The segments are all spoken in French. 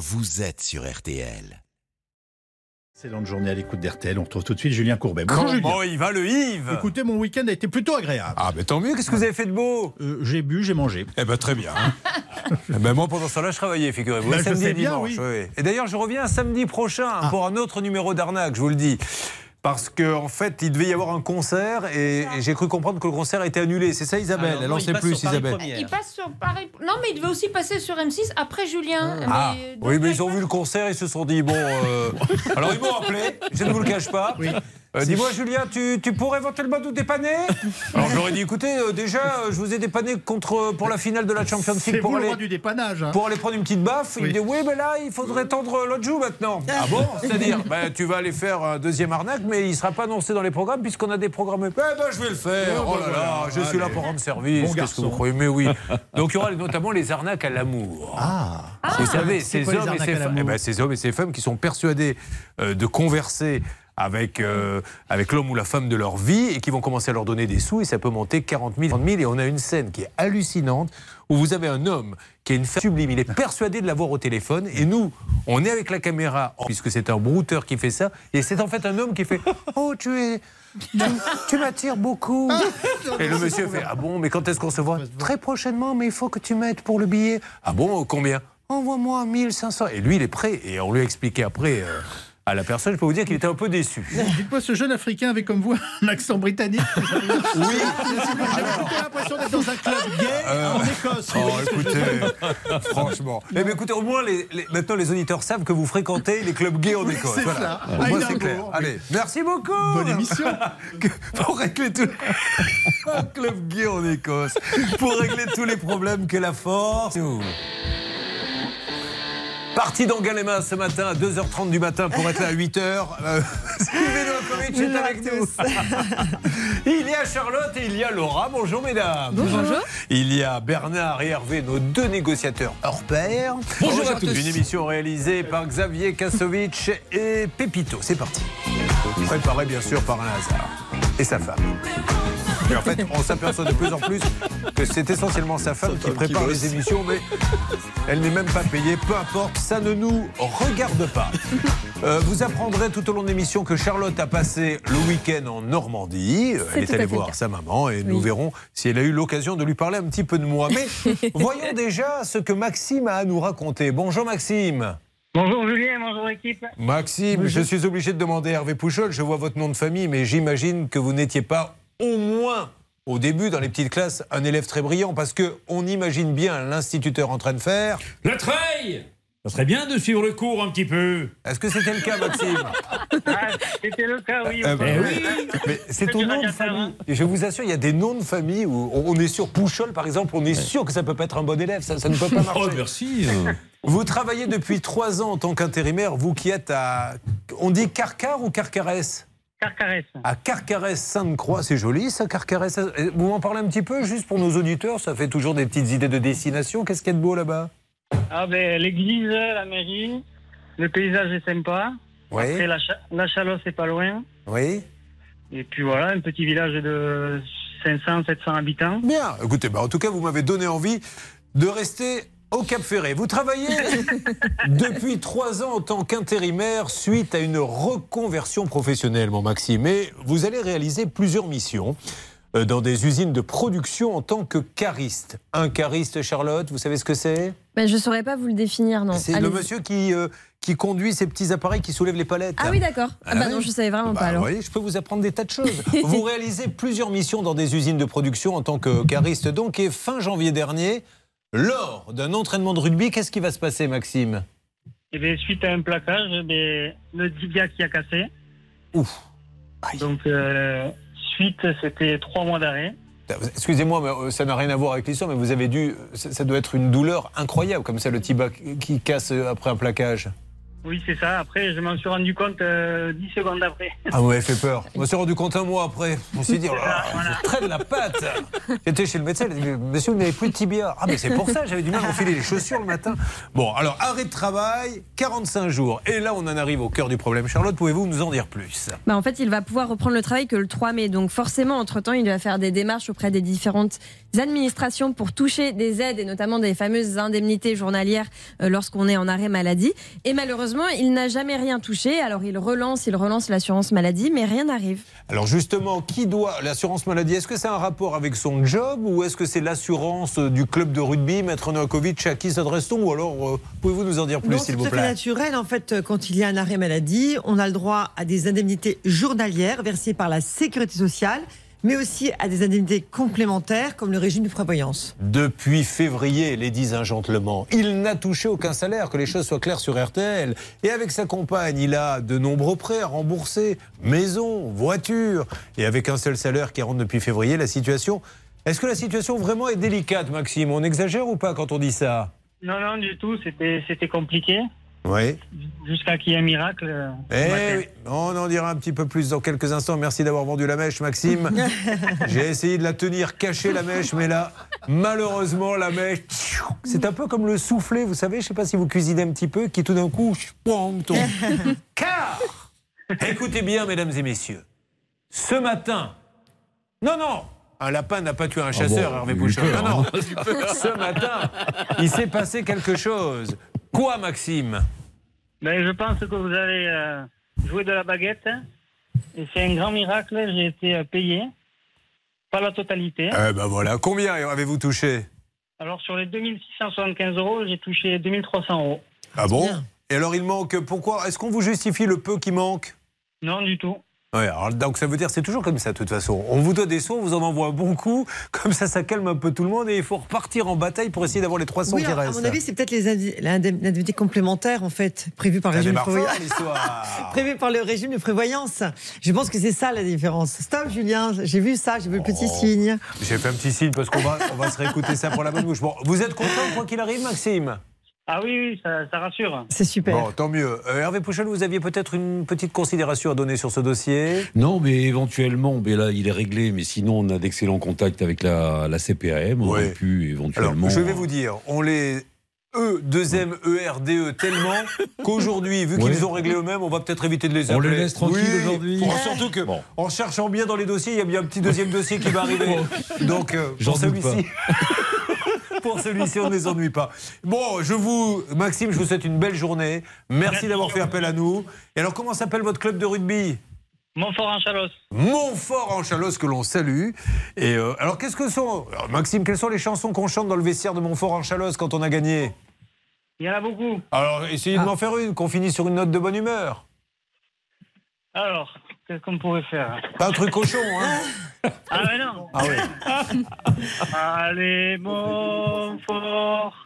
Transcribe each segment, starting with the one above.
vous êtes sur RTL. Excellente journée à l'écoute d'RTL. On retrouve tout de suite Julien Courbet. Bonjour Comment Julien. il va le Yves Écoutez, mon week-end a été plutôt agréable. Ah, mais tant mieux, qu'est-ce que vous avez fait de beau Euh, j'ai bu, j'ai mangé. Eh ben très bien. Eh ben, moi, pendant ce temps-là, je travaillais, figurez-vous. Ben, je samedi sais et bien, dimanche. oui. oui. Et d'ailleurs, je reviens samedi prochain pour un autre numéro d'arnaque, je vous le dis. Parce qu'en en fait, il devait y avoir un concert et, et j'ai cru comprendre que le concert a été annulé. C'est ça, Isabelle Alors, Elle non, en il sait plus, Isabelle. Première. Il passe sur Paris. Non, mais il devait aussi passer sur M6 après Julien. Ah, Mais, oui, donc, mais ils ont vu le concert, ils se sont dit, bon... euh, Alors, ils m'ont appelé, je ne vous le cache pas. Euh, Dis-moi, Julien, tu, tu pourrais éventuellement nous dépanner Alors, j'aurais dit, écoutez, euh, déjà, euh, je vous ai dépanné contre, pour la finale de la Champions League pour vous le aller, roi du dépannage. hein. pour aller prendre une petite baffe. Il Oui. me dit, oui, mais là, il faudrait tendre l'autre joue maintenant. Ah bon? C'est-à-dire, ben, tu vas aller faire un deuxième arnaque, mais il ne sera pas annoncé dans les programmes puisqu'on a des programmes. Eh ben, je vais le faire. Oh, Oh ben là là, voilà. je suis là pour rendre service. Bon Qu'est-ce que garçon. vous croyez? Mais oui. Donc, il y aura notamment les arnaques à l'amour. Ah, Vous savez, c'est ces hommes, et ces, eh ben, ces hommes et ces femmes qui sont persuadés euh, de converser avec, euh, avec l'homme ou la femme de leur vie et qui vont commencer à leur donner des sous et ça peut monter 40 000, 30 000 et on a une scène qui est hallucinante où vous avez un homme qui a une femme sublime, il est persuadé de l'avoir au téléphone et nous, on est avec la caméra puisque c'est un brouteur qui fait ça et c'est en fait un homme qui fait « Oh, tu es... Tu m'attires beaucoup. Et le monsieur fait Ah bon, mais quand est-ce qu'on se voit? Très prochainement, mais il faut que tu m'aides pour le billet. Ah bon, combien? Envoie-moi 1500. Et lui, il est prêt. Et on lui a expliqué après euh, à la personne, je peux vous dire qu'il était un peu déçu. dites-moi, ce jeune Africain avait comme vous un accent britannique Oui. J'ai plutôt l'impression d'être dans un club gay en Écosse. Oh, écoutez, franchement. Eh bien, écoutez, au moins, les, les- maintenant, les auditeurs savent que vous fréquentez les clubs gays en Écosse. c'est Voilà. ça. Au moins, c'est clair. Allez, merci beaucoup. Bonne émission. Pour régler tous les... un club gay en Écosse. Pour régler tous les problèmes que la force. Parti dans Galema ce matin à 2h30 du matin pour être là à 8h. Euh, Sylvie Novakovic est avec nous. il y a Charlotte et il y a Laura. Bonjour mesdames. Bonjour. Il y a Bernard et Hervé, nos deux négociateurs hors pair. Bonjour à tous. Une émission réalisée par Xavier Kasovic et Pépito. C'est parti. Préparé bien sûr par un hasard. Et sa femme. Et en fait, on s'aperçoit de plus en plus que c'est essentiellement sa femme qui prépare les émissions, mais elle n'est même pas payée. Peu importe, ça ne nous regarde pas. Euh, vous apprendrez tout au long de l'émission que Charlotte a passé le week-end en Normandie. Elle est allée voir sa maman et nous verrons si elle a eu l'occasion de lui parler un petit peu de moi. Mais voyons déjà ce que Maxime a à nous raconter. Bonjour Maxime. Bonjour Julien, bonjour équipe. Maxime, je suis obligé de demander à Hervé Pouchol, je vois votre nom de famille, mais j'imagine que vous n'étiez pas au moins au début dans les petites classes un élève très brillant parce que on imagine bien l'instituteur en train de faire. Le treil Ça serait bien de suivre le cours un petit peu. Est-ce que c'était le cas Maxime? Ah, c'était le cas, oui. Euh, oui. Mais c'est ton du nom de famille. hein. Et je vous assure, il y a des noms de famille où on est sûr, Pouchol par exemple, on est sûr que ça peut pas être un bon élève, ça, ça ne peut pas marcher. Oh, merci. Vous travaillez depuis trois ans en tant qu'intérimaire, vous qui êtes à. On dit Carcar ou Carcarès? Carcarès. À Carcarès-Sainte-Croix, c'est joli ça, Carcarès. Vous m'en parlez un petit peu, juste pour nos auditeurs Ça fait toujours des petites idées de destination. Qu'est-ce qu'il y a de beau là-bas? Ah ben, l'église, la mairie, le paysage est sympa. Oui, Après, la, cha- la Chalosse, c'est pas loin. oui. Et puis voilà, un petit village de 500, 700 habitants. Bien. Écoutez, bah, en tout cas, vous m'avez donné envie de rester au Cap Ferré. Vous travaillez depuis trois ans en tant qu'intérimaire suite à une reconversion professionnelle, mon Maxime. Et vous allez réaliser plusieurs missions euh, dans des usines de production en tant que cariste. Un cariste, Charlotte, vous savez ce que c'est? Ben, je saurais pas vous le définir, non. C'est le monsieur qui, euh, qui conduit ces petits appareils qui soulèvent les palettes. Ah oui, d'accord. Ah, Ah bah oui. non, je savais vraiment Bah, pas alors. vous voyez, je peux vous apprendre des tas de choses. vous réalisez plusieurs missions dans des usines de production en tant que cariste. Donc, et fin janvier dernier, lors d'un entraînement de rugby, qu'est-ce qui va se passer, Maxime? Et bien, suite à un plaquage, ben, le tibia qui a cassé. Ouf. Donc, euh, suite, c'était trois mois d'arrêt. Excusez-moi, mais euh, ça n'a rien à voir avec l'histoire, mais vous avez dû. Ça, ça doit être une douleur incroyable, comme ça, le tibia qui casse euh, après un plaquage. Oui, c'est ça. Après, je m'en suis rendu compte euh, 10 secondes après. Ah, vous m'avez fait peur. Je me suis rendu compte un mois après. Je me suis dit, oh là, je traîne la patte. J'étais chez le médecin, il a dit, monsieur, vous n'avez plus de tibia. Ah, mais c'est pour ça, j'avais du mal à enfiler les chaussures le matin. Bon, alors, arrêt de travail, 45 jours. Et là, on en arrive au cœur du problème. Charlotte, pouvez-vous nous en dire plus? Bah, en fait, il va pouvoir reprendre le travail que le 3 mai. Donc forcément, entre-temps, il va faire des démarches auprès des différentes administrations pour toucher des aides et notamment des fameuses indemnités journalières euh, lorsqu'on est en arrêt maladie. Et malheureusement, il n'a jamais rien touché. Alors il relance, il relance l'assurance maladie, mais rien n'arrive. Alors justement, qui doit l'assurance maladie? Est-ce que c'est un rapport avec son job ou est-ce que c'est l'assurance du club de rugby, Maître Novakovic, à qui s'adresse-t-on? Ou alors, euh, pouvez-vous nous en dire plus, s'il c'est vous tout à fait plaît? naturel. En fait, euh, quand il y a un arrêt maladie, on a le droit à des indemnités journalières versées par la sécurité sociale, mais aussi à des indemnités complémentaires comme le régime de prévoyance. Depuis février, ladies and gentlemen, il n'a touché aucun salaire, que les choses soient claires sur RTL. Et avec sa compagne, il a de nombreux prêts à rembourser, maison, voiture. Et avec un seul salaire qui rentre depuis février, la situation... Est-ce que la situation vraiment est délicate, Maxime? On exagère ou pas quand on dit ça? Non, non, du tout. C'était c'était compliqué. Oui. Jusqu'à qu'il y ait un miracle. euh, Eh oui, on en dira un petit peu plus dans quelques instants. Merci d'avoir vendu la mèche, Maxime. J'ai essayé de la tenir cachée, la mèche, mais là, malheureusement, la mèche, c'est un peu comme le soufflet, vous savez, je ne sais pas si vous cuisinez un petit peu, qui tout d'un coup, tombe. Car, écoutez bien, mesdames et messieurs, ce matin, non, non, un lapin n'a pas tué un chasseur, Hervé Pouchon. Non, non, ce matin, il s'est passé quelque chose. Quoi, Maxime? Ben, je pense que vous avez euh, joué de la baguette. hein. Et c'est un grand miracle. J'ai été euh, payé. Pas la totalité. Eh ben voilà, combien avez-vous touché? Alors, sur les 2675 euros, j'ai touché 2300 euros. Ah bon? Bien. Et alors il manque pourquoi? Est-ce qu'on vous justifie le peu qui manque? Non, du tout. Ouais, alors, donc ça veut dire c'est toujours comme ça de toute façon. On vous doit des sous, on vous en envoie un bon coup, comme ça ça calme un peu tout le monde et il faut repartir en bataille pour essayer d'avoir les 300 Oui, qui à restent. mon avis, c'est peut-être l'indemnité complémentaire, en fait, prévue par, le régime de prévoyance. l'histoire. Prévu par le régime de prévoyance. Je pense que c'est ça la différence. Stop, Julien. J'ai vu ça, j'ai vu le petit Oh. signe. J'ai fait un petit signe parce qu'on va, on va se réécouter ça pour la bonne bouche. Bon, vous êtes content quoi qu'il arrive, Maxime? Ah oui, oui, ça, ça rassure. C'est super. Bon, tant mieux. Euh, Hervé Pouchon, vous aviez peut-être une petite considération à donner sur ce dossier? Non, mais éventuellement, mais là, il est réglé. Mais sinon, on a d'excellents contacts avec la, la CPAM. On Ouais. aurait pu Alors, éventuellement. je vais vous dire, on les E, 2M, ERDE E tellement qu'aujourd'hui, vu Ouais. qu'ils ont réglé eux-mêmes, on va peut-être éviter de les On appeler. les laisse tranquilles Oui, aujourd'hui Surtout que, Bon. en cherchant bien dans les dossiers, il y a bien un petit deuxième dossier qui va arriver. Donc, euh, J'en celui-ci. Pour celui-ci, on ne les ennuie pas. Bon, je vous, Maxime, je vous souhaite une belle journée. Merci d'avoir fait appel à nous. Et alors, comment s'appelle votre club de rugby? Montfort en Chalos. Montfort en Chalosse que l'on salue. Et euh, alors qu'est-ce que sont alors, Maxime Quelles sont les chansons qu'on chante dans le vestiaire de Montfort en Chalosse quand on a gagné? Il y en a beaucoup. Alors essayez de m'en faire une, qu'on finisse sur une note de bonne humeur. Alors, qu'est-ce qu'on pourrait faire Pas un truc cochon, hein Ah, mais non Ah oui. Allez, Montfort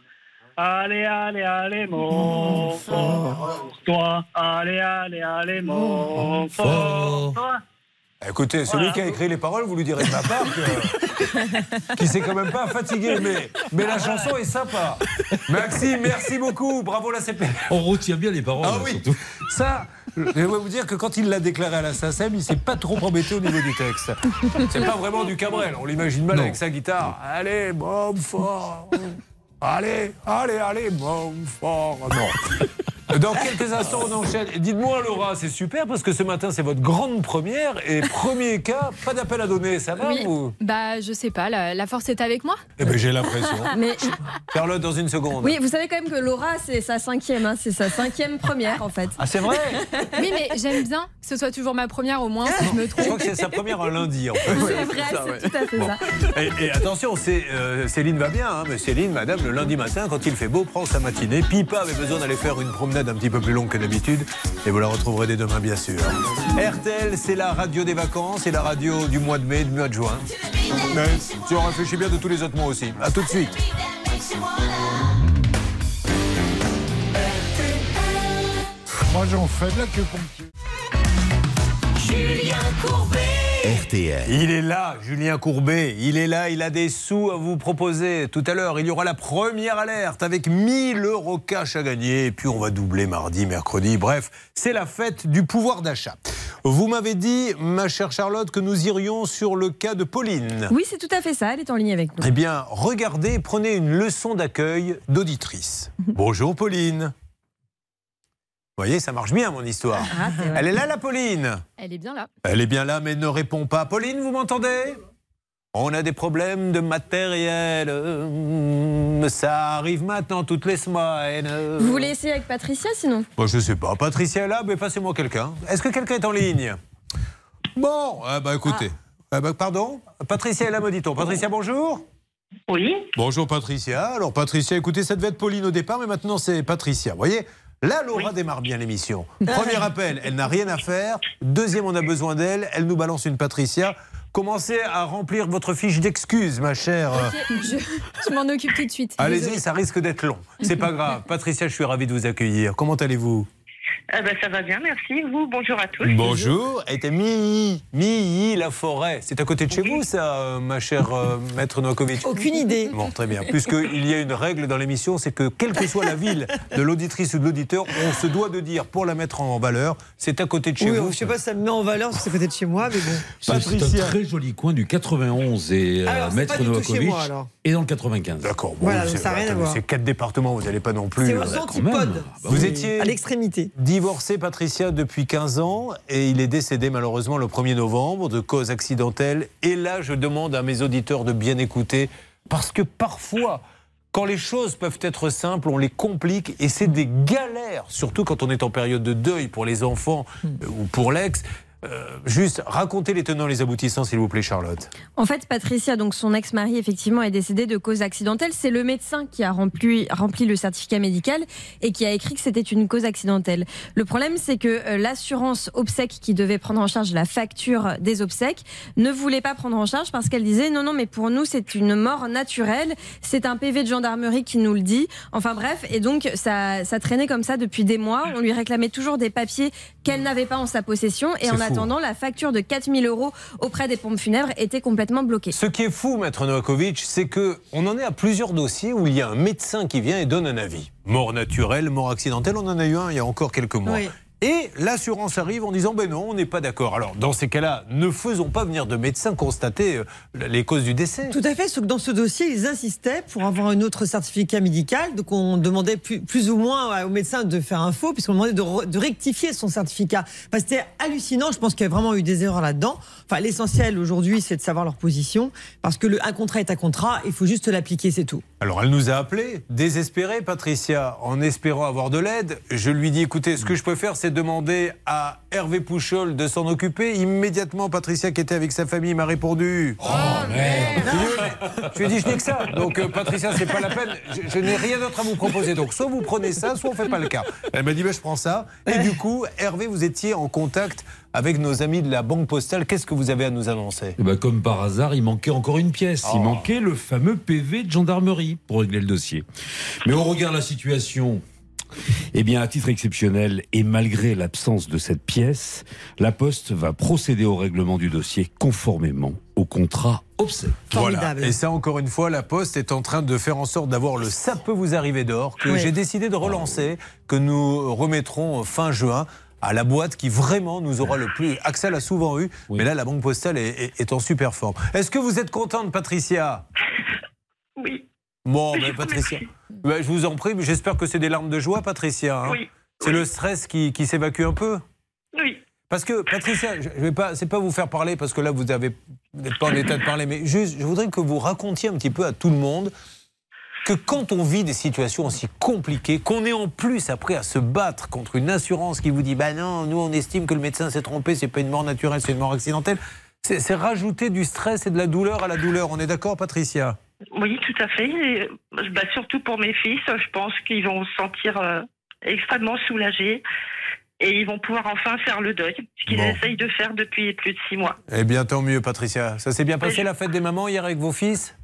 Allez, allez, allez, Montfort Toi, allez, allez, allez, Montfort Toi Écoutez, celui qui a écrit les paroles, vous lui direz de ma part que- qu'il s'est quand même pas fatigué, mais, mais la chanson est sympa. Maxime, merci beaucoup, bravo la CP. On retient bien les paroles. Ah là, oui, surtout. ça, je vais vous dire que quand il l'a déclaré à la SACEM, il s'est pas trop embêté au niveau du texte. C'est pas vraiment du Cabrel, on l'imagine mal Non. avec sa guitare. Allez, Montfort Allez, allez, allez, Montfort Non. Dans quelques instants, on enchaîne. Dites-moi, Laura, c'est super parce que ce matin, c'est votre grande première et premier cas, pas d'appel à donner. Ça va, Oui. vous Bah, je sais pas, la, la force est avec moi. Eh ben, j'ai l'impression. Mais Charlotte, dans une seconde. oui, vous savez quand même que Laura, c'est sa cinquième, hein, c'est sa cinquième première en fait. Ah, c'est vrai? Oui, mais j'aime bien que ce soit toujours ma première, au moins, si je me Je crois trompe. que c'est sa première un lundi, en fait. C'est vrai, c'est tout à fait ça. Et, et attention, c'est, euh, Céline va bien, hein, mais Céline, madame, le lundi matin, quand il fait beau, prend sa matinée. Pipa avait besoin d'aller faire une promenade un petit peu plus longue que d'habitude. Et vous la retrouverez dès demain, bien sûr. RTL, c'est la radio des vacances et la radio du mois de mai, du mois de juin. Mais si on réfléchit bien de tous les autres mois aussi. À tout de suite. Moi, j'en fais de la queue. Julien Courbet. RTL. Il est là, Julien Courbet. Il est là, il a des sous à vous proposer. Tout à l'heure, il y aura la première alerte avec 1000 euros cash à gagner. Et puis on va doubler mardi, mercredi. Bref, c'est la fête du pouvoir d'achat. Vous m'avez dit, ma chère Charlotte, que nous irions sur le cas de Pauline. Oui, c'est tout à fait ça. Elle est en ligne avec nous. Eh bien, regardez, prenez une leçon d'accueil d'auditrice. Bonjour Pauline. Vous voyez, ça marche bien mon histoire. Ah. Elle est là, la Pauline Elle est bien là. Elle est bien là, mais ne répond pas. Pauline, vous m'entendez? On a des problèmes de matériel. Ça arrive maintenant toutes les semaines. Vous voulez essayer avec Patricia sinon? Bon, je sais pas. Patricia est là, mais passez-moi quelqu'un. Est-ce que quelqu'un est en ligne? Bon, eh ben, écoutez. Eh ben, pardon? Patricia est là, me dit-on. Patricia, bonjour Oui. Bonjour Patricia. Alors Patricia, écoutez, ça devait être Pauline au départ, mais maintenant c'est Patricia. Vous voyez Là, Laura démarre bien l'émission. Premier appel, elle n'a rien à faire. Deuxième, on a besoin d'elle. Elle nous balance une Patricia. Commencez à remplir votre fiche d'excuses, ma chère. Je, je m'en occupe tout de suite. Allez-y, ça risque d'être long. C'est pas grave. Patricia, je suis ravi de vous accueillir. Comment allez-vous? Ah ben, ça va bien, merci. Vous, bonjour à tous. Bonjour. Elle était Milly, Milly, la forêt. C'est à côté de chez vous, ça, euh, ma chère euh, maître Novakovic? Aucune idée. Bon, très bien. Puisqu'il y a une règle dans l'émission, c'est que quelle que soit la ville de l'auditrice ou de l'auditeur, on se doit de dire, pour la mettre en valeur, c'est à côté de chez Oui, vous. je sais pas si ça me met en valeur parce que c'est peut-être chez moi, mais bon. C'est c'est un très joli coin du 91 et euh, Alors, c'est Maître Novakovic est dans le 95. D'accord. Bon, Voilà, c'est- ça a rien à voir. C'est quatre départements, vous n'allez pas non plus. C'est euh, aux antipodes. Bah Vous étiez À l'extrémité. Divorcé, Patricia, depuis 15 ans et il est décédé malheureusement le 1er novembre de cause accidentelle. Et là, je demande à mes auditeurs de bien écouter parce que parfois, quand les choses peuvent être simples, on les complique et c'est des galères, surtout quand on est en période de deuil pour les enfants euh, ou pour l'ex. Euh, juste, racontez les tenants, les aboutissants, s'il vous plaît, Charlotte. En fait, Patricia, donc son ex-mari, effectivement, est décédé de cause accidentelle. C'est le médecin qui a rempli, rempli le certificat médical et qui a écrit que c'était une cause accidentelle. Le problème, c'est que euh, l'assurance obsèques qui devait prendre en charge la facture des obsèques ne voulait pas prendre en charge parce qu'elle disait non, non, mais pour nous, c'est une mort naturelle. C'est un PV de gendarmerie qui nous le dit. Enfin bref, et donc ça, ça traînait comme ça depuis des mois. On lui réclamait toujours des papiers qu'elle n'avait pas en sa possession. Et en fou. Attendant, la facture de 4000 euros auprès des pompes funèbres était complètement bloquée. Ce qui est fou, maître Novakovic, c'est que on en est à plusieurs dossiers où il y a un médecin qui vient et donne un avis. Mort naturelle, mort accidentelle, on en a eu un il y a encore quelques mois. Oui. Et l'assurance arrive en disant ben non, on n'est pas d'accord. Alors dans ces cas-là, ne faisons pas venir de médecins constater euh, les causes du décès. Tout à fait, sauf que dans ce dossier, ils insistaient pour avoir un autre certificat médical. Donc on demandait plus, ou moins au médecin de faire un faux, puisqu'on demandait de, re- de rectifier son certificat. Parce c'était hallucinant, je pense qu'il y a vraiment eu des erreurs là-dedans. Enfin, l'essentiel aujourd'hui, c'est de savoir leur position, parce que le, un contrat est un contrat, il faut juste l'appliquer, c'est tout. Alors elle nous a appelé, désespérée, Patricia, en espérant avoir de l'aide. Je lui dis écoutez, ce que je peux faire, c'est demander à Hervé Pouchol de s'en occuper. Immédiatement, Patricia, qui était avec sa famille, m'a répondu. Oh merde Je lui ai dit je n'ai que ça. Donc euh, Patricia, c'est pas la peine. Je, je n'ai rien d'autre à vous proposer. Donc soit vous prenez ça, soit on fait pas le cas. Elle m'a dit ben, je prends ça. Et du coup, Hervé, vous étiez en contact avec nos amis de la Banque Postale. Qu'est-ce que vous avez à nous annoncer? Eh ben, comme par hasard, il manquait encore une pièce. Oh. Il manquait le fameux PV de gendarmerie pour régler le dossier. Mais on regarde la situation. Eh bien, à titre exceptionnel, et malgré l'absence de cette pièce, la Poste va procéder au règlement du dossier conformément au contrat obsèque. Voilà. Et ça, encore une fois, la Poste est en train de faire en sorte d'avoir le ça peut vous arriver d'or que Oui. j'ai décidé de relancer, que nous remettrons fin juin à la boîte qui vraiment nous aura le plus. Axel a souvent eu, Oui. mais là, la Banque Postale est, est- est en super forme. Est-ce que vous êtes contente, Patricia? Oui, Bon, mais vous Patricia, ben, je vous en prie, mais j'espère que c'est des larmes de joie, Patricia. hein. oui, C'est le stress qui, qui s'évacue un peu oui. Parce que Patricia, je vais pas, c'est pas vous faire parler parce que là vous n'êtes pas en état de parler, mais juste, je voudrais que vous racontiez un petit peu à tout le monde que quand on vit des situations aussi compliquées, qu'on est en plus après à se battre contre une assurance qui vous dit, bah non, nous on estime que le médecin s'est trompé, c'est pas une mort naturelle, c'est une mort accidentelle. C'est rajouter du stress et de la douleur à la douleur. On est d'accord, Patricia? Oui, tout à fait. Et, bah, surtout pour mes fils, je pense qu'ils vont se sentir euh, extrêmement soulagés et ils vont pouvoir enfin faire le deuil, ce qu'ils Bon. essayent de faire depuis plus de six mois. Eh bien, tant mieux, Patricia. Ça s'est bien passé la fête des mamans hier avec vos fils?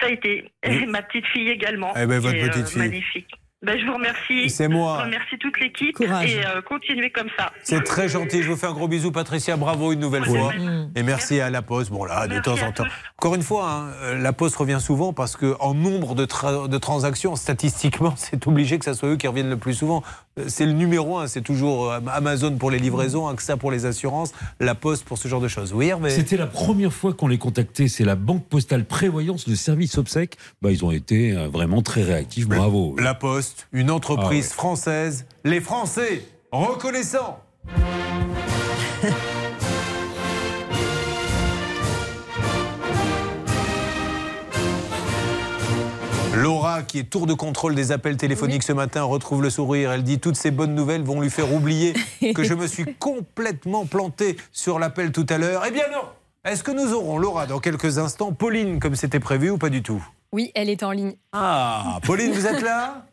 Ça a été. Et ma petite fille également. Eh ben, votre est, petite euh, fille. Magnifique. Ben, je vous remercie. C'est moi. Je remercie toute l'équipe Courage. et euh, continuez comme ça. C'est très gentil. Je vous fais un gros bisou, Patricia. Bravo une nouvelle Ouais, fois. Et merci à La Poste. Bon, là, de Merci temps en temps. tous. Encore une fois, hein, euh, La Poste revient souvent parce qu'en nombre de, tra- de transactions, statistiquement, c'est obligé que ce soit eux qui reviennent le plus souvent. Euh, C'est le numéro un. C'est toujours euh, Amazon pour les livraisons, AXA pour les assurances, La Poste pour ce genre de choses. Oui, Hervé C'était la première fois qu'on les contactait. C'est la Banque Postale Prévoyance, le service obsèque. Bah, ils ont été vraiment très réactifs. Bravo. La Poste, une entreprise Ah ouais. française. Les Français reconnaissants. Laura, qui est tour de contrôle des appels téléphoniques ce matin, retrouve le sourire. Elle dit toutes ces bonnes nouvelles vont lui faire oublier que je me suis complètement planté sur l'appel tout à l'heure. Eh bien non Est-ce que nous aurons, Laura, dans quelques instants, Pauline comme c'était prévu ou pas du tout? Oui, elle est en ligne. Ah, Pauline, vous êtes là?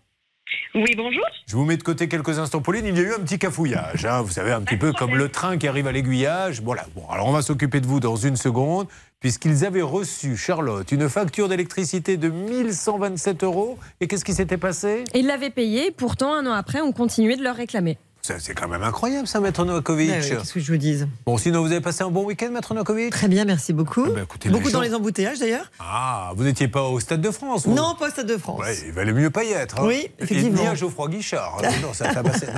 Oui, bonjour. Je vous mets de côté quelques instants, Pauline. Il y a eu un petit cafouillage. hein. Vous savez, un petit peu comme le train qui arrive à l'aiguillage. Voilà. Bon, alors on va s'occuper de vous dans une seconde, puisqu'ils avaient reçu, Charlotte, une facture d'électricité de 1127 euros. Et qu'est-ce qui s'était passé? Et ils l'avaient payé, pourtant un an après, on continuait de leur réclamer. C'est quand même incroyable, ça, Maître Novakovic. Ouais, ouais, Qu'est-ce que je vous dise Bon, sinon, vous avez passé un bon week-end, Maître Novakovic? Très bien, merci beaucoup. Ah ben, écoutez, beaucoup dans les embouteillages d'ailleurs. Ah, vous n'étiez pas au Stade de France vous? Non, pas au Stade de France. Ouais, il valait mieux pas y être. hein. Oui, effectivement. Et ni à Geoffroy Guichard. Ah, non, ça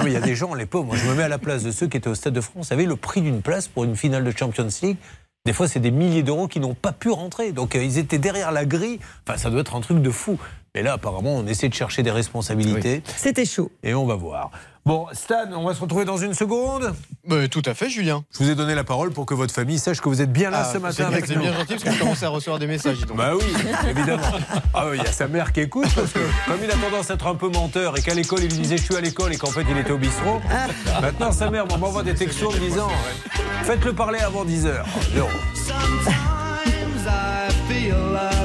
il y a des gens, les pauvres. Moi, je me mets à la place de ceux qui étaient au Stade de France. Vous savez, le prix d'une place pour une finale de Champions League, des fois, c'est des milliers d'euros qui n'ont pas pu rentrer. Donc, euh, ils étaient derrière la grille. Enfin, ça doit être un truc de fou. Et là, apparemment, on essaie de chercher des responsabilités. C'était chaud. Et on va voir. Bon, Stan, on va se retrouver dans une seconde. Bah, tout à fait, Julien. Je vous ai donné la parole pour que votre famille sache que vous êtes bien là Ah, ce matin bien, avec c'est bien gentil parce que je commençais à recevoir des messages. donc. Bah oui, évidemment. Ah oui, il y a sa mère qui écoute parce que comme il a tendance à être un peu menteur et qu'à l'école il lui disait je suis à l'école et qu'en fait il était au bistrot, maintenant sa mère m'envoie des textos me disant faites-le parler avant 10h. Sometimes I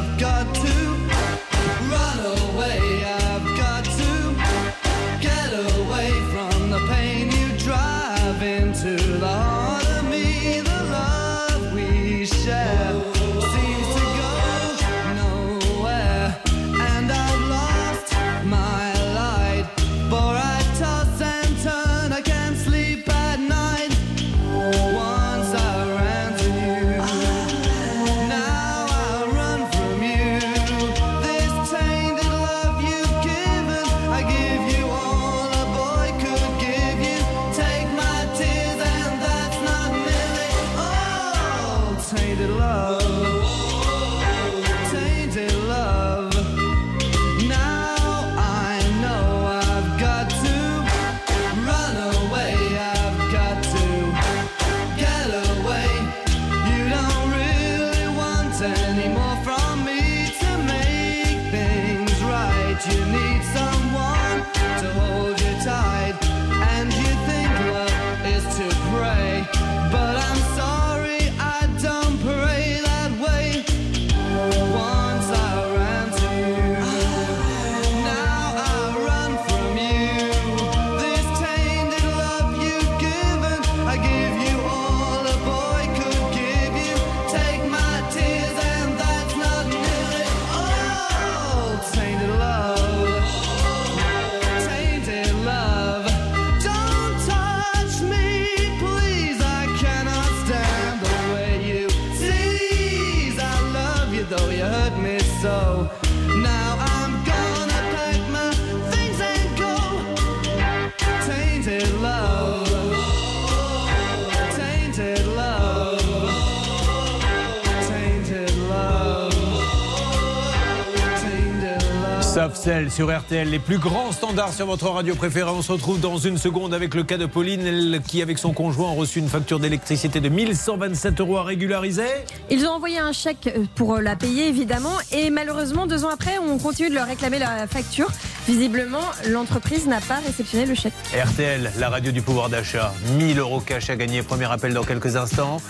sur RTL, les plus grands standards sur votre radio préférée. On se retrouve dans une seconde avec le cas de Pauline, elle, qui avec son conjoint a reçu une facture d'électricité de 1127 euros à régulariser. Ils ont envoyé un chèque euh, pour la payer, évidemment, et malheureusement, deux ans après, on continue de leur réclamer la facture. Visiblement, l'entreprise n'a pas réceptionné le chèque. RTL, la radio du pouvoir d'achat, 1000 euros cash à gagner. Premier appel dans quelques instants.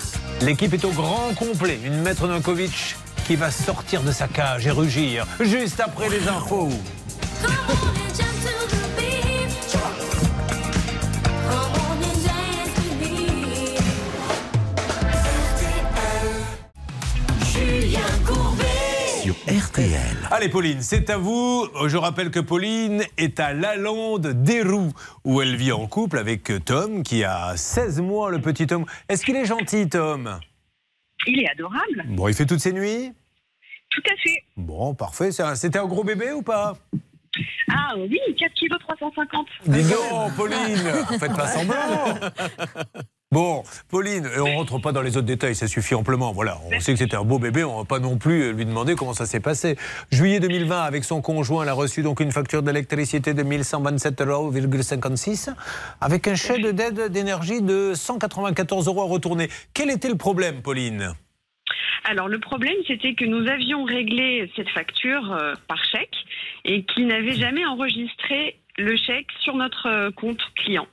L'équipe est au grand complet. Une maître Novakovic qui va sortir de sa cage et rugir juste après les infos. Sur RTL. RTL. Allez Pauline, c'est à vous. Je rappelle que Pauline est à Lalande d'Héroux, où elle vit en couple avec Tom, qui a 16 mois, le petit Tom. Est-ce qu'il est gentil, Tom? Il est adorable. Bon, il fait toutes ses nuits? Tout à fait. Bon, parfait. C'était un gros bébé ou pas? Ah oui, 4 kg 350. Dis donc, Pauline, faites pas semblant. Bon, Pauline, et on rentre pas dans les autres détails, ça suffit amplement. Voilà, on sait que c'était un beau bébé, on va pas non plus lui demander comment ça s'est passé. Juillet 2020, avec son conjoint, elle a reçu donc une facture d'électricité de 1127,56 euros, avec un chèque d'aide d'énergie de 194 euros à retourner. Quel était le problème, Pauline? Alors le problème, c'était que nous avions réglé cette facture euh, par chèque et qu'il n'avait jamais enregistré le chèque sur notre euh, compte client.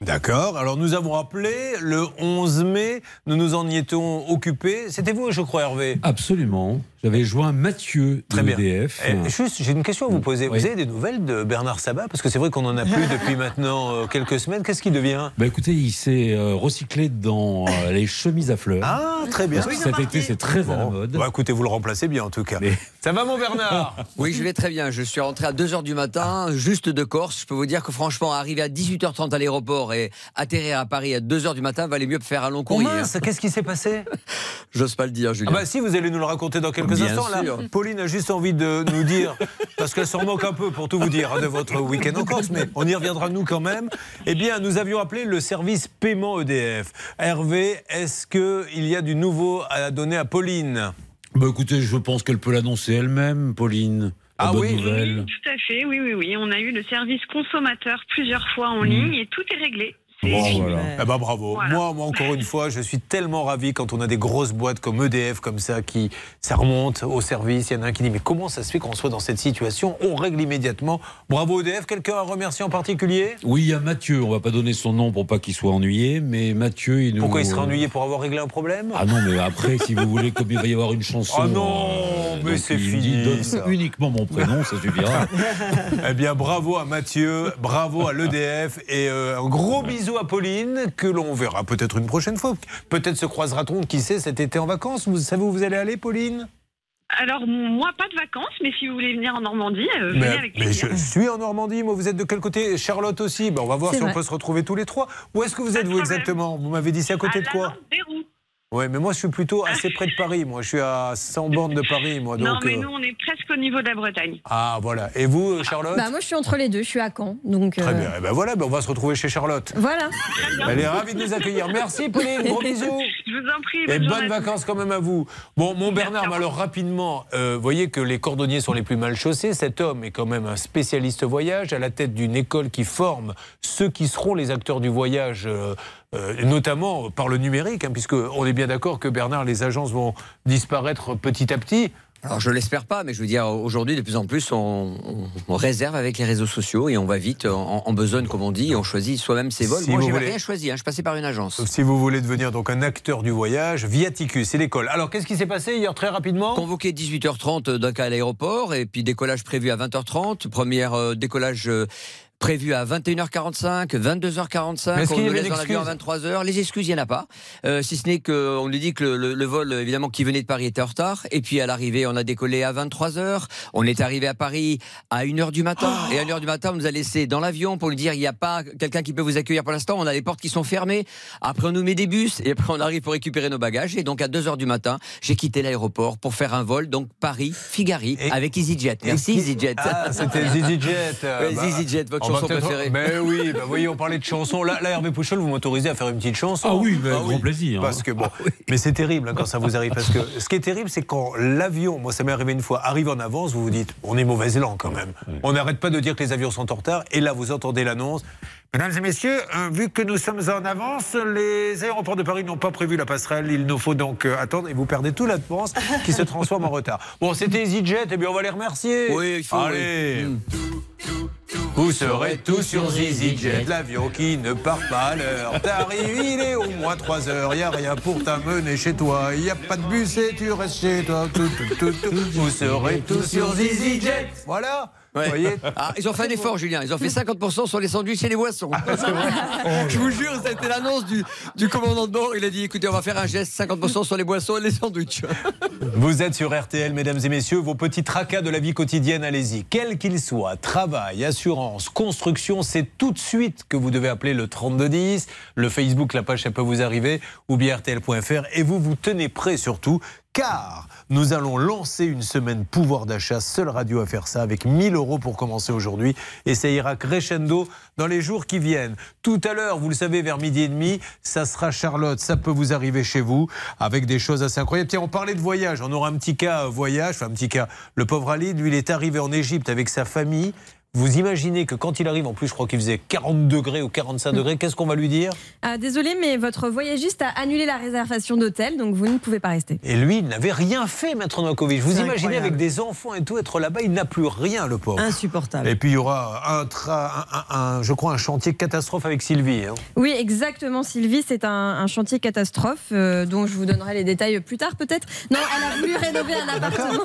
D'accord. Alors nous avons appelé le 11 mai. Nous nous en y étions occupés. C'était vous, je crois, Hervé Absolument. J'avais joint Mathieu Très de bien. EDF. Eh, juste, j'ai une question à vous poser. Oui. Vous avez des nouvelles de Bernard Sabat? Parce que c'est vrai qu'on en a plus depuis maintenant euh, quelques semaines. Qu'est-ce qu'il devient? Bah écoutez, il s'est euh, recyclé dans euh, les chemises à fleurs. Ah, très bien. Parce que cet été, c'est très à la mode. Bah, écoutez, vous le remplacez bien en tout cas. Ça va, mon Bernard? Oui, je vais très bien. Je suis rentré à 2h du matin, juste de Corse. Je peux vous dire que franchement, arriver à 18h30 à l'aéroport et atterrir à Paris à 2h du matin valait mieux faire un long Oh courrier. mince, qu'est-ce qui s'est passé? J'ose pas le dire, Julien. Ah bah si, vous allez nous le raconter dans quelques Bien instants. Là, sûr. Pauline a juste envie de nous dire, parce qu'elle s'en moque un peu pour tout vous dire hein, de votre week-end en Corse, mais on y reviendra nous quand même. Eh bien, nous avions appelé le service paiement EDF. Hervé, est-ce qu'il y a du nouveau à donner à Pauline? Bah écoutez, je pense qu'elle peut l'annoncer elle-même, Pauline. La Ah bonne oui nouvelle. Tout à fait, oui, oui, oui. On a eu le service consommateur plusieurs fois en ligne et tout est réglé. Bon, voilà. Eh ben bravo. Voilà. Moi, moi, encore une fois, je suis tellement ravi quand on a des grosses boîtes comme EDF, comme ça, qui ça remonte au service. Il y en a un qui dit Mais comment ça se fait qu'on soit dans cette situation? On règle immédiatement. Bravo EDF. Quelqu'un à remercier en particulier? Oui, il y a Mathieu. On va pas donner son nom pour pas qu'il soit ennuyé, mais Mathieu, il nous. Pourquoi il serait ennuyé pour avoir réglé un problème? Ah non, mais après, si vous voulez, comme il va y avoir une chanson. Ah non, euh, mais c'est il fini, dit, donne ça. uniquement mon prénom, ça suffira. Eh bien, bravo à Mathieu, bravo à l'EDF et euh, un gros bisou à Pauline que l'on verra peut-être une prochaine fois. Peut-être se croisera-t-on, qui sait, cet été en vacances. Vous savez où vous allez aller, Pauline? Alors, moi, pas de vacances, mais si vous voulez venir en Normandie, euh, venez mais, avec mais je suis en Normandie, moi vous êtes de quel côté? Charlotte aussi Ben, On va voir si on peut se retrouver tous les trois. Où est-ce que vous êtes vous problème. exactement? Vous m'avez dit c'est à côté À de quoi? Oui, mais moi je suis plutôt assez près de Paris. Moi je suis à 100 bornes de Paris. Moi, non, mais euh, nous, on est presque au niveau de la Bretagne. Ah voilà. Et vous, euh, Charlotte Bah, moi, je suis entre les deux. Je suis à Caen. Donc, Très euh, bien. Eh ben voilà, ben, on va se retrouver chez Charlotte. Voilà. Elle est ravie de nous accueillir. Merci Pauline, gros bisous. Je vous en prie, Et bonnes vacances quand même à vous. Bon, mon Bernard, mais alors rapidement, euh, vous voyez que les cordonniers sont les plus mal chaussés. Cet homme est quand même un spécialiste voyage, à la tête d'une école qui forme ceux qui seront les acteurs du voyage, euh, et notamment par le numérique, hein, puisque on est bien d'accord que Bernard, les agences vont disparaître petit à petit. Alors je l'espère pas, mais je veux dire, aujourd'hui, de plus en plus, on, réserve avec les réseaux sociaux et on va vite en, en besogne, comme on dit, et on choisit soi-même ses vols. Si Moi, j'ai voulez. rien choisi, hein, je passais par une agence. Si vous voulez devenir donc un acteur du voyage, Viaticus, c'est l'école. Alors, qu'est-ce qui s'est passé hier très rapidement? Convoqué 18h30 d'un cas à l'aéroport, et puis décollage prévu à 20h30, première euh, décollage euh, prévu à 21h45, 22h45, Mais est-ce on nous laisse dans l'avion à 23h. Les excuses, il n'y en a pas. Euh, si ce n'est qu'on nous dit que le, le- le vol, évidemment, qui venait de Paris était en retard. Et puis à l'arrivée, on a décollé à 23h. On est arrivé à Paris à 1h du matin. Et à 1h du matin, on nous a laissé dans l'avion pour nous dire il n'y a pas quelqu'un qui peut vous accueillir pour l'instant. On a les portes qui sont fermées. Après, on nous met des bus. Et après, on arrive pour récupérer nos bagages. Et donc, à 2h du matin, j'ai quitté l'aéroport pour faire un vol, donc Paris-Figari, avec EasyJet. Merci EasyJet. Ah, c'était Zizi Jet. Ouais, Zizi Jet, votre on va chanson préférée. Ben oui, voyez, on parlait de chansons. Là, là Hervé Pouchol, vous m'autorisez à faire une petite chanson. Ah oui, mais grand plaisir, Parce hein. que bon, mais c'est terrible hein, quand ça vous arrive. Parce que ce qui est terrible, c'est quand l'avion, moi ça m'est arrivé une fois, arrive en avance, vous vous dites, on est mauvaise langue quand même. On n'arrête pas de dire que les avions sont en retard. Et là, vous entendez l'annonce. Mesdames et messieurs, euh, vu que nous sommes en avance, les aéroports de Paris n'ont pas prévu la passerelle. Il nous faut donc euh, attendre et vous perdez tout l'avance qui se transforme en retard. Bon, c'était EasyJet, et bien on va les remercier. Oui, il faut, Allez. oui. Vous serez tous sur EasyJet, l'avion qui ne part pas à l'heure. T'arrives, il est au moins 3 heures, y a rien pour t'amener chez toi. Y a pas de bus et tu restes chez toi. Vous serez tous sur EasyJet. Voilà. Voyez Ah, ils ont fait un effort, Julien. Ils ont fait 50% sur les sandwichs et les boissons. Je vous jure, ça a été l'annonce du, du commandant de bord. Il a dit écoutez, on va faire un geste 50% sur les boissons et les sandwichs. Vous êtes sur RTL, mesdames et messieurs, vos petits tracas de la vie quotidienne, allez-y. Quels qu'ils soient, travail, assurance, construction, c'est tout de suite que vous devez appeler le 3210. Le Facebook, la page, ça peut vous arriver, ou bien RTL.fr. Et vous vous tenez prêt surtout, car nous allons lancer une semaine pouvoir d'achat, seule radio à faire ça, avec 1000 euros pour commencer aujourd'hui. Et ça ira crescendo dans les jours qui viennent. Tout à l'heure, vous le savez, vers midi et demi, ça sera Charlotte. Ça peut vous arriver chez vous avec des choses assez incroyables. Tiens, on parlait de voyage. On aura un petit cas euh, voyage, enfin un petit cas. Le pauvre Ali, lui, il est arrivé en Égypte avec sa famille. Vous imaginez que quand il arrive, en plus, je crois qu'il faisait 40 degrés ou 45 degrés, qu'est-ce qu'on va lui dire? Ah, désolé, mais votre voyagiste a annulé la réservation d'hôtel, donc vous ne pouvez pas rester. Et lui, il n'avait rien fait, maître Novakovic. Vous imaginez incroyable. avec des enfants et tout, être là-bas, il n'a plus rien, le pauvre. Insupportable. Et puis il y aura un, tra- un- un- un- je crois, un chantier catastrophe avec Sylvie. hein. Oui, exactement, Sylvie. C'est un, un chantier catastrophe euh, dont je vous donnerai les détails plus tard, peut-être. Non, elle a voulu rénover un appartement.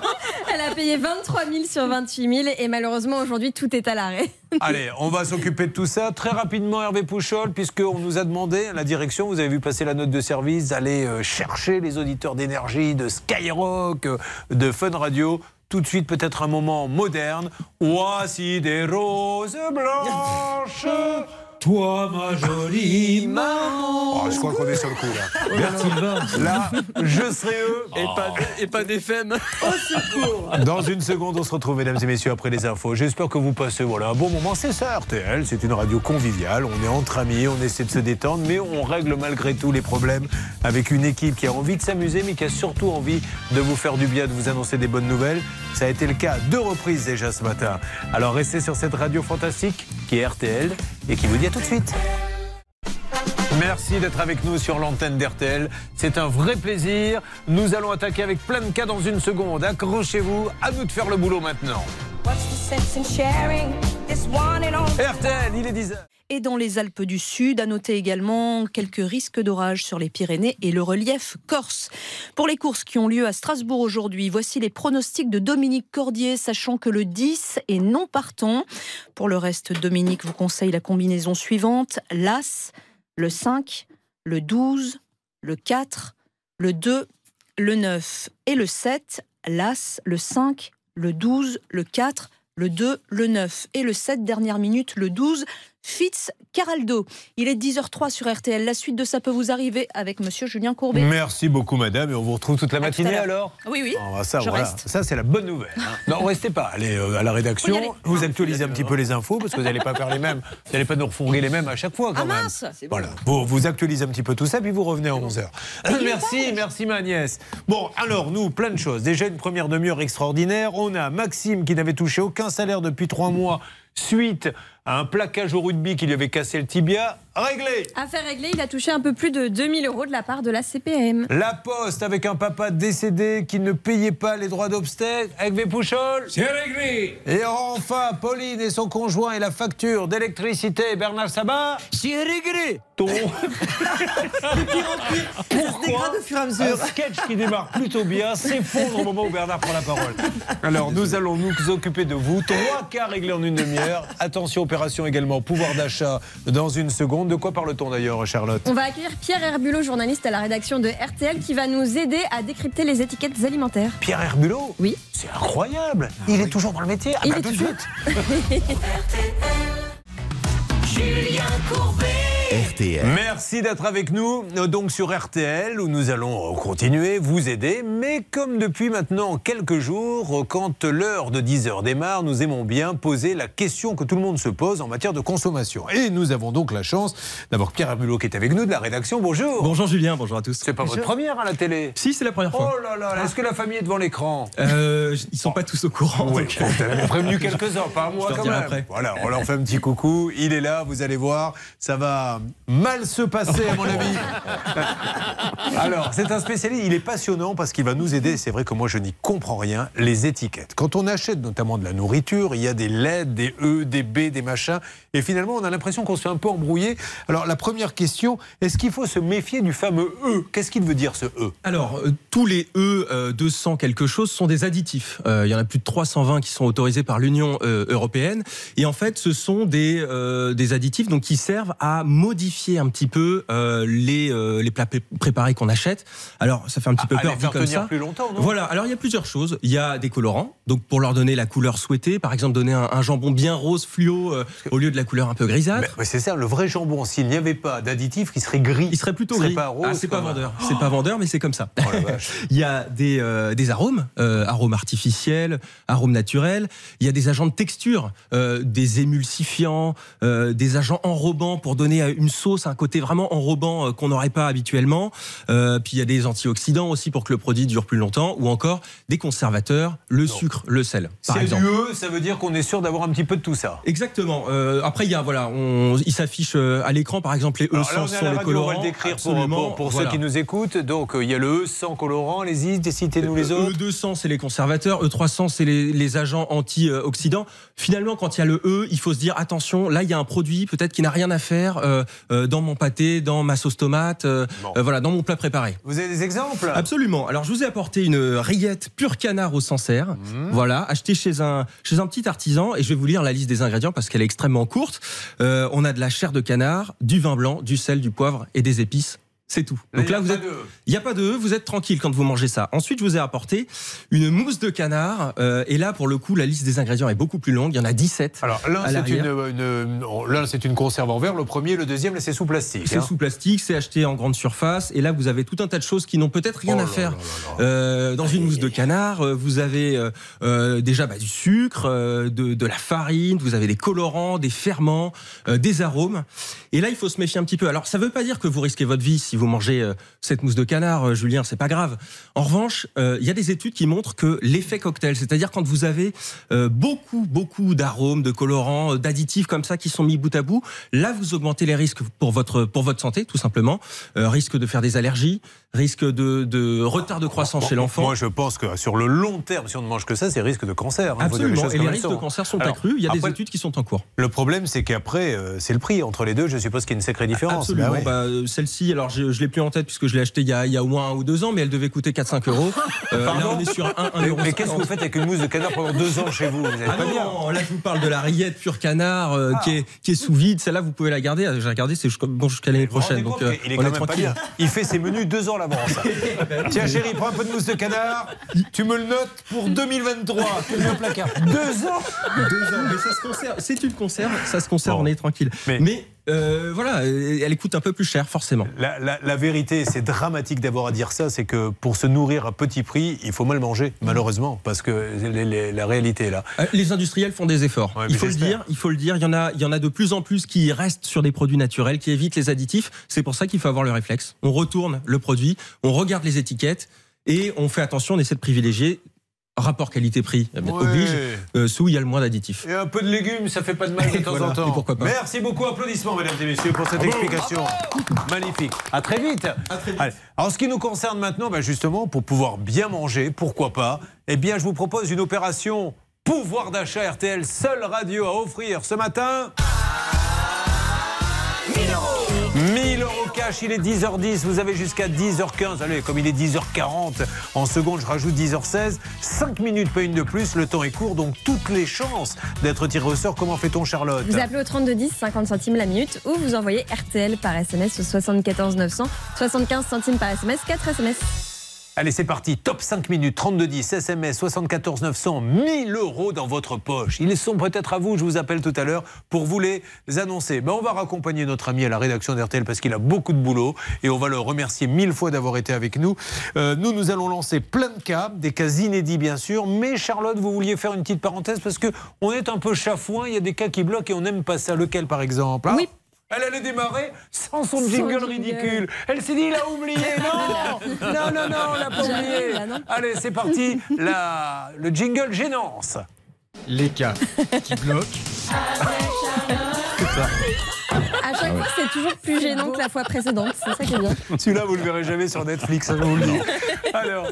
Elle a payé 23 000 sur 28 000 et malheureusement, aujourd'hui, tout est à l'arrêt. Allez, on va s'occuper de tout ça très rapidement, Hervé Pouchol, puisqu'on nous a demandé la direction, vous avez vu passer la note de service, d'aller euh, chercher les auditeurs d'énergie, de Skyrock, euh, de Fun Radio. Tout de suite, peut-être un moment moderne. Voici des roses blanches. Toi, ma jolie maman. Oh, je crois qu'on est sur le coup là. Bertil Là, je serai eux. Et pas, et pas d'FM. Dans une seconde, on se retrouve, mesdames et messieurs, après les infos. J'espère que vous passez voilà, un bon moment. C'est ça, RTL. C'est une radio conviviale. On est entre amis, on essaie de se détendre, mais on règle malgré tout les problèmes avec une équipe qui a envie de s'amuser, mais qui a surtout envie de vous faire du bien, de vous annoncer des bonnes nouvelles. Ça a été le cas à deux reprises déjà ce matin. Alors restez sur cette radio fantastique qui est RTL et qui vous dit à tout de suite. Merci d'être avec nous sur l'antenne d'RTL. C'est un vrai plaisir. Nous allons attaquer avec plein de cas dans une seconde. Accrochez-vous. À nous de faire le boulot maintenant. RTL, il est 10h. Et dans les Alpes du Sud, à noter également quelques risques d'orage sur les Pyrénées et le relief corse. Pour les courses qui ont lieu à Strasbourg aujourd'hui, voici les pronostics de Dominique Cordier, sachant que le 10 est non partant. Pour le reste, Dominique vous conseille la combinaison suivante l'As, le 5, le 12, le 4, le 2, le 9 et le 7. L'As, le 5, le 12, le 4, le 2, le 9 et le 7. Dernière minute, le 12. Fitzcarraldo. Il est 10h03 sur RTL. La suite de ça peut vous arriver avec monsieur Julien Courbet. Merci beaucoup, madame. Et on vous retrouve toute la matinée alors Oui, oui. Ah, bah ça, Je voilà. reste. ça c'est la bonne nouvelle. hein. Non, restez pas. Allez euh, à la rédaction. Vous actualisez un petit peu les infos parce que vous n'allez pas faire les mêmes. Vous n'allez pas nous refourguer les mêmes à chaque fois quand Ah même. mince bon. Voilà, vous, vous actualisez un petit peu tout ça, puis vous revenez à 11h. Merci, merci ma nièce. Bon, alors nous, plein de choses. Déjà une première demi-heure extraordinaire. On a Maxime qui n'avait touché aucun salaire depuis trois mois suite à un plaquage au rugby qui lui avait cassé le tibia. Réglé Affaire réglée, il a touché un peu plus de 2000 euros de la part de la CPM. La Poste avec un papa décédé qui ne payait pas les droits d'obstacle avec Pouchol. C'est réglé Et enfin, Pauline et son conjoint et la facture d'électricité, Bernard Sabat. C'est réglé Ton... Au fur et à Un mesure. sketch qui démarre plutôt bien s'effondre au moment où Bernard prend la parole. Alors, nous allons nous occuper de vous. Trois cas réglés en une demi-heure. Attention, opération également pouvoir d'achat dans une seconde. De quoi parle-t-on d'ailleurs, Charlotte On va accueillir Pierre Herbulot, journaliste à la rédaction de RTL, qui va nous aider à décrypter les étiquettes alimentaires. Pierre Herbulot Oui. C'est incroyable. Il est toujours dans le métier. Ah Il bah, est tout de toujours- suite. Julien Courbet. RTL. Merci d'être avec nous, euh, donc sur RTL, où nous allons euh, continuer, vous aider. Mais comme depuis maintenant quelques jours, euh, quand l'heure de 10h démarre, nous aimons bien poser la question que tout le monde se pose en matière de consommation. Et nous avons donc la chance d'avoir Pierre qui est avec nous de la rédaction. Bonjour. Bonjour Julien, bonjour à tous. C'est pas votre première à la télé Si, c'est la première Oh fois. là là, est-ce que la famille est devant l'écran Euh, ils sont pas tous au courant. Oui, donc- t'avais prévenu quelques-uns, pas moi Je leur quand même. après. Voilà, on leur fait un petit coucou. Il est là, vous allez voir, ça va, mal se passer, à mon avis. Alors, c'est un spécialiste, il est passionnant parce qu'il va nous aider. C'est vrai que moi, je n'y comprends rien. Les étiquettes. Quand on achète notamment de la nourriture, il y a des LED, des E, des B, des machins. Et finalement, on a l'impression qu'on se fait un peu embrouiller. Alors, la première question, est-ce qu'il faut se méfier du fameux E? Qu'est-ce qu'il veut dire ce E? Alors, euh, tous les E euh, 200 quelque chose sont des additifs. Euh, il y en a plus de 320 qui sont autorisés par l'Union euh, européenne. Et en fait, ce sont des, euh, des additifs donc, qui servent à modifier un petit peu euh, les, euh, les plats pré- préparés qu'on achète. Alors, ça fait un petit peu à peur dit comme tenir ça. plus longtemps, non? Voilà, alors il y a plusieurs choses. Il y a des colorants, donc pour leur donner la couleur souhaitée. Par exemple, donner un, un jambon bien rose fluo euh, au lieu de la couleur un peu grisâtre. C'est ça, le vrai jambon, s'il n'y avait pas d'additif, il serait gris. Il serait plutôt Il serait gris. pas rose ah, c'est pas vendeur. C'est pas vendeur, mais c'est comme ça. Oh. Il y a des, des arômes, arômes artificiels, arômes naturels. Il y a des agents de texture, des émulsifiants, des agents enrobants pour donner à une sauce un côté vraiment enrobant euh, qu'on n'aurait pas habituellement. Euh, puis il y a des antioxydants aussi pour que le produit dure plus longtemps, ou encore des conservateurs, le sucre, le sel, par C'est exemple. du E, ça veut dire qu'on est sûr d'avoir un petit peu de tout ça. Exactement. Euh, après, il y a voilà, on, il s'affiche à l'écran, par exemple, les E Alors là, on sont les radio, on colorants. va le décrire pour, Absolument. pour- pour Voilà. ceux qui nous écoutent. Donc, il y a le E sans colorant, allez-y, citez-nous les autres. E200, c'est les conservateurs. E300, c'est les, les agents antioxydants. Finalement, quand il y a le E, il faut se dire attention, là, il y a un produit peut-être qui n'a rien à faire euh, euh, dans mon pâté, dans ma sauce tomate, euh, euh, voilà, dans mon plat préparé. Vous avez des exemples? Absolument. Alors, je vous ai apporté une rillette pur canard au Sancerre. Mmh. Voilà, achetée chez un, chez un petit artisan. Et je vais vous lire la liste des ingrédients parce qu'elle est extrêmement courte. Euh, on a de la chair de canard, du vin blanc, du sel, du poivre et des épices. C'est tout. Donc là, a vous pas êtes, il n'y a pas de E, vous êtes tranquille quand vous mangez ça. Ensuite, je vous ai apporté une mousse de canard. euh, et là, pour le coup, la liste des ingrédients est beaucoup plus longue. Il y en a 17. Alors, l'un, c'est une, une- conserve en verre. Le premier, le deuxième, c'est sous plastique. C'est hein. sous plastique, c'est acheté en grande surface. Et là, vous avez tout un tas de choses qui n'ont peut-être rien Oh à là faire là Euh, dans une mousse de canard. euh, Vous avez euh, euh, déjà bah, du sucre, euh, de, de la farine, vous avez des colorants, des ferments, euh, des arômes. Et là, il faut se méfier un petit peu. Alors, ça ne veut pas dire que vous risquez votre vie si vous mangez euh, cette mousse de canard, euh, Julien, c'est pas grave. En revanche, euh, il y a des études qui montrent que l'effet cocktail, c'est-à-dire quand vous avez beaucoup, beaucoup d'arômes, de colorants, d'additifs comme ça qui sont mis bout à bout, là, vous augmentez les risques pour votre, pour votre santé, tout simplement. Risque de faire des allergies, risque de, de retard de croissance chez l'enfant. Moi, je pense que sur le long terme, si on ne mange que ça, c'est risque de cancer. hein. Les Absolument. Et les risques de cancer sont Alors, accrus. Il y a des études qui sont en cours. Le problème, c'est qu'après, c'est le prix. Entre les deux, je suppose qu'il y a une sacrée différence. Absolument. Bah ouais. Bah, Celle-ci, alors je, je l'ai plus en tête puisque je l'ai acheté il y, a, il y a au moins un ou deux ans, mais elle devait coûter 4-5 euros. Euh, là, on est sur 1, Mais, euro. mais qu'est-ce que vous faites avec une mousse de canard pendant deux ans chez vous Ah pas bien. là je vous parle de la rillette pure canard euh, qui, est, qui est sous vide. Celle-là, vous pouvez la garder. J'ai regardé, c'est jusqu'à bon, jusqu'à l'année prochaine. Donc euh, est on quand est même pas tranquille. bien. Il fait ses menus deux ans l'avance. Tiens, chérie, prends un peu de mousse de canard. Tu me le notes pour 2023. Tu mets au placard. Deux ans Deux ans, mais ça se conserve. C'est une conserve, ça se conserve, Bon. on est tranquille. Mais- Mais, euh, voilà, elle coûte un peu plus cher, forcément. La, la- la vérité, c'est dramatique d'avoir à dire ça, c'est que pour se nourrir à petit prix, il faut mal manger, malheureusement, parce que les- les- la réalité est là. Euh, Les industriels font des efforts. Ouais, il faut le dire. Il faut le dire. Il y en a, il y en a de plus en plus qui restent sur des produits naturels, qui évitent les additifs. C'est pour ça qu'il faut avoir le réflexe. On retourne le produit, on regarde les étiquettes et on fait attention. On essaie de privilégier rapport qualité-prix Ouais. oblige euh, où il y a le moins d'additifs. Et un peu de légumes, ça fait pas de mal de temps Voilà, en temps. et pourquoi pas. Merci beaucoup, applaudissements mesdames et messieurs pour cette Bravo. explication magnifique. À très vite. Allez. Alors ce qui nous concerne maintenant, bah, justement, pour pouvoir bien manger, pourquoi pas, eh bien je vous propose une opération pouvoir d'achat RTL, seule radio à offrir ce matin. 1000 euros cash, il est 10h10, vous avez jusqu'à 10h15. Allez, comme il est 10h40, en seconde, je rajoute 10h16. 5 minutes, pas une de plus, le temps est court, donc toutes les chances d'être tiré au sort. Comment fait-on, Charlotte Vous appelez au 3210, 50 centimes la minute, ou vous envoyez RTL par SMS au 74 900, 75 centimes par SMS, 4 SMS. Allez, c'est parti. Top 5 minutes, 3210, SMS, 74 900, 1000 euros dans votre poche. Ils sont peut-être à vous, je vous appelle tout à l'heure pour vous les annoncer. Ben, on va raccompagner notre ami à la rédaction d'RTL parce qu'il a beaucoup de boulot et on va le remercier mille fois d'avoir été avec nous. Euh, nous, nous allons lancer plein de cas, des cas inédits bien sûr. Mais Charlotte, vous vouliez faire une petite parenthèse parce que on est un peu chafouin, il y a des cas qui bloquent et on n'aime pas ça. Lequel par exemple Oui. Elle allait démarrer sans son Sans jingle jingle. ridicule. Elle s'est dit, il a oublié. Non, non, non, non, on l'a pas oublié. là, Allez, c'est parti. La, le jingle gênance. Les cas qui bloquent. À chaque fois, c'est toujours plus gênant que la fois précédente. C'est ça qui est bien. Celui-là, vous le verrez jamais sur Netflix, hein, je vous le dis. Alors,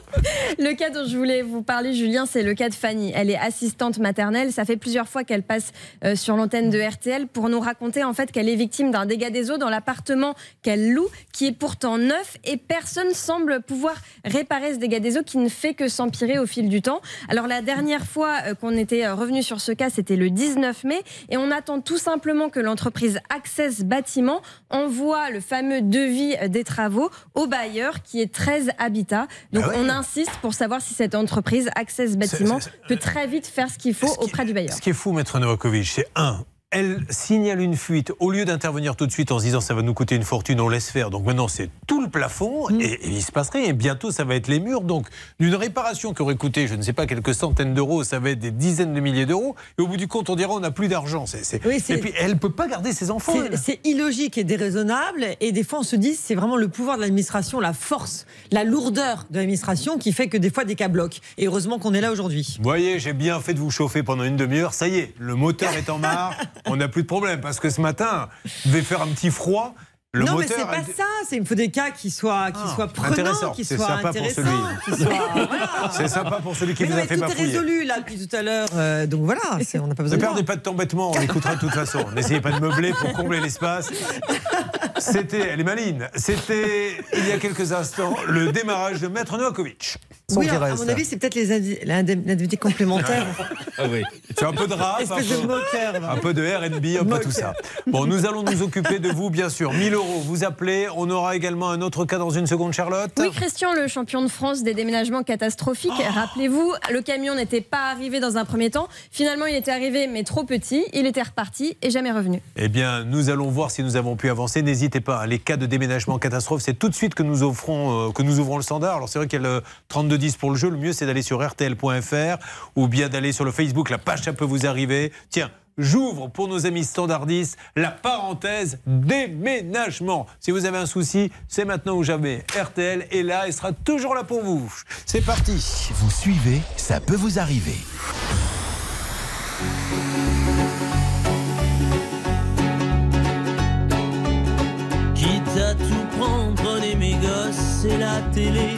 Le cas dont je voulais vous parler, Julien, c'est le cas de Fanny. Elle est assistante maternelle. Ça fait plusieurs fois qu'elle passe euh, sur l'antenne de RTL pour nous raconter en fait qu'elle est victime d'un dégât des eaux dans l'appartement qu'elle loue, qui est pourtant neuf et personne semble pouvoir réparer ce dégât des eaux qui ne fait que s'empirer au fil du temps. Alors la dernière fois euh, qu'on était euh, revenu sur ce cas, c'était le 19 mai et on attend tout simplement que l'entreprise Access Bâtiment envoie le fameux devis des travaux au bailleur qui est 13 Habitat. Donc Ah ouais. on insiste pour savoir si cette entreprise Access Bâtiment peut très vite faire ce qu'il faut auprès du bailleur. ce qui est fou, Maître Novakovic, c'est un. Elle signale une fuite. Au lieu d'intervenir tout de suite en se disant ça va nous coûter une fortune, on laisse faire. Donc maintenant, c'est tout le plafond Mm. et, et il se passe rien. Et bientôt, ça va être les murs. Donc, d'une réparation qui aurait coûté, je ne sais pas, quelques centaines d'euros, ça va être des dizaines de milliers d'euros. Et au bout du compte, on dira on n'a plus d'argent. Oui, et puis, elle ne peut pas garder ses enfants. C'est- illogique et déraisonnable. Et des fois, on se dit, c'est vraiment le pouvoir de l'administration, la force, la lourdeur de l'administration qui fait que des fois, des cas bloquent. Et heureusement qu'on est là aujourd'hui. Vous voyez, j'ai bien fait de vous chauffer pendant une demi-heure. Ça y est, le moteur est en marre. On n'a plus de problème. Parce que ce matin, il devait faire un petit froid. Le non, mais c'est pas a- ça. C'est il faut des cas qui soient, qui Ah, soient prenants, qui soient sympa pour intéressants, celui. voilà. C'est sympa pour celui qui Mais vous non, a fait tout est bafouiller. résolu là depuis tout à l'heure. Euh, donc voilà, on n'a pas besoin Ne de perdez pas de temps bêtement, on l'écoutera de toute façon. N'essayez pas de meubler pour combler l'espace. C'était, elle est maline, c'était il y a quelques instants le démarrage de Maître Novakovic. Son Oui, qui à, mon avis, c'est peut-être l'indemnité complémentaire. Ah oui. C'est un peu de rap, un de peu, moqueur. un peu de RB, un peu tout ça. Bon, nous allons nous occuper de vous, bien sûr. 1000 euros, vous appelez. On aura également un autre cas dans une seconde, Charlotte. Oui, Christian, le champion de France des déménagements catastrophiques. Rappelez-vous, le camion n'était pas arrivé dans un premier temps. Finalement, il était arrivé, mais trop petit. Il était reparti et jamais revenu. Eh bien, nous allons voir si nous avons pu avancer. N'hésitez pas. hein, Les cas de déménagement catastrophe, c'est tout de suite que nous offrons, euh, que nous ouvrons le standard. Alors c'est vrai qu'il y a le 3210 pour le jeu. Le mieux, c'est d'aller sur rtl.fr ou bien d'aller sur le Facebook. La page, ça peut vous arriver. Tiens. J'ouvre pour nos amis standardistes la parenthèse déménagement. Si vous avez un souci, c'est maintenant ou jamais. RTL est là et sera toujours là pour vous. C'est parti. Vous suivez, ça peut vous arriver. Quitte à tout prendre, prenez mes gosses et la télé.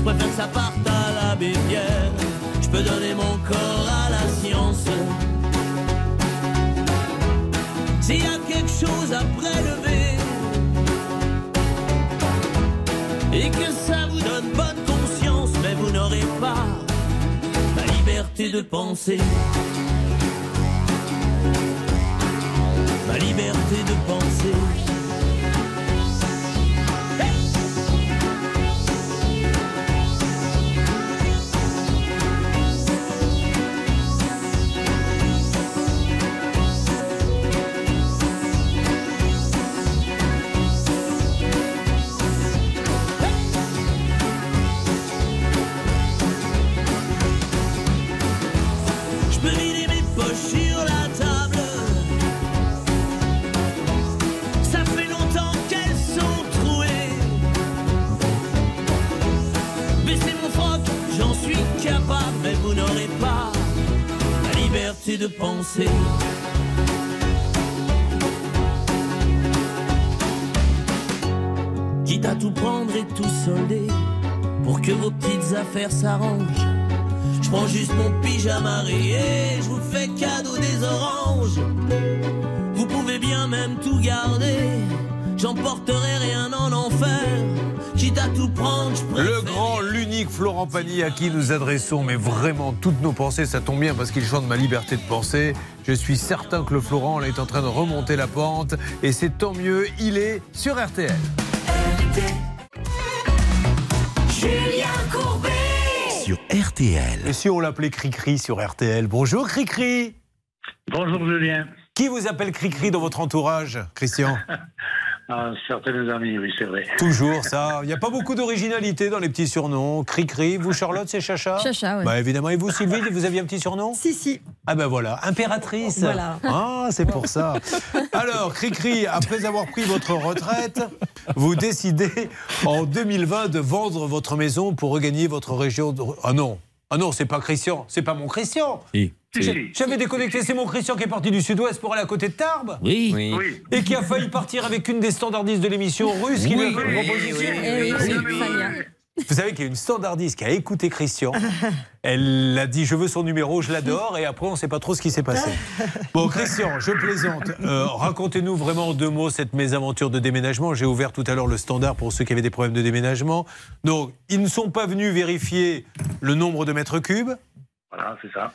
je préfère que ça parte à la bébière. Je peux donner mon corps à la science. S'il y a quelque chose à prélever et que ça vous donne bonne conscience, mais vous n'aurez pas ma liberté de penser. Ma liberté de penser. Vous n'aurez pas la liberté de penser. Quitte à tout prendre et tout solder pour que vos petites affaires s'arrangent. Je prends juste mon pyjama rayé, je vous fais cadeau des oranges. Vous pouvez bien même tout garder, j'emporterai rien en enfer. Quitte à tout prendre. Le grand, l'unique Florent Pagny à qui nous adressons, mais vraiment toutes nos pensées, ça tombe bien parce qu'il chante ma liberté de penser. Je suis certain que le Florent là, est en train de remonter la pente et c'est tant mieux, il est sur RTL. Julien Courbet. Sur RTL. Et si on l'appelait Cricri sur RTL Bonjour Cricri Bonjour Julien. Qui vous appelle Cricri dans votre entourage, Christian? Ah, certains amis, oui, c'est vrai. Toujours ça. Il n'y a pas beaucoup d'originalité dans les petits surnoms. Cricri, vous Charlotte, c'est Chacha? Chacha, oui. Bah évidemment. Et vous Sylvie, vous aviez un petit surnom? Si, si. Ah ben voilà, impératrice. Voilà. Ah, c'est pour ça. Alors, Cricri, après avoir pris votre retraite, vous décidez en 2020 de vendre votre maison pour regagner votre région. de- Ah non, ah non, c'est pas Christian, c'est pas mon Christian. Si. J'avais déconnecté, c'est mon Christian qui est parti du sud-ouest pour aller à côté de Tarbes. Oui. Oui. Et qui a failli partir avec une des standardistes de l'émission russe qui lui a Oui, fait une oui, proposition. Oui, c'est Fania. Vous savez qu'il y a une standardiste qui a écouté Christian. Elle a dit Je veux son numéro, je l'adore. Et après, on ne sait pas trop ce qui s'est passé. Bon, Christian, je plaisante. Euh, Racontez-nous vraiment en deux mots cette mésaventure de déménagement. J'ai ouvert tout à l'heure le standard pour ceux qui avaient des problèmes de déménagement. Donc, ils ne sont pas venus vérifier le nombre de mètres cubes. Voilà, c'est ça.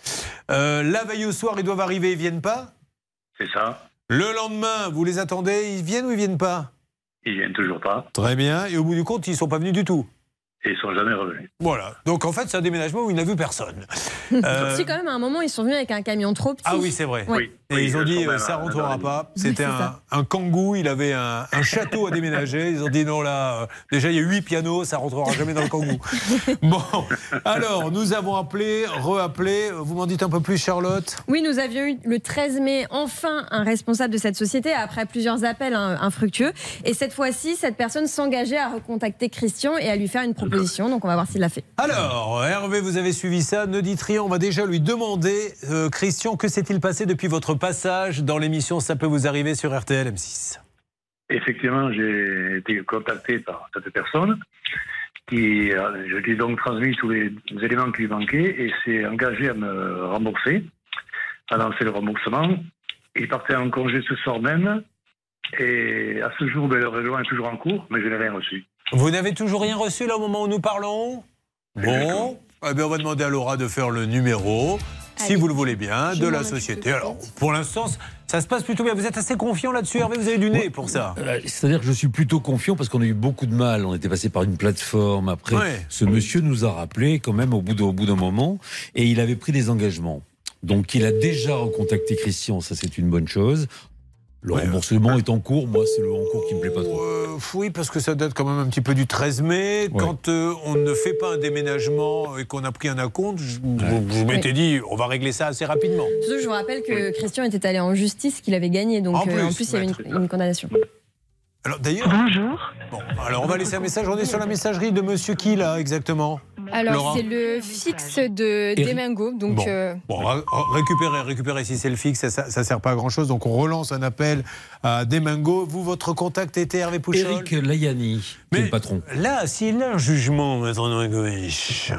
Euh, la veille au soir, ils doivent arriver, ils viennent pas? C'est ça. Le lendemain, vous les attendez, ils viennent ou ils viennent pas? Ils viennent toujours pas. Très bien. Et au bout du compte, ils ne sont pas venus du tout? Et ils sont jamais revenus. Voilà. Donc en fait, c'est un déménagement où il n'a vu personne. Euh, Si, quand même, à un moment, ils sont venus avec un camion trop petit. Ah oui, c'est vrai. Et ils ont dit, euh, ça rentrera pas. C'était un, kangou, il avait un, un château à déménager. Ils ont dit, non, là, euh, déjà, il y a huit pianos, ça rentrera jamais dans le kangou. Bon, alors, nous avons appelé, re-appelé. Vous m'en dites un peu plus, Charlotte? Oui, nous avions eu le 13 mai enfin un responsable de cette société après plusieurs appels hein, infructueux. Et cette fois-ci, cette personne s'engageait à recontacter Christian et à lui faire une proposition. Donc on va voir s'il l'a fait. Alors, Hervé, vous avez suivi ça. Ne dites rien, on va déjà lui demander, euh, Christian, que s'est-il passé depuis votre passage dans l'émission Ça peut vous arriver sur RTL M6 Effectivement, j'ai été contacté par cette personne qui, euh, je lui ai donc transmis tous les éléments qui lui manquaient et s'est engagé à me rembourser, à lancer le remboursement. Il partait en congé ce soir même et à ce jour, ben, le règlement est toujours en cours, mais je n'ai rien reçu. Vous n'avez toujours rien reçu là au moment où nous parlons? Bon, eh bien, on va demander à Laura de faire le numéro, si vous le voulez bien, de la société. Alors, pour l'instant, ça se passe plutôt bien. Vous êtes assez confiant là-dessus, Hervé? Vous avez du nez pour ça Euh, C'est-à-dire que je suis plutôt confiant parce qu'on a eu beaucoup de mal. On était passé par une plateforme. Après, Ouais. ce monsieur nous a rappelé quand même au bout d'un moment et il avait pris des engagements. Donc il a déjà recontacté Christian, ça c'est une bonne chose. Le remboursement est en cours. Moi, c'est le en cours qui me plaît pas trop. Euh, oui, parce que ça date quand même un petit peu du 13 mai. Quand euh, on ne fait pas un déménagement et qu'on a pris un acompte, je, je- je m'étais dit, on va régler ça assez rapidement. Surtout, je vous rappelle que Christian était allé en justice, qu'il avait gagné. Donc En euh, plus, en plus, il y avait une, une condamnation. Alors d'ailleurs. Bonjour. Bon, alors on va laisser un message. On est sur la messagerie de monsieur qui là exactement Alors, c'est le fixe de Eric. Demengo. Donc, Bon, euh, Bon, récupérez, récupérez si c'est le fixe, ça, ça, ça sert pas à grand chose. Donc on relance un appel à Demingo. Vous, votre contact était Hervé Pouchol Eric Layani, qui est le patron. Là, s'il a un jugement, maître Noëgovic,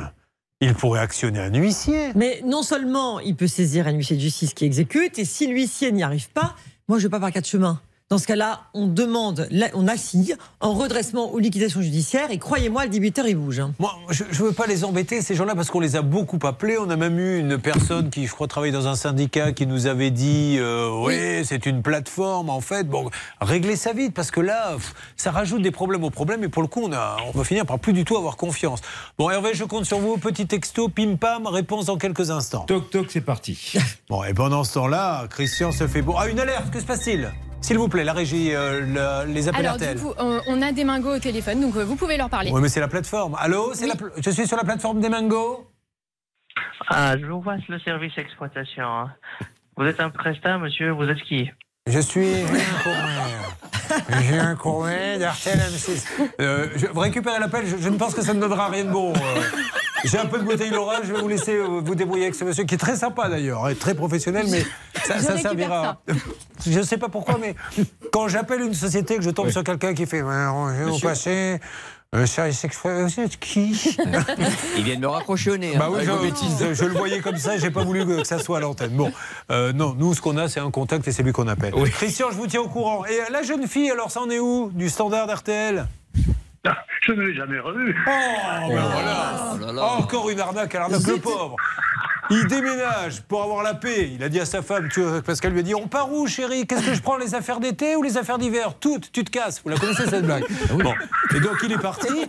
il pourrait actionner un huissier. Mais non seulement il peut saisir un huissier de justice qui exécute, et si l'huissier n'y arrive pas, moi je ne vais pas par quatre chemins. Dans ce cas-là, on demande, on assigne en redressement ou liquidation judiciaire, et croyez-moi, le débiteur il bouge. hein. Moi, je ne veux pas les embêter, ces gens-là, parce qu'on les a beaucoup appelés. On a même eu une personne qui, je crois, travaille dans un syndicat qui nous avait dit euh, Oui, c'est une plateforme, en fait. Bon, réglez ça vite, parce que là, ça rajoute des problèmes aux problèmes, et pour le coup, on, a, on va finir par plus du tout avoir confiance. Bon, Hervé, je compte sur vous. Petit texto, pim pam, réponse dans quelques instants. Toc toc, c'est parti. Bon, et pendant ce temps-là, Christian se fait. Bon, ah, une alerte, que se passe-t-il? S'il vous plaît, la régie, euh, la- les coup, on, on a Demengo au téléphone, donc euh, vous pouvez leur parler. Oui, mais c'est la plateforme. Allô c'est la pl- Je suis sur la plateforme des Mango Ah, je vous vois le service exploitation. hein. Vous êtes un prestat, monsieur, vous êtes qui? Je suis Courbet. Julien Courbet d'RTL M6. Euh, je, vous récupérez l'appel, je, je ne pense que ça ne donnera rien de bon. euh. J'ai un peu de bouteille Laura, je vais vous laisser euh, vous débrouiller avec ce monsieur qui est très sympa d'ailleurs, et très professionnel, mais ça, Je ça récupère servira. Je ne sais pas pourquoi, mais quand j'appelle une société, que je tombe sur quelqu'un qui fait Ouais, on Un service express, vous êtes qui Il vient de me raccrocher au nez. hein, Bah oui, avec vos je, bêtises. je- je le voyais comme ça, j'ai pas voulu que ça soit à l'antenne. Bon, euh, non, nous, ce qu'on a, c'est un contact et c'est lui qu'on appelle. Christian, je vous tiens au courant. Et euh, la jeune fille, alors, ça en est où Du standard RTL Je ne l'ai jamais revu. Oh, ben voilà. Encore une arnaque à l'arnaque, le pauvre. Il déménage pour avoir la paix. Il a dit à sa femme, tu parce qu'elle lui a dit On part où, chérie? Qu'est-ce que je prends, les affaires d'été ou les affaires d'hiver? Toutes, tu te casses. Vous la connaissez, cette blague? Bon. Et donc, il est parti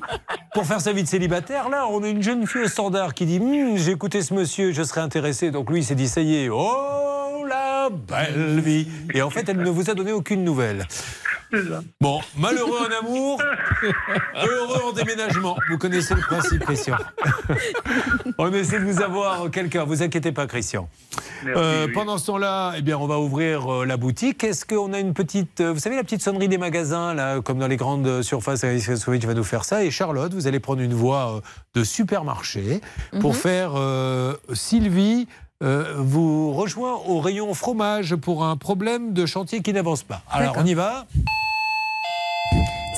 pour faire sa vie de célibataire. Là, on a une jeune fille au standard qui dit Hum, J'ai écouté ce monsieur, je serais intéressé. Donc, lui, il s'est dit Ça y est, oh la belle vie. Et en fait, elle ne vous a donné aucune nouvelle. Bon, malheureux en amour, heureux en déménagement. Vous connaissez le principe, Christian. on essaie de vous avoir quelqu'un. Vous inquiétez pas, Christian. Merci, Euh, oui. Pendant ce temps-là, eh bien, on va ouvrir euh, la boutique. Est-ce qu'on a une petite, euh, vous savez, la petite sonnerie des magasins, là, comme dans les grandes surfaces, Alice Kosovic va nous faire ça. Et Charlotte, vous allez prendre une voix de supermarché pour Mhm. faire euh, Sylvie. Euh, vous rejoint au rayon fromage pour un problème de chantier qui n'avance pas. Alors on y va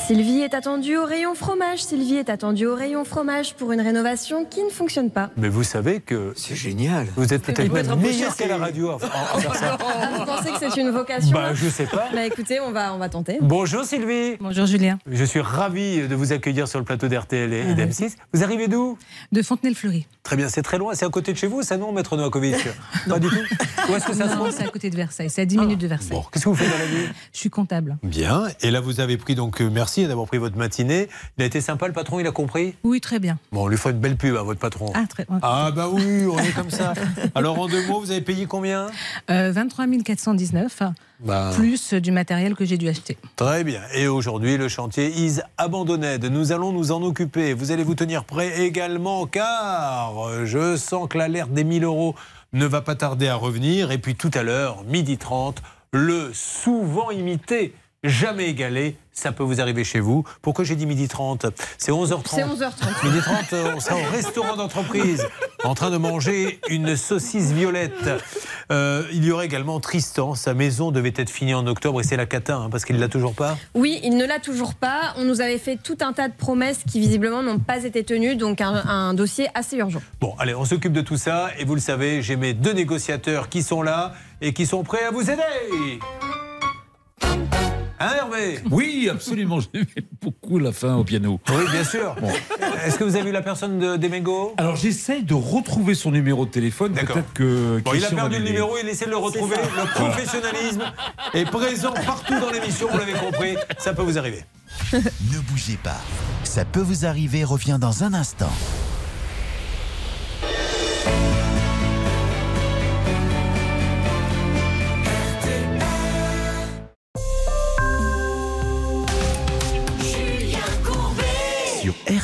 Sylvie est attendue au rayon fromage. Sylvie est attendue au rayon fromage pour une rénovation qui ne fonctionne pas. Mais vous savez que. C'est génial. Vous êtes peut-être même peu meilleur qu'à la radio ça. Ah, vous pensez que c'est une vocation Bah, je sais pas. Bah écoutez, on va, on va tenter. Bonjour Sylvie. Bonjour Julien. Je suis ravi de vous accueillir sur le plateau d'RTL et, et Ah, d'M6. Vous arrivez d'où? De Fontenay-le-Fleury. Très bien, c'est très loin. C'est à côté de chez vous, ça non, Maître Novakovic? Pas du tout? Où est-ce que ça se Non, trouve? c'est à côté de Versailles. C'est à 10 minutes de Versailles. Bon, qu'est-ce que vous faites dans la vie? Je suis comptable. Bien. Et là, vous avez pris donc, euh, merci d'avoir pris votre matinée. Il a été sympa, le patron, il a compris? Oui, très bien. Bon, on lui fait une belle pub à votre patron. Ah, très Ah, bah oui, on est comme ça. Alors, en deux mots, vous avez payé combien? Euh, 23 419, Bah. plus du matériel que j'ai dû acheter. Très bien. Et aujourd'hui, le chantier is abandonné. Nous allons nous en occuper. Vous allez vous tenir prêt également, car euh, je sens que l'alerte des 1000 euros ne va pas tarder à revenir. Et puis tout à l'heure, midi 30, le souvent imité, jamais égalé, ça peut vous arriver chez vous. Pourquoi j'ai dit midi 30 C'est 11h30. C'est 11h30. Midi 30, euh, on sera au restaurant d'entreprise en train de manger une saucisse violette. Euh, il y aurait également Tristan. Sa maison devait être finie en octobre et c'est la cata hein, parce qu'il ne l'a toujours pas. Oui, il ne l'a toujours pas. On nous avait fait tout un tas de promesses qui visiblement n'ont pas été tenues, donc un, un dossier assez urgent. Bon, allez, on s'occupe de tout ça et vous le savez, j'ai mes deux négociateurs qui sont là et qui sont prêts à vous aider. Hein, Hervé Oui, absolument. J'aimais beaucoup la fin au piano. Oui, bien sûr. Est-ce que vous avez vu la personne de Demengo Alors j'essaye de retrouver son numéro de téléphone. Peut-être que. Bon, il a perdu le numéro, il essaie de le retrouver. Le professionnalisme est présent partout dans l'émission, vous l'avez compris. Ça peut vous arriver. Ne bougez pas. Ça peut vous arriver revient dans un instant.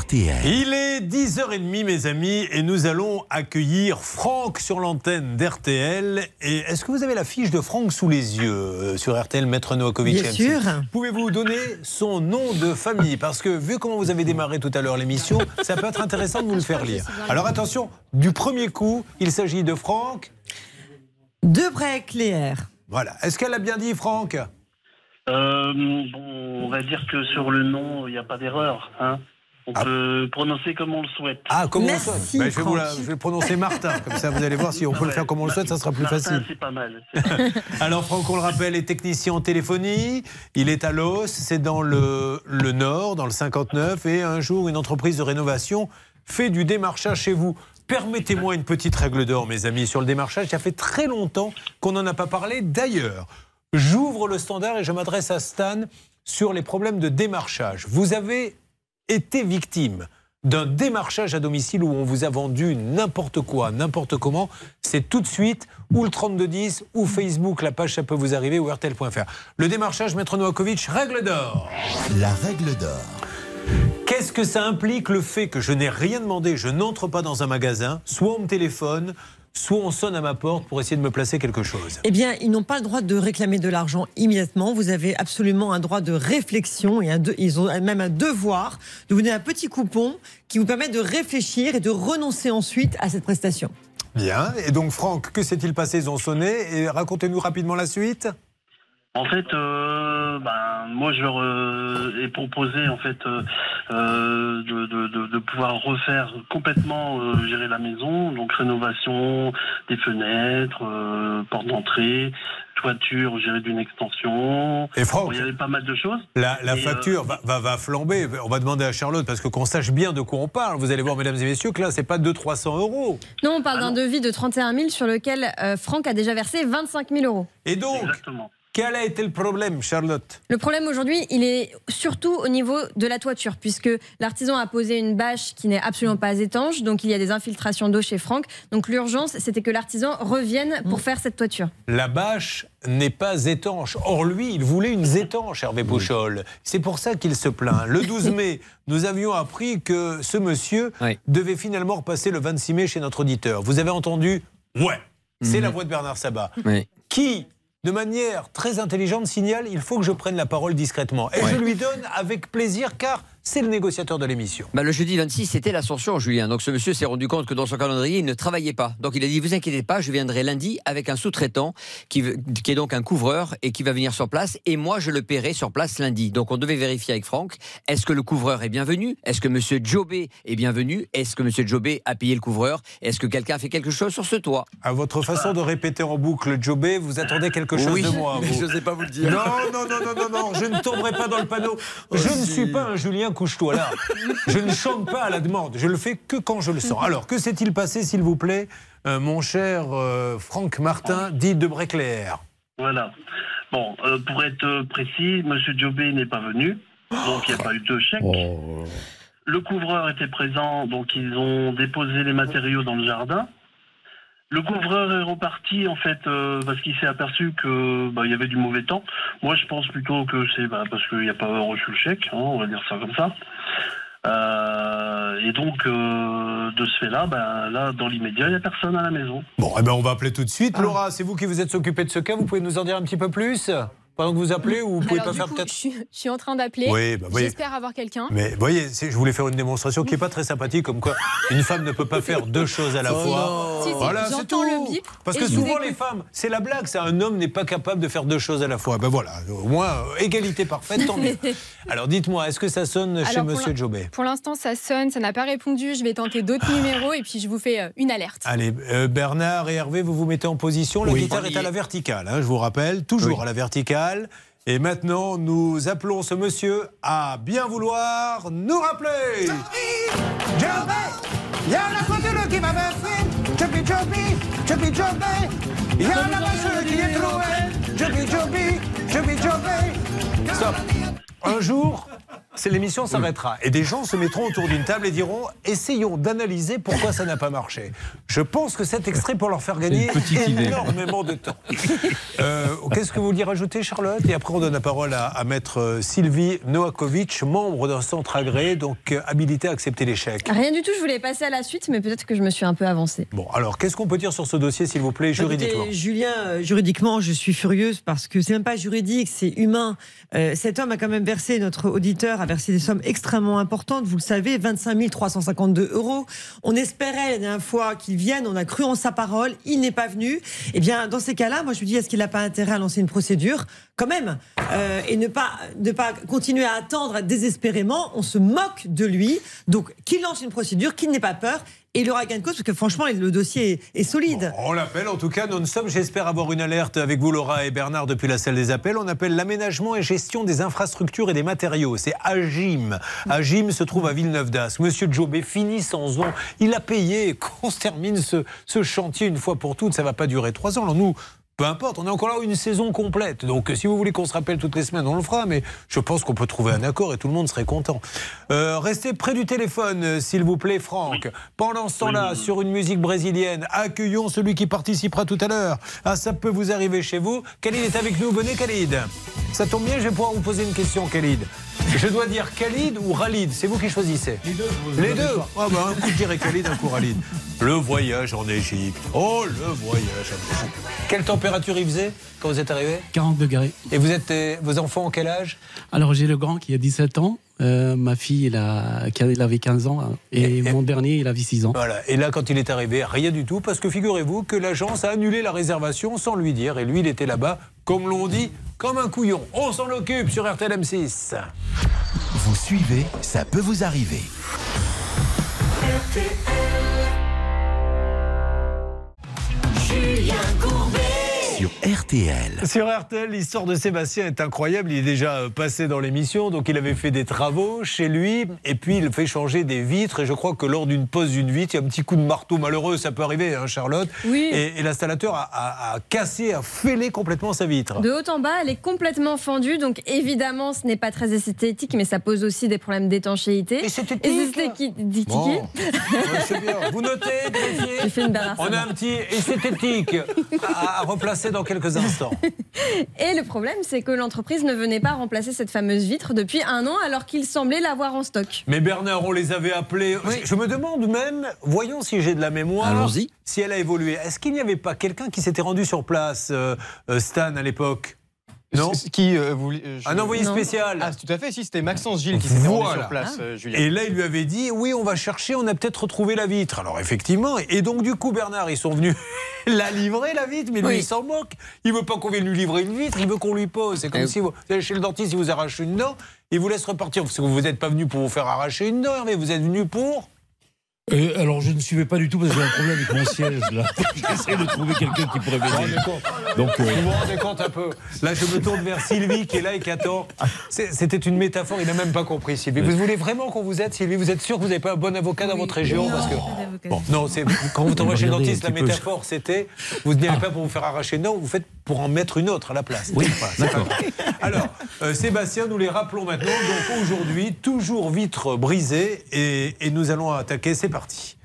RTL. Il est 10h30, mes amis, et nous allons accueillir Franck sur l'antenne d'RTL. Et est-ce que vous avez la fiche de Franck sous les yeux euh, sur RTL, Maître Novakovic Bien MC? sûr. Pouvez-vous donner son nom de famille? Parce que vu comment vous avez démarré tout à l'heure l'émission, ça peut être intéressant de nous le faire lire. Alors attention, du premier coup, il s'agit de Franck. Debray Cléer. Voilà. Est-ce qu'elle a bien dit, Franck? Euh, bon, on va dire que sur le nom, il n'y a pas d'erreur. Hein. On peut prononcer comme on le souhaite. Ah, comment on le souhaite Ben, je, vais vous la- je vais le prononcer Martin, comme ça vous allez voir si on peut le faire comme on le souhaite, ça sera plus Martin, facile. C'est pas mal. Alors Franck, on le rappelle, est technicien en téléphonie. Il est à Los, c'est dans le, le Nord, dans le 59. Et un jour, une entreprise de rénovation fait du démarchage chez vous. Permettez-moi une petite règle d'or, mes amis, sur le démarchage. Ça fait très longtemps qu'on n'en a pas parlé. D'ailleurs, j'ouvre le standard et je m'adresse à Stan sur les problèmes de démarchage. Vous avez été victime d'un démarchage à domicile où on vous a vendu n'importe quoi, n'importe comment, c'est tout de suite ou le 3210 ou Facebook, la page ça peut vous arriver ou RTL.fr. Le démarchage, Maître Novakovic, règle d'or. La règle d'or. Qu'est-ce que ça implique le fait que je n'ai rien demandé, je n'entre pas dans un magasin, soit on me téléphone, soit on sonne à ma porte pour essayer de me placer quelque chose Eh bien, ils n'ont pas le droit de réclamer de l'argent immédiatement. Vous avez absolument un droit de réflexion et un de- ils ont même un devoir de vous donner un petit coupon qui vous permet de réfléchir et de renoncer ensuite à cette prestation. Bien. Et donc, Franck, que s'est-il passé? Ils ont sonné. Et racontez-nous rapidement la suite. En fait, euh, ben, moi, je leur euh, ai proposé en fait euh, euh, de, de- de- de pouvoir refaire complètement euh, gérer la maison, donc rénovation des fenêtres, euh, porte d'entrée, toiture gérée d'une extension. Et Franck Bon, il y avait pas mal de choses. La, la facture euh, va, va, va flamber. On va demander à Charlotte parce que qu'on sache bien de quoi on parle. Vous allez voir, mesdames et messieurs, que là, c'est pas 200-300 euros. Non, on parle d'un devis de 31 000 sur lequel euh, Franck a déjà versé 25 000 euros. Et donc, quel a été le problème, Charlotte Le problème aujourd'hui, il est surtout au niveau de la toiture, puisque l'artisan a posé une bâche qui n'est absolument pas étanche, donc il y a des infiltrations d'eau chez Franck. Donc l'urgence, c'était que l'artisan revienne pour faire cette toiture. La bâche n'est pas étanche. Or, lui, il voulait une étanche, Hervé Pouchol. C'est pour ça qu'il se plaint. Le 12 mai, nous avions appris que ce monsieur devait finalement repasser le 26 mai chez notre auditeur. Vous avez entendu Ouais, c'est la voix de Bernard Sabat. Qui, de manière très intelligente, signale il faut que je prenne la parole discrètement. Et je lui donne avec plaisir, car c'est le négociateur de l'émission. Bah, le jeudi 26, c'était l'ascension, Julien. Donc ce monsieur s'est rendu compte que dans son calendrier, il ne travaillait pas. Donc il a dit, vous inquiétez pas, je viendrai lundi avec un sous-traitant qui, est donc un couvreur et qui va venir sur place. Et moi, je le paierai sur place lundi. Donc on devait vérifier avec Franck, est-ce que le couvreur est bienvenu? Est-ce que monsieur Jobé est bienvenu? Est-ce que monsieur Jobé a payé le couvreur? Est-ce que quelqu'un a fait quelque chose sur ce toit? À votre façon de répéter en boucle Jobé, vous attendez quelque chose Oui, de moi. mais vous. je n'osais pas vous le dire. Non, non, non, non, non, non, je ne tomberai pas dans le panneau. Je ne suis pas un Julien couche-toi là. Je ne chante pas à la demande. Je le fais que quand je le sens. Alors, que s'est-il passé, s'il vous plaît, euh, mon cher euh, Franck Martin, dit de Bréclair Voilà. Bon, euh, pour être précis, Monsieur Jobé n'est pas venu, donc il n'y a pas eu de chèque. Le couvreur était présent, donc ils ont déposé les matériaux dans le jardin. Le couvreur est reparti en fait euh, parce qu'il s'est aperçu que bah, il y avait du mauvais temps. Moi, je pense plutôt que c'est bah, parce qu'il n'y a pas reçu le chèque, hein, on va dire ça comme ça. Euh, et donc, euh, de ce fait-là, bah, là, dans l'immédiat, il n'y a personne à la maison. Bon, eh ben, on va appeler tout de suite. Laura, c'est vous qui vous êtes occupée de ce cas. Vous pouvez nous en dire un petit peu plus? Pendant que vous appelez ou vous pouvez Alors, pas faire peut-être je, suis, je suis en train d'appeler. Oui, bah. J'espère avoir quelqu'un. Mais vous voyez, c'est- je voulais faire une démonstration qui n'est pas très sympathique, comme quoi une femme ne peut pas faire deux choses à la Oh fois. Si, si, voilà, c'est tout. le bip Parce que souvent les femmes, c'est la blague, ça. Un homme n'est pas capable de faire deux choses à la fois. Ben voilà, au moins euh, égalité parfaite, tant mieux. Alors dites-moi, est-ce que ça sonne chez Alors, Monsieur Jobé Pour l'instant, ça sonne, ça n'a pas répondu. Je vais tenter d'autres numéros et puis je vous fais euh, une alerte. Allez, euh, Bernard et Hervé, vous vous mettez en position. La Oui. guitare est à la verticale, hein, je vous rappelle, toujours à la verticale. Et maintenant, nous appelons ce monsieur à bien vouloir nous rappeler. Stop. Un jour, c'est l'émission s'arrêtera et des gens se mettront autour d'une table et diront essayons d'analyser pourquoi ça n'a pas marché. Je pense que cet extrait pour leur faire gagner idée. énormément de temps. Euh, Qu'est-ce que vous vouliez rajouter, Charlotte? Et après, on donne la parole à, à maître euh, Sylvie Noakovic, membre d'un centre agréé, donc euh, habilité à accepter l'échec. Rien du tout, je voulais passer à la suite, mais peut-être que je me suis un peu avancée. Bon, alors qu'est-ce qu'on peut dire sur ce dossier, s'il vous plaît, juridiquement? Écoutez, Julien, euh, juridiquement, je suis furieuse parce que c'est même pas juridique, c'est humain. Euh, cet homme a quand même versé, notre auditeur a versé des sommes extrêmement importantes, vous le savez, 25 352 euros. On espérait la dernière fois qu'il vienne, on a cru en sa parole, il n'est pas venu. Eh bien, dans ces cas-là, moi je me dis, est-ce qu'il n'a pas intérêt à lancer une procédure quand même euh, et ne pas, ne pas continuer à attendre désespérément? On se moque de lui. Donc, qu'il lance une procédure, qu'il n'ait pas peur. Et il aura gain de cause parce que franchement, le dossier est, solide. On l'appelle en tout cas non-stop. J'espère avoir une alerte avec vous, Laura et Bernard, depuis la salle des appels. On appelle l'aménagement et gestion des infrastructures et des matériaux. C'est AGIM. AGIM se trouve à Villeneuve d'Ascq. Monsieur Jobé finit sans on. Il a payé qu'on termine ce, ce chantier une fois pour toutes. Ça va pas durer trois ans. Alors nous. Peu importe, on est encore là une saison complète. Donc, si vous voulez qu'on se rappelle toutes les semaines, on le fera. Mais je pense qu'on peut trouver un accord et tout le monde serait content. Euh, restez près du téléphone, euh, s'il vous plaît, Franck. Pendant ce temps-là, sur une musique brésilienne, accueillons celui qui participera tout à l'heure. Ah, ça peut vous arriver chez vous. Khalid est avec nous. Venez, Khalid. Ça tombe bien, je vais pouvoir vous poser une question, Khalid. Je dois dire Khalid ou Khalid C'est vous qui choisissez Les deux. Les deux Ah bah, Un coup, je dirais Khalid, un coup, Khalid. Le voyage en Égypte. Oh, le voyage en Égypte. Quelle température il faisait quand vous êtes arrivé? 40 degrés. Et vous êtes, euh, vos enfants, en quel âge? Alors j'ai le grand qui a 17 ans, euh, ma fille elle, a, avait 15 ans hein, et, mon dernier il avait 6 ans. Voilà. Et là, quand il est arrivé, rien du tout, parce que figurez-vous que l'agence a annulé la réservation sans lui dire. Et lui, il était là-bas, comme l'on dit, comme un couillon. On s'en occupe sur RTL M6. Vous suivez, ça peut vous arriver. Julien Courbet. Sur RTL. Sur RTL, l'histoire de Sébastien est incroyable. Il est déjà euh, passé dans l'émission, donc il avait fait des travaux chez lui, et puis il fait changer des vitres. Et je crois que lors d'une pose d'une vitre, il y a un petit coup de marteau malheureux, ça peut arriver, hein, Charlotte. Oui. Et, et l'installateur a, a- a cassé, a fêlé complètement sa vitre. De haut en bas, elle est complètement fendue, donc évidemment, ce n'est pas très esthétique, mais ça pose aussi des problèmes d'étanchéité. Et c'est esthétique. Bon. Vous notez, vérifiez J'ai fait une barre On a un petit esthétique à, à dans quelques instants. Et le problème, c'est que l'entreprise ne venait pas remplacer cette fameuse vitre depuis un an, alors qu'il semblait l'avoir en stock. Mais Bernard, on les avait appelés. Je me demande même, voyons si j'ai de la mémoire. Allons-y. Si elle a évolué. Est-ce qu'il n'y avait pas quelqu'un qui s'était rendu sur place, euh, euh, Stan, à l'époque? Non Qui euh, vous- euh, je- Un envoyé spécial. Ah, tout à fait, si, c'était Maxence Gilles qui s'était rendu Voilà. sur place, euh, Julien. Et là, il lui avait dit Oui, on va chercher, on a peut-être retrouvé la vitre. Alors, effectivement. Et donc, du coup, Bernard, ils sont venus la livrer, la vitre, mais lui, Oui. il s'en moque. Il veut pas qu'on vienne lui livrer une vitre, il veut qu'on lui pose. C'est comme Eh si vous, vous allez chez le dentiste, il vous arrache une dent, il vous laisse repartir. Parce que vous n'êtes pas venu pour vous faire arracher une dent, mais vous êtes venu pour. Euh, alors, je ne suivais pas du tout parce que j'ai un problème avec mon siège là. J'essaie de trouver quelqu'un qui pourrait m'aider. Donc, euh, Vous vous rendez compte un peu Là, je me tourne vers Sylvie qui est là et qui attend. C'était une métaphore, il n'a même pas compris, Sylvie. Vous voulez vraiment qu'on vous aide, Sylvie? Vous êtes sûr que vous n'avez pas un bon avocat dans votre région? Parce que... Bon, non, c'est quand vous tombez chez le dentiste, la métaphore, c'était vous n'y allez pas pour vous faire arracher, non, vous faites pour en mettre une autre à la place. Oui, grave. Alors, euh, Sébastien, nous les rappelons maintenant. Donc aujourd'hui, toujours vitre brisée et, et nous allons attaquer. C'est parti.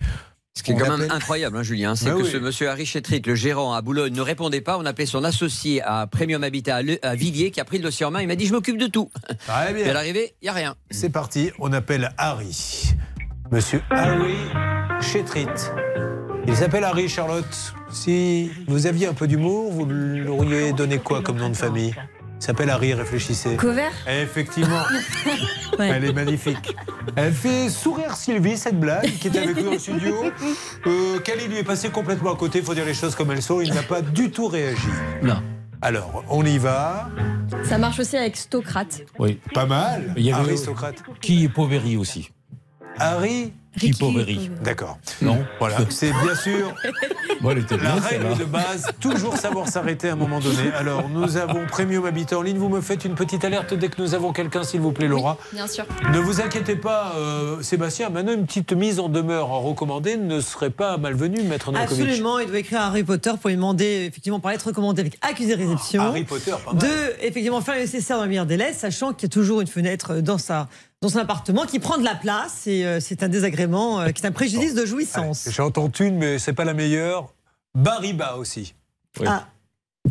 Ce qui est On quand même incroyable, hein, Julien, c'est Bah que oui. ce monsieur Harry Chetrick, le gérant à Boulogne, ne répondait pas. On appelait son associé à Premium Habitat à, Villiers, qui a pris le dossier en main. Il m'a dit Je m'occupe de tout. Très bien. Et à l'arrivée, il n'y a rien. C'est parti, on appelle Harry. Monsieur Harry Chetrit. Il s'appelle Harry Charlotte. Si vous aviez un peu d'humour, vous l'auriez donné quoi comme nom de famille? Il s'appelle Harry, réfléchissez. Couvert Effectivement. Ouais. Elle est magnifique. Elle fait sourire Sylvie, cette blague, qui est avec nous le studio. Euh, Kali lui est passé complètement à côté, il faut dire les choses comme elles sont. Il n'a pas du tout réagi. non. Alors, on y va. Ça marche aussi avec Stocrate. Oui. Pas mal. Il y avait Aristocrate. qui est Poveri aussi. Harry Qui Poveri. D'accord. Non. Voilà, c'est bien sûr Bon, elle était la bien, règle de base, toujours savoir s'arrêter à un moment donné. Alors, nous avons Premium Habitant en ligne. Vous me faites une petite alerte dès que nous avons quelqu'un, s'il vous plaît, Laura. Bien sûr. Ne vous inquiétez pas, euh, Sébastien. Maintenant, une petite mise en demeure en recommandé ne serait pas malvenue, Maître Novakovic. Absolument, il doit écrire à Harry Potter pour lui demander, effectivement, par lettre recommandée avec accusé de réception. Harry Potter, pas mal. De, effectivement, faire le nécessaire dans le meilleur délai, sachant qu'il y a toujours une fenêtre dans sa dans son appartement qui prend de la place et euh, c'est un désagrément euh, qui est un préjudice de jouissance. J'en entends une, mais c'est pas la meilleure. Bariba aussi. Ah.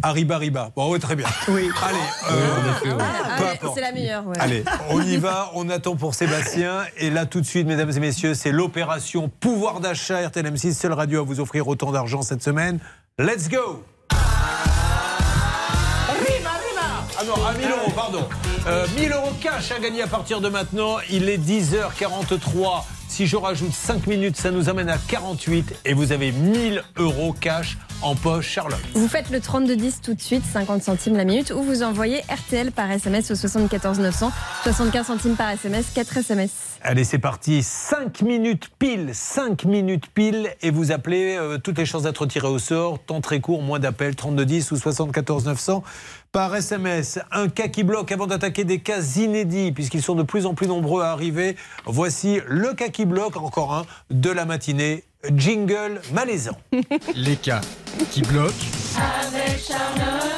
Arriba, Riba. Bon, ouais, très bien. Oui. Allez, euh, Ah c'est la meilleure. ouais. Allez, on y va, on attend pour Sébastien. Et là, tout de suite, mesdames et messieurs, c'est l'opération pouvoir d'achat RTL M6, seule radio à vous offrir autant d'argent cette semaine. Let's go Ah non, à 1000 euros, pardon. Euh, 1000 euros cash à gagner à partir de maintenant. Il est 10h43. Si je rajoute 5 minutes, ça nous amène à 48. Et vous avez 1000 euros cash en poche, Charlotte. Vous faites le 3210 tout de suite, 50 centimes la minute, ou vous envoyez RTL par SMS au 74 900, 75 centimes par SMS, 4 SMS. Allez, c'est parti. 5 minutes pile, 5 minutes pile, et vous appelez euh, toutes les chances d'être tiré au sort. Temps très court, moins d'appels, 3210 ou 74 900 par SMS. Un cas qui bloque avant d'attaquer des cas inédits, puisqu'ils sont de plus en plus nombreux à arriver. Voici le cas qui bloque, encore un, de la matinée. Jingle malaisant. Les cas qui bloquent. Avec Charlotte.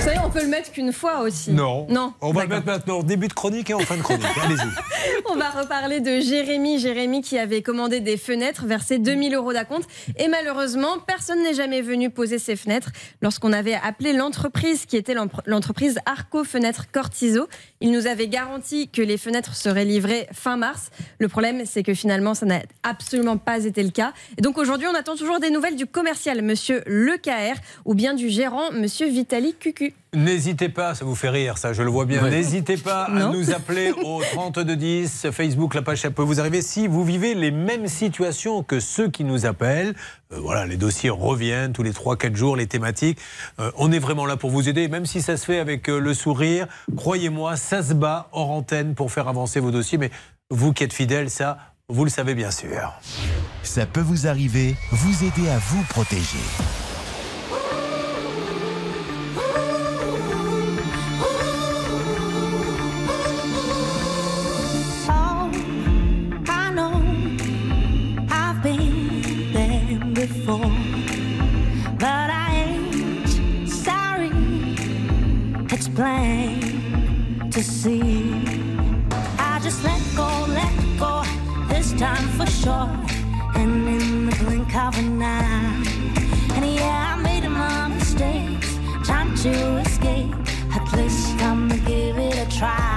Vous savez, on peut le mettre qu'une fois aussi. Non. Non. On va le mettre maintenant, début de chronique et en fin de chronique. Allez-y. On va reparler de Jérémy. Jérémy qui avait commandé des fenêtres, versé 2000 euros d'acompte. Et malheureusement, personne n'est jamais venu poser ces fenêtres. Lorsqu'on avait appelé l'entreprise, qui était l'entreprise Arco Fenêtres Cortizo, il nous avait garanti que les fenêtres seraient livrées fin mars. Le problème, c'est que finalement, ça n'a absolument pas été le cas. Et donc aujourd'hui, on attend toujours des nouvelles du commercial, monsieur LeKR, ou bien du gérant, monsieur Vitali Cucu. N'hésitez pas, ça vous fait rire, ça, je le vois bien. Ouais. N'hésitez pas à nous appeler au 3210, M6, Facebook, la page, ça peut vous arriver. Si vous vivez les mêmes situations que ceux qui nous appellent, euh, voilà, les dossiers reviennent tous les 3-4 jours, les thématiques. Euh, on est vraiment là pour vous aider, même si ça se fait avec euh, le sourire. Croyez-moi, ça se bat hors antenne pour faire avancer vos dossiers. Mais vous qui êtes fidèles, ça, vous le savez bien sûr. Ça peut vous arriver, vous aider à vous protéger. Plain to see. I just let go, let go this time for sure, and in the blink of an eye. And yeah, I made my mistakes, time to escape. At least I'm gonna give it a try.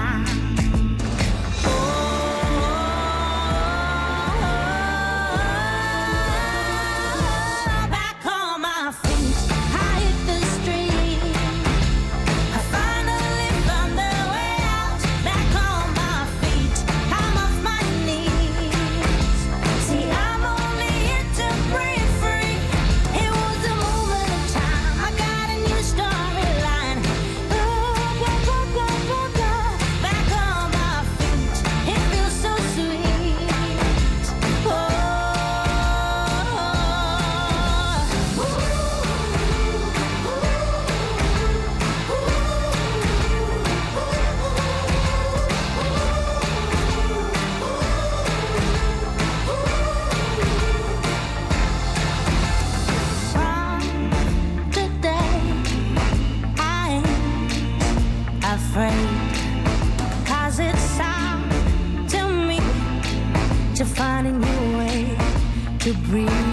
real.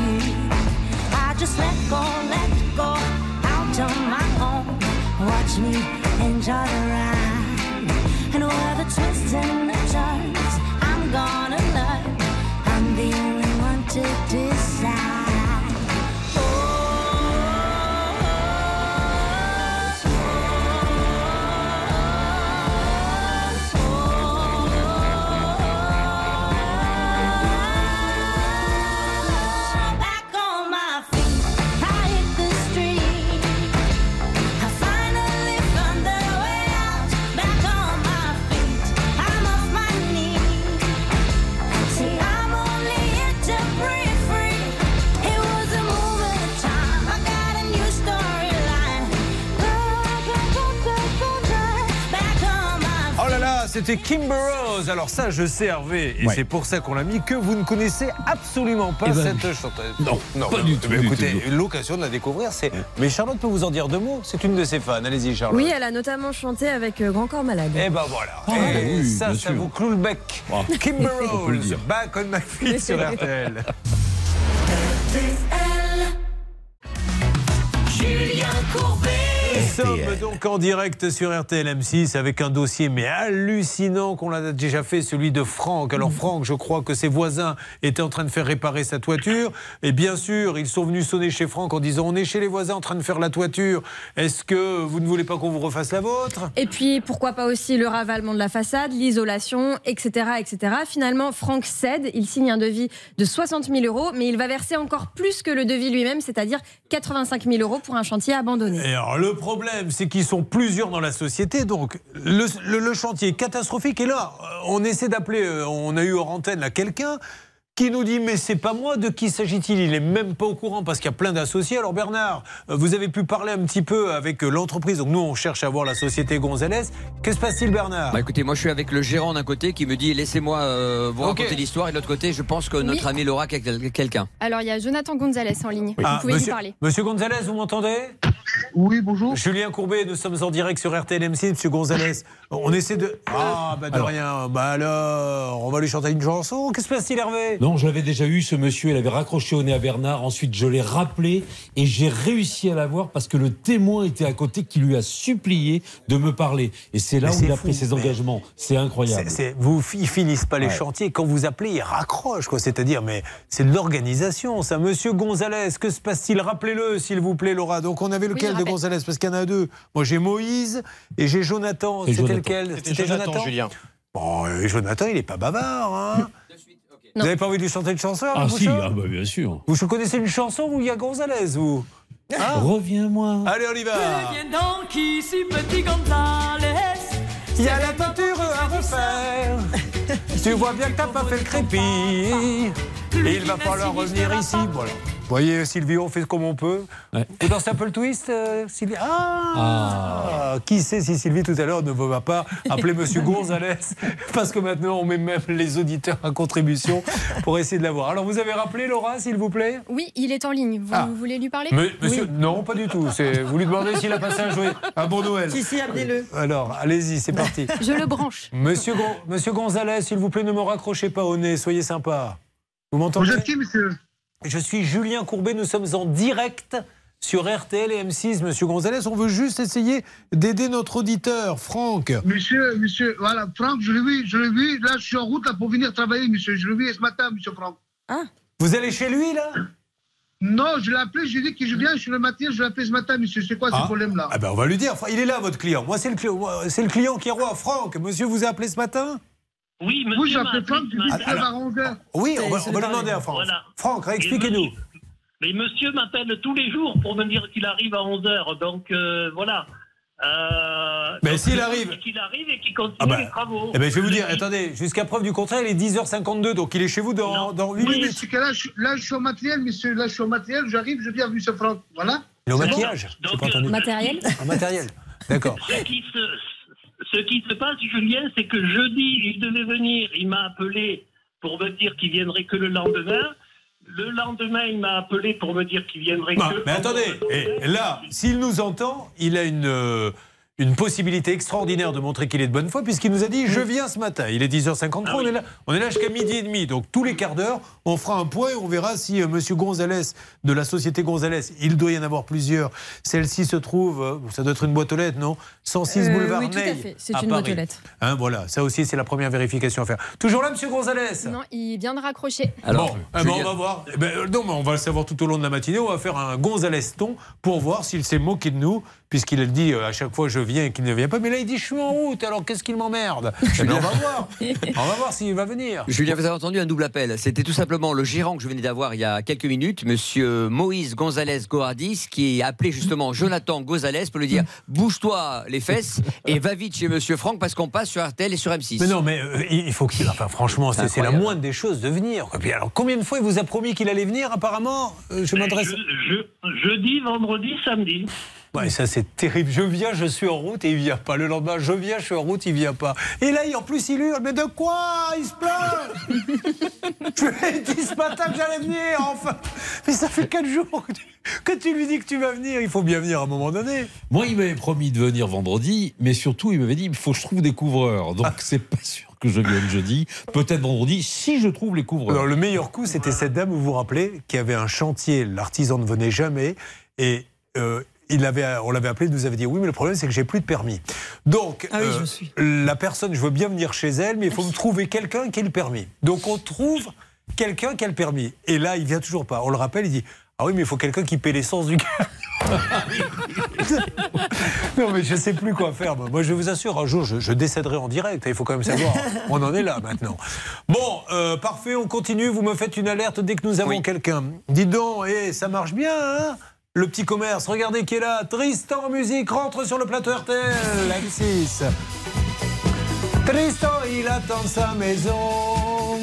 C'était Kimber Rose. Alors ça, je sais Hervé, et Ouais. c'est pour ça qu'on l'a mis, que vous ne connaissez absolument pas Eh ben, cette chanteuse. non, pas du tout, mais écoutez, l'occasion de la découvrir, c'est. Mais Charlotte peut vous en dire deux mots. C'est une de ses fans. Allez-y, Charlotte. Oui, elle a notamment chanté avec euh, Grand Corps Malade. Eh ben voilà. Ah, Et oui, ça, ça sûr. vous cloue le bec. Ah. Kimber Rose, back on my feet sur RTL. Julien Courbet. Nous sommes donc en direct sur RTL M6 avec un dossier mais hallucinant qu'on l'a déjà fait, celui de Franck. Alors Franck, je crois que ses voisins étaient en train de faire réparer sa toiture et bien sûr, ils sont venus sonner chez Franck en disant on est chez les voisins en train de faire la toiture. Est-ce que vous ne voulez pas qu'on vous refasse la vôtre? Et puis, pourquoi pas aussi le ravalement de la façade, l'isolation, etc., etc. Finalement, Franck cède. Il signe un devis de 60 000 euros, mais il va verser encore plus que le devis lui-même, c'est-à-dire 85 000 euros pour un chantier abandonné. Et alors, le problème, c'est qu'ils sont plusieurs dans la société, donc le, le- le chantier est catastrophique. Et là, euh, on essaie d'appeler, euh, on a eu hors antenne là quelqu'un qui nous dit mais c'est pas moi, de qui s'agit-il? Il est même pas au courant parce qu'il y a plein d'associés. Alors Bernard, euh, vous avez pu parler un petit peu avec euh, l'entreprise, donc nous on cherche à voir la société Gonzalez. Que se passe-t-il Bernard? Bah écoutez, moi je suis avec le gérant d'un côté qui me dit laissez-moi euh, vous raconter l'histoire et de l'autre côté je pense que notre ami Laura quel- quelqu'un. Alors, il y a Jonathan Gonzalez en ligne. Ah, Vous pouvez monsieur, lui parler. Monsieur Gonzalez, vous m'entendez? Oui, bonjour. Julien Courbet, nous sommes en direct sur RTL M6, Monsieur Gonzalez. On essaie de. Ah, bah de Alors. rien. Bah alors, on va lui chanter une chanson. Qu'est-ce que se passe-t-il, Hervé? Non, je l'avais déjà eu, ce monsieur, il avait raccroché au nez à Bernard. Ensuite, je l'ai rappelé et j'ai réussi à l'avoir parce que le témoin était à côté qui lui a supplié de me parler. Et c'est là Mais où il a fou, pris ses engagements. C'est incroyable. C'est- c'est- vous, ils finissent pas les Ouais. chantiers. Quand vous appelez, ils raccrochent. quoi. C'est-à-dire, mais c'est de l'organisation, ça. Monsieur Gonzalez, que se passe-t-il? Rappelez-le, s'il vous plaît, Laura. Donc, on avait lequel de. Gonzalez? Parce qu'il y en a deux. Moi, j'ai Moïse et j'ai Jonathan. C'était Jonathan. lequel? C'était Jonathan, Julien. Bon, Jonathan, il est pas bavard. Hein vous n'avez pas envie de lui chanter une chanson Ah si, ah bah, bien sûr. Vous connaissez une chanson où il y a Gonzalez vous? Ah. Reviens-moi. Allez, on y va. Viens donc ici, petit Gonzales. Il y a la peinture à refaire. tu vois bien que t'as pas fait le crépi. Et il va falloir revenir ici. Voilà. Vous voyez, Sylvie, on fait comme on peut. Vous dansez un peu le twist, euh, Sylvie? Ah, Qui sait si Sylvie, tout à l'heure, ne va pas appeler Monsieur Gonzalez Parce que maintenant, on met même les auditeurs à contribution pour essayer de l'avoir. Alors, vous avez rappelé, Laura, s'il vous plaît? Oui, il est en ligne. Vous Ah. voulez lui parler? Mais, monsieur, non, pas du tout. Vous lui demandez s'il a passé un, joyeux- un bon Noël. Si, si, amenez-le. Alors, allez-y, c'est parti. Je le branche. Monsieur, Gon- monsieur Gonzalez, s'il vous plaît, ne me raccrochez pas au nez, soyez sympa. Vous m'entendez Vous êtes qui, monsieur Je suis Julien Courbet, nous sommes en direct sur RTL et M6. Monsieur Gonzalez, on veut juste essayer d'aider notre auditeur, Franck. Monsieur, monsieur, voilà, Franck, je l'ai vu, je l'ai vu. Là, je suis en route là, pour venir travailler, monsieur. Je l'ai vu ce matin, monsieur Franck. Ah. Vous allez chez lui, là? Non, je l'ai appelé, je lui ai dit que je viens, je suis le matin, je l'ai appelé ce matin, monsieur. C'est quoi Ah. ce problème-là Ah ben on va lui dire, il est là votre client. Moi c'est le client, moi, c'est le client qui est roi. Franck, monsieur vous a appelé ce matin? Oui, monsieur. Oui, appelé Franck, ce à 11h. Oui, on va, on va lui demander à Franck. Voilà. Franck, expliquez-nous. monsieur- Mais monsieur m'appelle tous les jours pour me dire qu'il arrive à 11h. Donc euh, voilà. Euh, Mais donc, s'il arrive- Qu'il arrive et qu'il continue Ah bah, les travaux. Eh ben, je vais vous dire, attendez, jusqu'à preuve du contraire, il est 10h52, donc il est chez vous dans, dans 8 Oui, mais minutes. c'est que là, je, là, je suis au matériel, monsieur. Là, je suis au matériel, j'arrive, je viens, monsieur Franck. Voilà. Il est au C'est bon maquillage J'ai pas entendu. Matériel En matériel. D'accord. Ce qui, se, ce qui se passe, Julien, c'est que jeudi, il devait venir. Il m'a appelé pour me dire qu'il viendrait que le lendemain. Le lendemain, il m'a appelé pour me dire qu'il viendrait Bah, que. mais attendez, et là, s'il nous entend, il a une, euh, une possibilité extraordinaire de montrer qu'il est de bonne foi, puisqu'il nous a dit Je viens ce matin. Il est 10h53, Ah on est là, on est là jusqu'à midi et demi. Donc tous les quarts d'heure, on fera un point et on verra si euh, Monsieur Gonzalez de la société Gonzalez, il doit y en avoir plusieurs. Celle-ci se trouve, euh, ça doit être une boîte aux lettres, non? 106 Euh, boulevard oui, tout à Ney, fait. C'est à une boîte Paris. aux lettres. Hein, voilà, ça aussi, c'est la première vérification à faire. Toujours là, Monsieur Gonzalez? Non, il vient de raccrocher. bon, eh ben, on va voir. Eh ben, non, mais on va le savoir tout au long de la matinée. On va faire un Gonzaleston pour voir s'il s'est moqué de nous, puisqu'il dit euh, à chaque fois je viens et qu'il ne vient pas. Mais là, il dit je suis en route, alors qu'est-ce qu'il m'emmerde? Eh ben, On va voir. On va voir s'il va venir. Julien, vous avez entendu un double appel. C'était tout simplement le gérant que je venais d'avoir il y a quelques minutes, monsieur Moïse Gonzalez Goardis, qui a appelé justement Jonathan Gonzalez pour lui dire bouge-toi les fesses et va vite chez monsieur Franck parce qu'on passe sur RTL et sur M6. Mais non, mais euh, il faut qu'il. Enfin, franchement, c'est la moindre des choses de venir. Puis alors, combien de fois il vous a promis qu'il allait venir Apparemment, euh, je m'adresse. Je, je- jeudi, vendredi, samedi. Ouais, ça c'est terrible. Je viens, je suis en route et il vient pas. Le lendemain, je viens, je suis en route, il vient pas. Et là, en plus, il hurle. Mais de quoi Il se plaint? Je lui ai dit ce matin que j'allais venir, enfin. Mais ça fait quatre jours que tu, que tu lui dis que tu vas venir. Il faut bien venir à un moment donné. Moi, il m'avait promis de venir vendredi, mais surtout, il m'avait dit il faut que je trouve des couvreurs. Donc, c'est pas sûr que je vienne jeudi. Peut-être vendredi, si je trouve les couvreurs. Alors, le meilleur coup, c'était cette dame, vous vous rappelez, qui avait un chantier. L'artisan ne venait jamais. Et. euh, il avait, on l'avait appelé, il nous avait dit oui, mais le problème c'est que j'ai plus de permis. Donc, Ah oui, euh, je suis. la personne, je veux bien venir chez elle, mais il faut me trouver quelqu'un qui ait le permis. Donc, on trouve quelqu'un qui a le permis. Et là, il vient toujours pas. On le rappelle, il dit ah oui, mais il faut quelqu'un qui paie l'essence du gars. non, mais je sais plus quoi faire. moi. Je vous assure, un jour, je, je décéderai en direct. Il faut quand même savoir. On en est là maintenant. Bon, euh, parfait, on continue. Vous me faites une alerte dès que nous avons quelqu'un. Dites donc, eh, ça marche bien, hein? Le petit commerce, regardez qui est là. Tristan Musique rentre sur le plateau RTL, M6. Tristan, il attend sa maison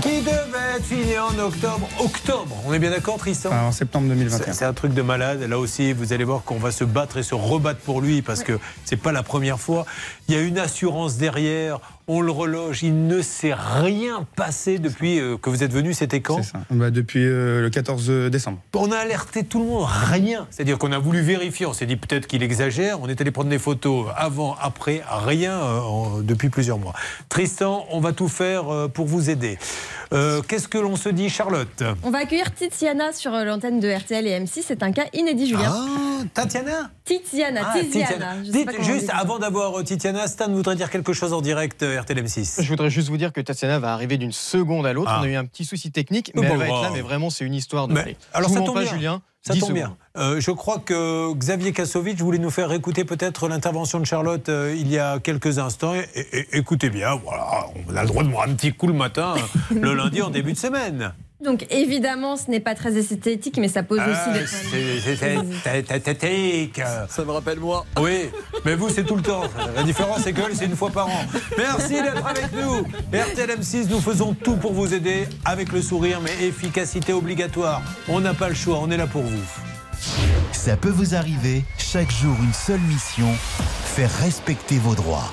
qui devait être finie en octobre. Octobre, on est bien d'accord, Tristan En septembre 2021. C'est- un truc de malade. Là aussi, vous allez voir qu'on va se battre et se rebattre pour lui parce que c'est pas la première fois. Il y a une assurance derrière. On le reloge. Il ne s'est rien passé depuis euh, que vous êtes venu. C'était quand Bah, depuis euh, le 14 décembre. on a alerté tout le monde, rien. C'est-à-dire qu'on a voulu vérifier, on s'est dit peut-être qu'il exagère, on est allé prendre des photos avant, après, rien euh, en- depuis plusieurs mois. Tristan, on va tout faire euh, pour vous aider. Euh, Qu'est-ce que l'on se dit, Charlotte On va accueillir Tiziana sur euh, l'antenne de RTL et M6. C'est un cas inédit, Julien. Ah, Tatiana Tiziana, Ah, Tiziana. Titiana. Dites juste, avant d'avoir euh, Titiana, Stan voudrait dire quelque chose en direct euh, RTL M6. Je voudrais juste vous dire que Tatiana va arriver d'une seconde à l'autre. Ah. On a eu un petit souci technique, mais bah, elle va être bah. là. Mais vraiment, c'est une histoire de. Mais, alors je ça tombe pas, bien. Julien. Ça 10 tombe bien. Euh, je crois que Xavier Kassovitch voulait nous faire écouter peut-être l'intervention de Charlotte euh, il y a quelques instants. Écoutez bien, voilà, on a le droit de boire un petit coup le matin, le lundi en début de semaine. Donc évidemment, ce n'est pas très esthétique, mais ça pose Ah, aussi des c'est- c'est- tatatiques. Ça me rappelle moi. Oui, mais vous, c'est tout le temps. La différence, c'est que c'est une fois par an. Merci d'être avec nous. RTL M6, nous faisons tout pour vous aider avec le sourire, mais efficacité obligatoire. On n'a pas le choix, on est là pour vous. Ça peut vous arriver, chaque jour une seule mission, faire respecter vos droits.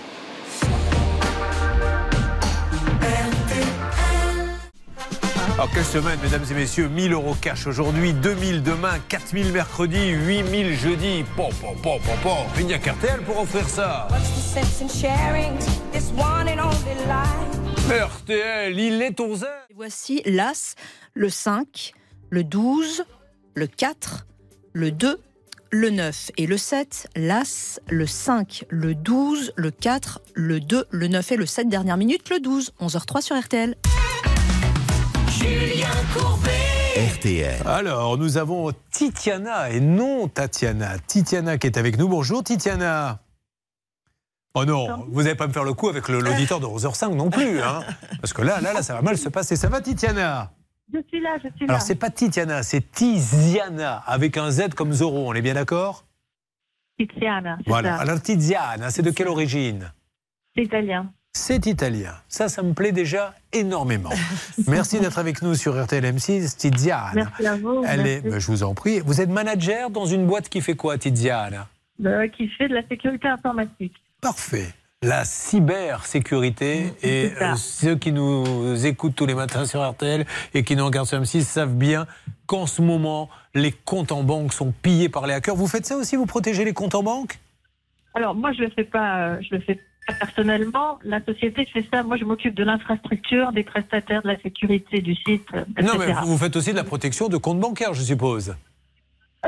Alors, quelle semaine, mesdames et messieurs? 1000 euros cash aujourd'hui, 2000 demain, 4000 mercredi, 8000 jeudi. Pom, pom, pom, pom, pom. Il n'y a qu'RTL pour offrir ça. RTL, il est 11h. Et Voici l'As, le 5, le 12, le 4, le 2, le 9 et le 7. L'As, le 5, le 12, le 4, le 2, le 9 et le 7. Dernière minute, le 12. 11h03 sur RTL. Julien Courbet. RTL. Alors, nous avons Titiana et non Tatiana. Titiana qui est avec nous. Bonjour Titiana. Oh non, vous n'allez pas me faire le coup avec le- l'auditeur de 11h05 non plus. Hein Parce que là, là, là, ça va mal se passer. Ça va Titiana? Je suis là, je suis là. Alors, c'est pas Titiana, c'est Tiziana avec un Z comme Zoro. On est bien d'accord? Tiziana, Voilà. ça. Alors, Tiziana, c'est de quelle origine? C'est italien. C'est italien. Ça, ça me plaît déjà énormément. Merci d'être avec nous sur RTL M6, Tiziana. Merci à vous. Elle merci. est, je vous en prie. Vous êtes manager dans une boîte qui fait quoi, Tiziana? Euh, qui fait de la sécurité informatique. Parfait. La cybersécurité et euh, ceux qui nous écoutent tous les matins sur RTL et qui nous regardent sur M6 savent bien qu'en ce moment, les comptes en banque sont pillés par les hackers. Vous faites ça aussi Vous protégez les comptes en banque? Alors moi je le fais pas, euh, je le fais pas personnellement. La société fait ça. Moi je m'occupe de l'infrastructure, des prestataires, de la sécurité du site, etc. Non, mais vous faites aussi de la protection de comptes bancaires, je suppose.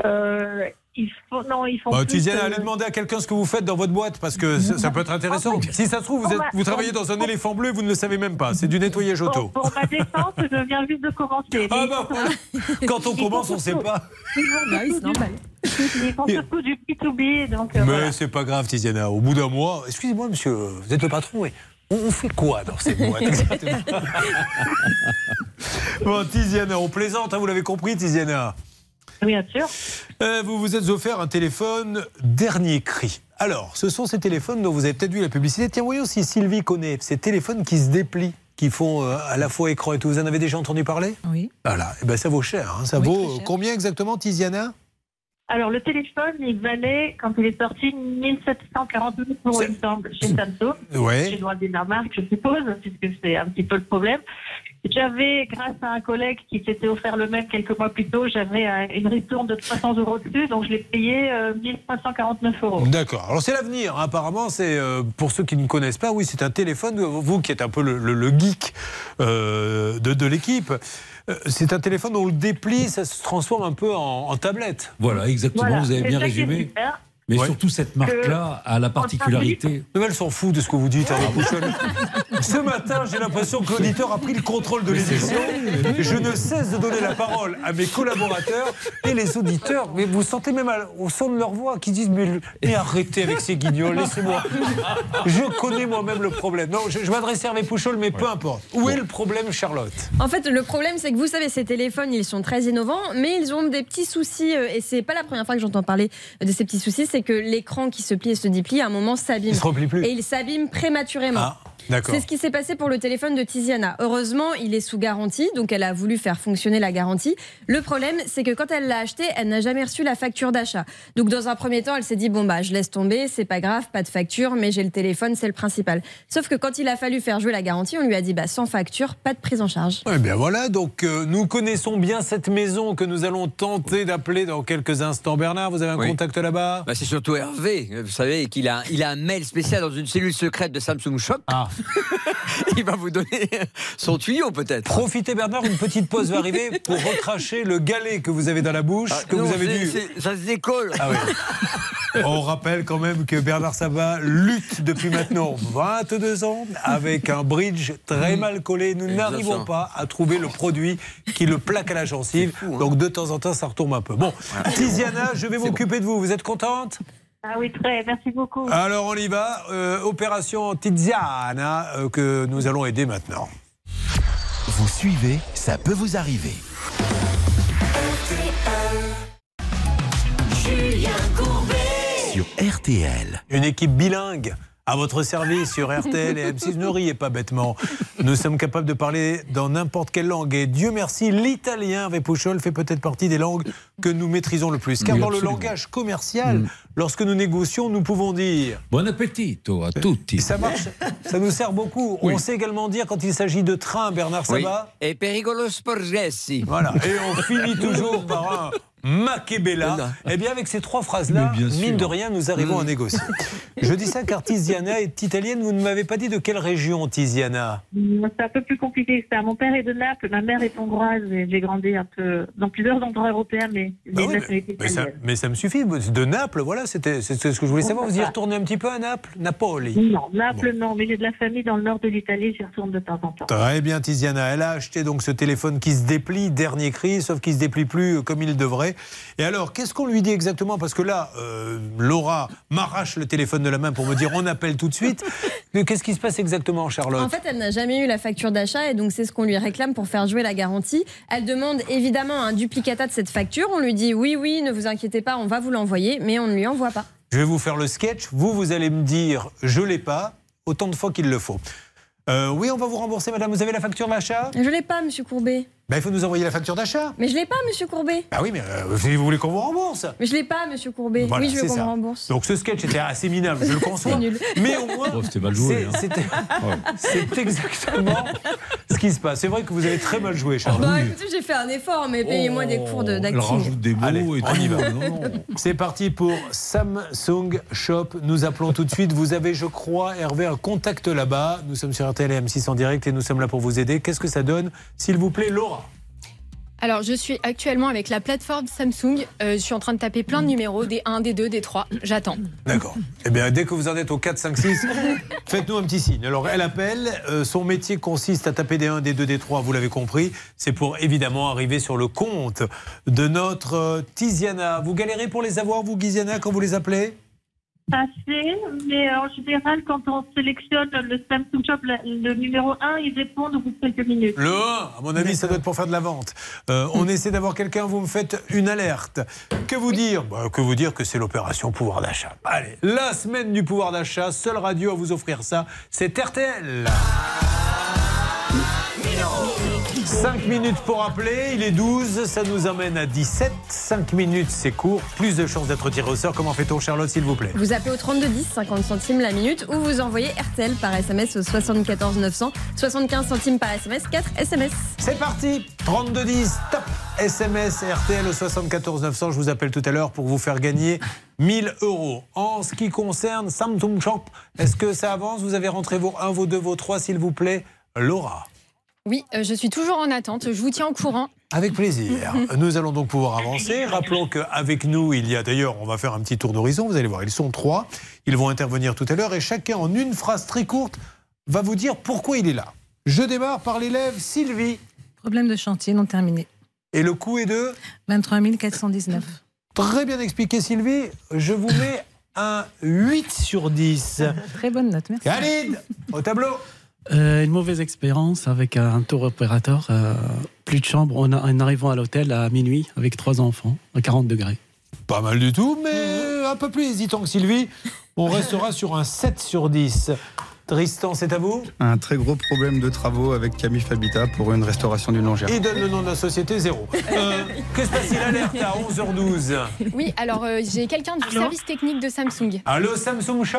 Euh, il faut, non, ils font. Bah, plus, euh, allez demander à quelqu'un ce que vous faites dans votre boîte parce que ça, ça peut être intéressant. Si ça se trouve, vous, êtes- vous travaillez dans un éléphant bleu, vous ne le savez même pas. C'est du nettoyage auto. Pour ma défense, je viens juste de commencer. Ah bah, Quand on commence, on ne sait pas. Ils font Bah oui. Ils font surtout du P2B, donc euh, Mais voilà. c'est pas grave, Tiziana. Au bout d'un mois, excusez-moi, monsieur, vous êtes le patron. Et on, on fait quoi dans cette boîte exactement Bon, Tiziana, on plaisante, hein, vous l'avez compris, Tiziana. Oui, bien sûr. Euh, vous vous êtes offert un téléphone dernier cri. Alors, ce sont ces téléphones dont vous avez peut-être vu la publicité. Tiens, voyons si Sylvie connaît ces téléphones qui se déplient, qui font euh, à la fois écran et tout. Vous en avez déjà entendu parler? Oui. Voilà, et ben ça vaut cher. hein. Ça Oui, vaut cher. combien exactement, Tiziana? Alors, le téléphone, il valait, quand il est sorti, 1749 euros, il me semble, chez Samsung. Ouais. J'ai le droit de dire la marque, je suppose, puisque c'est un petit peu le problème. J'avais, grâce à un collègue qui s'était offert le même quelques mois plus tôt, j'avais euh, une ristourne de 300 euros dessus, donc je l'ai payé euh, 1549 euros. D'accord. Alors c'est l'avenir. hein. Apparemment, c'est euh, pour ceux qui ne connaissent pas, oui, c'est un téléphone. Vous qui êtes un peu le, le- le geek euh, de, de l'équipe, euh, c'est un téléphone où on le déplie, ça se transforme un peu en, en tablette. Voilà, exactement, Voilà, vous avez bien résumé. Mais Ouais. surtout, cette marque-là a la particularité. Mais elle s'en fout de ce que vous dites, Pouchol. Ce matin, j'ai l'impression que l'auditeur a pris le contrôle de l'émission. Je ne cesse de donner la parole à mes collaborateurs et les auditeurs. Mais vous sentez même au son de leur voix qui disent Mais, mais arrêtez avec ces guignols, laissez-moi. Je connais moi-même le problème. Non, je, je m'adressais à Hervé Pouchol, mais peu importe. Où est le problème, Charlotte? En fait, le problème, c'est que vous savez, ces téléphones, ils sont très innovants, mais ils ont des petits soucis, euh, et c'est pas la première fois que j'entends parler de ces petits soucis, c'est que l'écran qui se plie et se déplie, à un moment, s'abîme. Il se replie plus. Et il s'abîme prématurément. Ah. C'est ce qui s'est passé pour le téléphone de Tiziana. Heureusement, il est sous garantie, donc elle a voulu faire fonctionner la garantie. Le problème, c'est que quand elle l'a acheté, elle n'a jamais reçu la facture d'achat. Donc dans un premier temps, elle s'est dit bon bah je laisse tomber, c'est pas grave, pas de facture, mais j'ai le téléphone, c'est le principal. Sauf que quand il a fallu faire jouer la garantie, on lui a dit bah sans facture, pas de prise en charge. Eh bien voilà, donc euh, nous connaissons bien cette maison que nous allons tenter d'appeler dans quelques instants. Bernard, vous avez un Oui. contact là-bas? Bah, c'est surtout Hervé, vous savez, qu'il a, il a un mail spécial dans une cellule secrète de Samsung Shop. Ah. Il va vous donner son tuyau peut-être. Profitez Bernard, une petite pause va arriver pour recracher le galet que vous avez dans la bouche, Ah, que non, vous avez dû. Ça se décolle. Ah oui. On rappelle quand même que Bernard Sabat lutte depuis maintenant 22 ans avec un bridge très mal collé. Nous n'arrivons pas à trouver le produit qui le plaque à la gencive. Donc de temps en temps, ça retombe un peu. Bon, Tiziana, je vais m'occuper de vous. Vous êtes contente? Ah oui, très, merci beaucoup. Alors on y va. Euh, opération Tiziana euh, que nous allons aider maintenant. Vous suivez, ça peut vous arriver. Julien Courbet. Sur RTL. Une équipe bilingue à votre service sur RTL et M6. Ne riez pas bêtement. Nous sommes capables de parler dans n'importe quelle langue. Et Dieu merci, l'italien avec Pouchol fait peut-être partie des langues que nous maîtrisons le plus. Car Oui, dans le langage commercial, lorsque nous négocions, nous pouvons dire. Bon appetito à tutti. Ça marche, ça nous sert beaucoup. On sait également dire quand il s'agit de train, Bernard Oui. Sabat. Et pericolo sporgessi. Voilà. Et on finit toujours par un Makebella. Eh bien, avec ces trois phrases-là, mine de rien, nous arrivons Mm. à négocier. Je dis ça car Tiziana est italienne. Vous ne m'avez pas dit de quelle région, Tiziana Mm, C'est un peu plus compliqué que ça. Mon père est de Naples, ma mère est hongroise et j'ai grandi un peu dans plusieurs endroits européens, mais Bah oui, ça, italienne. mais ça me suffit. De Naples, voilà, c'était c'est ce que je voulais savoir. Vous y retournez un petit peu à Naples Napoli Non, Naples, non, mais j'ai de la famille dans le nord de l'Italie, j'y retourne de temps en temps. Très bien, Tiziana. Elle a acheté donc ce téléphone qui se déplie, dernier cri, sauf qu'il se déplie plus euh, comme il devrait. Et alors, qu'est-ce qu'on lui dit exactement? Parce que là, euh, Laura m'arrache le téléphone de la main pour me dire on appelle tout de suite. Qu'est-ce qui se passe exactement, Charlotte? En fait, elle n'a jamais eu la facture d'achat et donc c'est ce qu'on lui réclame pour faire jouer la garantie. Elle demande évidemment un duplicata de cette facture. On lui dit oui, oui, ne vous inquiétez pas, on va vous l'envoyer, mais on ne lui pas. Je vais vous faire le sketch. Vous, vous allez me dire je l'ai pas autant de fois qu'il le faut. Euh, oui, on va vous rembourser, madame. Vous avez la facture d'achat? Je l'ai pas, monsieur Courbet. Ben, Il faut nous envoyer la facture d'achat. Mais je l'ai pas, monsieur Courbet. Bah oui, mais euh, vous voulez qu'on vous rembourse. Mais je l'ai pas, monsieur Courbet. Voilà, oui, je veux qu'on me rembourse. Donc ce sketch était assez minable, je le conçois. C'est nul. Mais au moins, Oh, c'était mal joué, c'est- hein. c'est exactement ce qui se passe. C'est vrai que vous avez très mal joué, Charles. Bah écoutez, j'ai fait un effort, mais payez-moi des cours de- Elle d'acting. rajoute des mots Allez, et on tout. y va. C'est parti pour Samsung Shop. Nous appelons tout de suite. Vous avez, je crois, Hervé, un contact là-bas. Nous sommes sur RTL et M6 en direct et nous sommes là pour vous aider. Qu'est-ce que ça donne S'il vous plaît, Laura? Alors, je suis actuellement avec la plateforme Samsung. Euh, je suis en train de taper plein de numéros, des 1, des 2, des 3. J'attends. D'accord. Eh bien, dès que vous en êtes au 4, 5, 6, faites-nous un petit signe. Alors, elle appelle. Euh, son métier consiste à taper des 1, des 2, des 3, vous l'avez compris. C'est pour évidemment arriver sur le compte de notre euh, Tiziana. Vous galérez pour les avoir, vous, Tiziana, quand vous les appelez? Assez, mais en général, quand on sélectionne le Samsung Shop, le, le numéro 1, ils répondent au bout de quelques minutes. Le 1, à mon avis, ça doit être pour faire de la vente. Euh, on essaie d'avoir quelqu'un, vous me faites une alerte. Que vous dire? Bah, Que vous dire que c'est l'opération pouvoir d'achat. Allez, la semaine du pouvoir d'achat, seule radio à vous offrir ça, c'est RTL. 5 minutes pour appeler, il est 12, ça nous emmène à 17. 5 minutes, c'est court. Plus de chances d'être tiré au sort. Comment fait-on, Charlotte, s'il vous plaît? Vous appelez au 3210, 50 centimes la minute, ou vous envoyez RTL par SMS au 74 900, 75 centimes par SMS, 4 SMS. C'est parti 3210, top SMS RTL au 74 900. Je vous appelle tout à l'heure pour vous faire gagner 1000 euros. En ce qui concerne Samsung Shop, est-ce que ça avance? Vous avez rentré vos 1, vos 2, vos 3, s'il vous plaît Laura. Oui, euh, je suis toujours en attente. Je vous tiens au courant. Avec plaisir. Nous allons donc pouvoir avancer. Rappelons qu'avec nous, il y a d'ailleurs, on va faire un petit tour d'horizon. Vous allez voir, ils sont trois. Ils vont intervenir tout à l'heure et chacun, en une phrase très courte, va vous dire pourquoi il est là. Je démarre par l'élève Sylvie. Problème de chantier non terminé. Et le coût est de 23 419. Très bien expliqué, Sylvie. Je vous mets un 8 sur 10. Très bonne note, merci. Khalid, au tableau. Euh, une mauvaise expérience avec un tour opérateur. euh, plus de chambre. On a, en arrivant à l'hôtel à minuit avec trois enfants à 40 degrés. Pas mal du tout, mais un peu plus hésitant que Sylvie. On restera sur un 7 sur 10. Tristan, c'est à vous. Un très gros problème de travaux avec Camille Fabita pour une restauration d'une longère. Il donne le nom de la société, zéro. Euh, que se passe-t-il Alerte à 11h12. Oui, alors euh, j'ai quelqu'un du service technique de Samsung. Allô, Samsung Shop?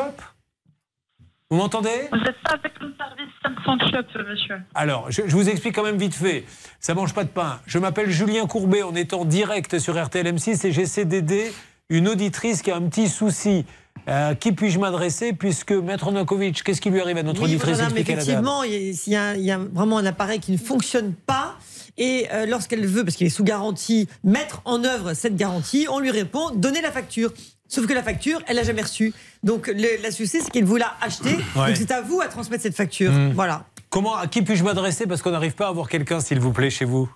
Vous m'entendez? Vous êtes pas avec le service Samsung Shop, monsieur. Alors, je, je vous explique quand même vite fait. Ça mange pas de pain. Je m'appelle Julien Courbet. On est en direct sur RTL M6 et j'essaie d'aider une auditrice qui a un petit souci. À qui puis-je m'adresser puisque Maître Nokovic, qu'est-ce qui lui arrive à notre Oui, auditrice? madame, effectivement, y a- il y a vraiment un appareil qui ne fonctionne pas. Et euh, lorsqu'elle veut, parce qu'il est sous garantie, mettre en œuvre cette garantie, on lui répond donnez la facture. Sauf que la facture, elle l'a jamais reçue. Donc le- la souci, c'est qu'il vous l'a achetée. Ouais. Donc c'est à vous à transmettre cette facture. Hmm. Voilà. Comment, à qui puis-je m'adresser parce qu'on n'arrive pas à avoir quelqu'un, s'il vous plaît, chez vous?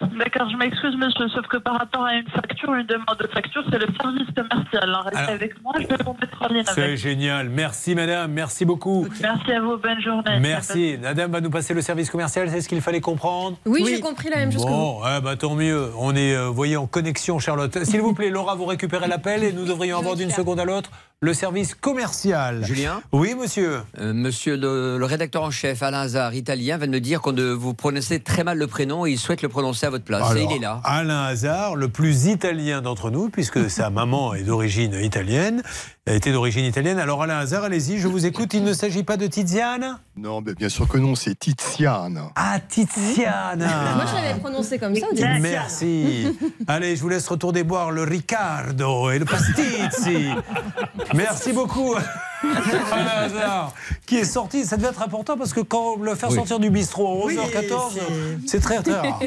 D'accord, je m'excuse, monsieur, sauf que par rapport à une facture, une demande de facture, c'est le service commercial. Restez Alors- avec moi, je vais vous mettre en lien C'est avec. génial. Merci, madame. Merci beaucoup. Merci à vous, bonne journée. Merci. Madame va nous passer le service commercial, c'est ce qu'il fallait comprendre? Oui, j'ai compris la même chose que vous. Bon, eh ben, tant mieux. On est, euh, vous voyez, en connexion, Charlotte. S'il vous plaît, Laura, vous récupérez l'appel et nous devrions avoir d'une seconde à l'autre le service commercial. Julien Oui, monsieur. Euh, monsieur le, le rédacteur en chef, Alain Hazard, italien, vient de me dire qu'on vous prononcez très mal le prénom et il souhaite le prononcer à votre place. et il est là. Alain Hazard, le plus italien d'entre nous, puisque sa maman est d'origine italienne, été d'origine italienne. Alors Alain Hazard, allez-y, je vous écoute. Il ne s'agit pas de Tiziane Non, mais bien sûr que non, c'est Tiziane. Ah, Tiziana Moi, je l'avais prononcé comme ça. Merci. Allez, je vous laisse retourner boire le Riccardo et le Pastizzi. Merci beaucoup. Hazard, qui est sorti, ça devait être important parce que quand le faire Oui. sortir du bistrot à Oui, 11h14, c'est très très rare.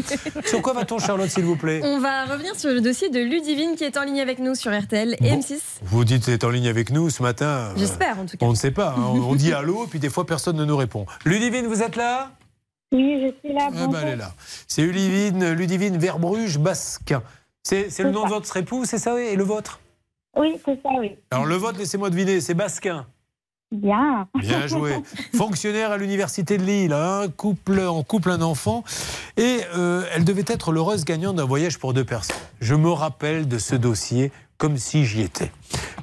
Sur quoi va-t-on, Charlotte, s'il vous plaît? On va revenir sur le dossier de Ludivine qui est en ligne avec nous sur RTL et M6. Vous dites que vous êtes en ligne avec nous ce matin. euh, J'espère, en tout cas. On ne sait pas. hein. On on dit allô, et puis des fois personne ne nous répond. Ludivine, vous êtes là? Oui, je suis là. Ah bah, elle est là. C'est Ludivine, Ludivine Verbruge Basquin. C'est c'est le nom de votre époux, c'est ça Et le vôtre? Oui, c'est ça, oui. Alors le vôtre, laissez-moi deviner, c'est Basquin. Bien. Bien joué. Fonctionnaire à l'université de Lille, un couple en couple un enfant, et euh, elle devait être l'heureuse gagnante d'un voyage pour deux personnes. Je me rappelle de ce dossier comme si j'y étais.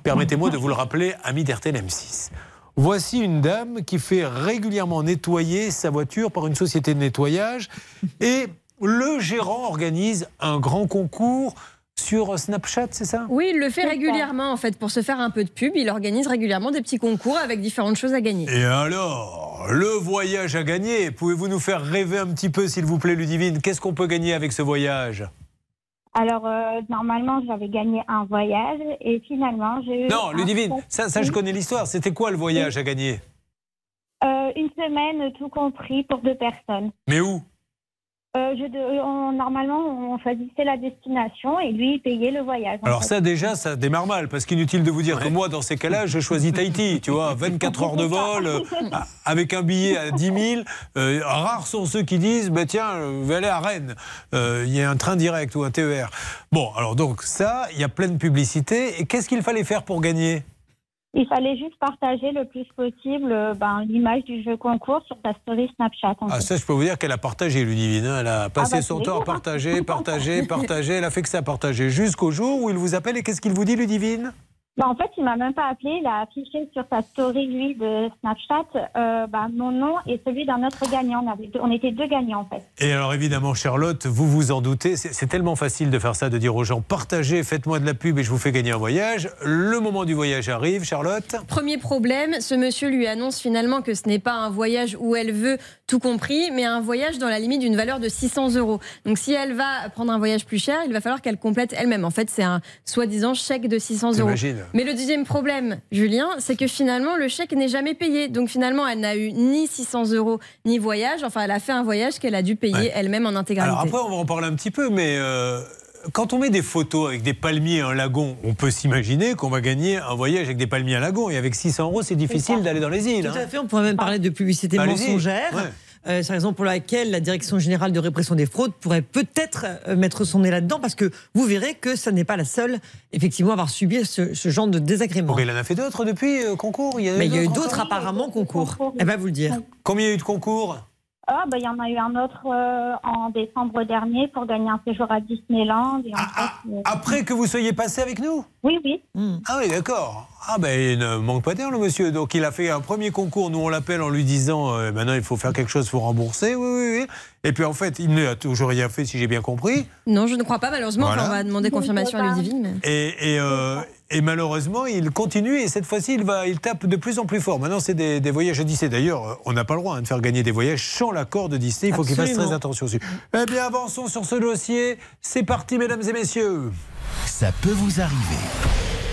Permettez-moi de vous le rappeler, ami d'RTL M6. Voici une dame qui fait régulièrement nettoyer sa voiture par une société de nettoyage et le gérant organise un grand concours sur Snapchat, c'est ça? Oui, il le fait régulièrement en fait pour se faire un peu de pub. Il organise régulièrement des petits concours avec différentes choses à gagner. Et alors, le voyage à gagner, pouvez-vous nous faire rêver un petit peu, s'il vous plaît, Ludivine? Qu'est-ce qu'on peut gagner avec ce voyage? Alors, euh, normalement, j'avais gagné un voyage et finalement, j'ai eu. Non, Ludivine, ça, ça je connais l'histoire. C'était quoi le voyage à gagner? Euh, une semaine, tout compris, pour deux personnes. Mais où? Euh, je on- normalement, on choisissait la destination et lui, il payait le voyage. Alors fait. ça déjà, ça démarre mal, parce qu'inutile de vous dire que moi, dans ces cas-là, je choisis Tahiti, tu vois, 24 heures de vol, euh, avec un billet à 10 000. Euh, rares sont ceux qui disent, bah, tiens, euh, je vais aller à Rennes, Euh, il y a un train direct ou un TER. Bon, alors donc ça, il y a plein de publicité. Et qu'est-ce qu'il fallait faire pour gagner? Il fallait juste partager le plus possible euh, ben, l'image du jeu concours sur ta story Snapchat. en Ah, ça, je peux vous dire qu'elle a partagé, Ludivine. hein. Elle a passé bah, son temps à partager, partager, partager. Elle a fait que ça, partager jusqu'au jour où il vous appelle. Et qu'est-ce qu'il vous dit, Ludivine? Ben, en fait, il m'a même pas appelé. Il a affiché sur sa story, lui, de Snapchat, euh, ben, mon nom et celui d'un autre gagnant. On, avait deux- on était deux gagnants, en fait. Et alors évidemment, Charlotte, vous vous en doutez, c'est tellement facile de faire ça, de dire aux gens partagez, faites-moi de la pub et je vous fais gagner un voyage. Le moment du voyage arrive, Charlotte. Premier problème, ce monsieur lui annonce finalement que ce n'est pas un voyage où elle veut tout compris, mais un voyage dans la limite d'une valeur de 600 euros. Donc si elle va prendre un voyage plus cher, il va falloir qu'elle complète elle-même. En fait, c'est un soi-disant chèque de 600 euros. Mais le deuxième problème, Julien, c'est que finalement, le chèque n'est jamais payé. Donc finalement, elle n'a eu ni 600 euros, ni voyage. Enfin, elle a fait un voyage qu'elle a dû payer Ouais. elle-même en intégralité. Alors après, on va en parler un petit peu, mais euh, quand on met des photos avec des palmiers et un lagon, on peut s'imaginer qu'on va gagner un voyage avec des palmiers et un lagon. Et avec 600 euros, c'est difficile d'aller dans les îles. Tout hein. à fait, on pourrait même parler de publicité mensongère. Ouais. Euh, c'est la raison pour laquelle la Direction générale de répression des fraudes pourrait peut-être euh, mettre son nez là-dedans, parce que vous verrez que ça n'est pas la seule, effectivement, à avoir subi ce, ce genre de désagrément. Il en a fait d'autres depuis euh, concours? Il y, en Mais il y a eu d'autres apparemment concours. Eh ben vous le dire. Combien il y a eu de concours? Ah, ben, il y en a eu un autre euh, en décembre dernier pour gagner un séjour à Disneyland. Et en fait, euh, Après que vous soyez passé avec nous? Oui, oui. Ah oui, d'accord. Ah ben il ne manque pas d'air le monsieur. Donc il a fait un premier concours, nous on l'appelle en lui disant euh, maintenant il faut faire quelque chose, il faut rembourser. Oui, oui, oui. Et puis en fait il n'a toujours rien fait si j'ai bien compris. Non, je ne crois pas, malheureusement. Voilà. Enfin, on va demander confirmation à Ludivine. mais- Et, et, euh, et malheureusement il continue et cette fois-ci il, va, il tape de plus en plus fort. Maintenant c'est des, des voyages à Disney. D'ailleurs euh, on n'a pas le droit hein, de faire gagner des voyages sans l'accord de Disney. Il faut qu'il fasse très attention dessus. Eh bien avançons sur ce dossier. C'est parti mesdames et messieurs. Ça peut vous arriver.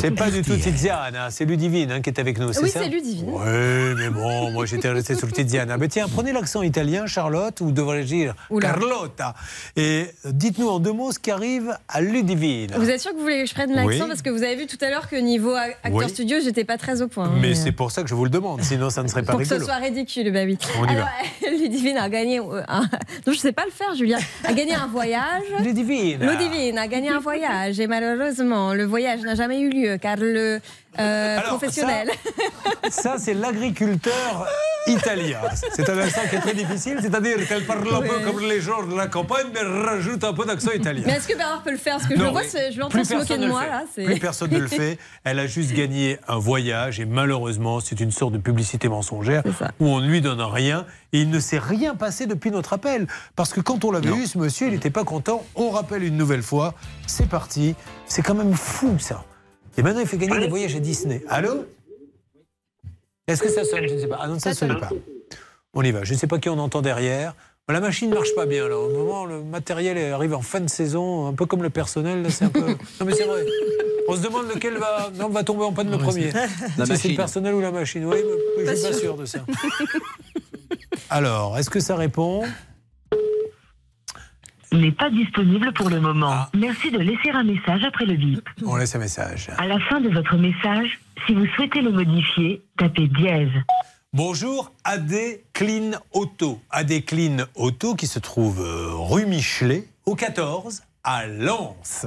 C'est pas du tout Tiziana, c'est Ludivine hein, qui est avec nous, Oui, c'est Ludivine. Oui, mais bon, moi j'étais resté sur le Tiziana. Mais tiens, prenez l'accent italien, Charlotte, ou devrais-je dire Carlotta. Et dites-nous en deux mots ce qui arrive à Ludivine. Vous êtes sûr que vous voulez que je prenne l'accent Oui. Parce que vous avez vu tout à l'heure que niveau acteur Oui. studio, j'étais pas très au point. hein, Mais c'est pour ça que je vous le demande, sinon ça ne serait pas Pour que ce soit ridicule, bah oui. On y Alors, Ludivine a gagné. euh, un... Non, je sais pas le faire, Julien. A gagné un voyage. Ludivine. Ludivine a gagné un voyage. Et malheureusement, le voyage n'a jamais eu lieu car le euh, Alors, professionnel. Ça, c'est l'agriculteur italien. C'est un accent qui est très difficile, c'est-à-dire qu'elle parle un peu comme les gens de la campagne, mais rajoute un peu d'accent italien. Mais est-ce que Bernard peut le faire? Parce que je Non, le vois, je l'entends Plus se moquer de moi. Là, Plus personne ne le fait. Elle a juste gagné un voyage et malheureusement, c'est une sorte de publicité mensongère où on ne lui donne rien et il ne s'est rien passé depuis notre appel. Parce que quand on l'avait eu, ce monsieur, il n'était pas content. On rappelle une nouvelle fois. C'est parti. C'est quand même fou ça. Et maintenant, il fait gagner des voyages à Disney. Allô Est-ce que ça sonne Je ne sais pas. Ah non, ça ne sonne pas. On y va. Je ne sais pas qui on entend derrière. La machine ne marche pas bien. Là. Au moment, le matériel arrive en fin de saison, un peu comme le personnel. là, C'est un peu... Non, mais c'est vrai. On se demande lequel va, non, va tomber en panne le premier. La Si c'est le personnel ou la machine. Oui, mais je ne suis pas sûr de ça. Alors, est-ce que ça répond? N'est pas disponible pour le moment. Merci de laisser un message après le bip. On laisse un message. À la fin de votre message, si vous souhaitez le modifier, tapez dièse. Bonjour, AD Clean Auto. AD Clean Auto qui se trouve euh, rue Michelet, au 14, à Lens.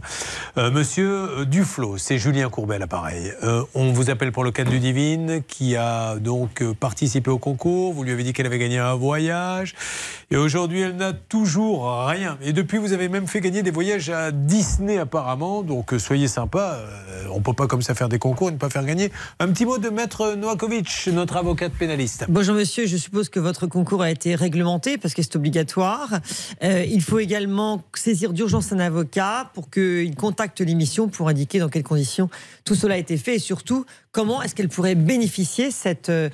Euh, monsieur Duflo, c'est Julien Courbet l'appareil. Euh, on vous appelle pour le cas de Ludivine qui a donc euh, participé au concours. Vous lui avez dit qu'elle avait gagné un voyage. Et aujourd'hui, elle n'a toujours rien. Et depuis, vous avez même fait gagner des voyages à Disney apparemment. Donc soyez sympa. On ne peut pas comme ça faire des concours et ne pas faire gagner. Un petit mot de Maître Noakovic, notre avocate pénaliste. Bonjour monsieur, je suppose que votre concours a été réglementé parce que c'est obligatoire. Il faut également saisir d'urgence un pour qu'il contacte l'émission pour indiquer dans quelles conditions tout cela a été fait et surtout comment est-ce qu'elle pourrait bénéficier cette euh,